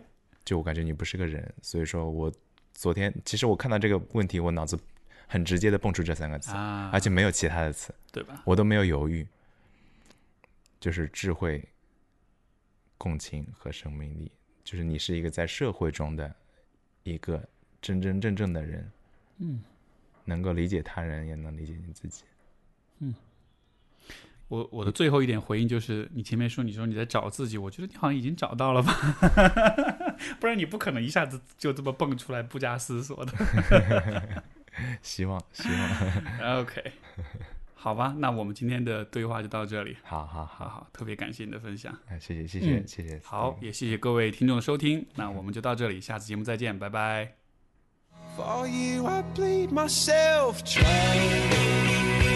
就我感觉你不是个人，所以说我昨天其实我看到这个问题，我脑子很直接的蹦出这三个词，啊，而且没有其他的词。对吧？我都没有犹豫，就是智慧、共情和生命力，就是你是一个在社会中的一个真真正正的人，嗯，能够理解他人，也能理解你自己。嗯我我的最后一点回应就是，你前面说你说你在找自己，我觉得你好像已经找到了吧，[laughs] 不然你不可能一下子就这么蹦出来不加思索的。[laughs] [laughs] 希望，希望，OK，好吧，那我们今天的对话就到这里。好好好，好好，特别感谢你的分享。啊，谢谢，谢谢，嗯谢谢。好，也谢谢各位听众的收听，那我们就到这里，下次节目再见，拜拜。For you, I bleed myself dry.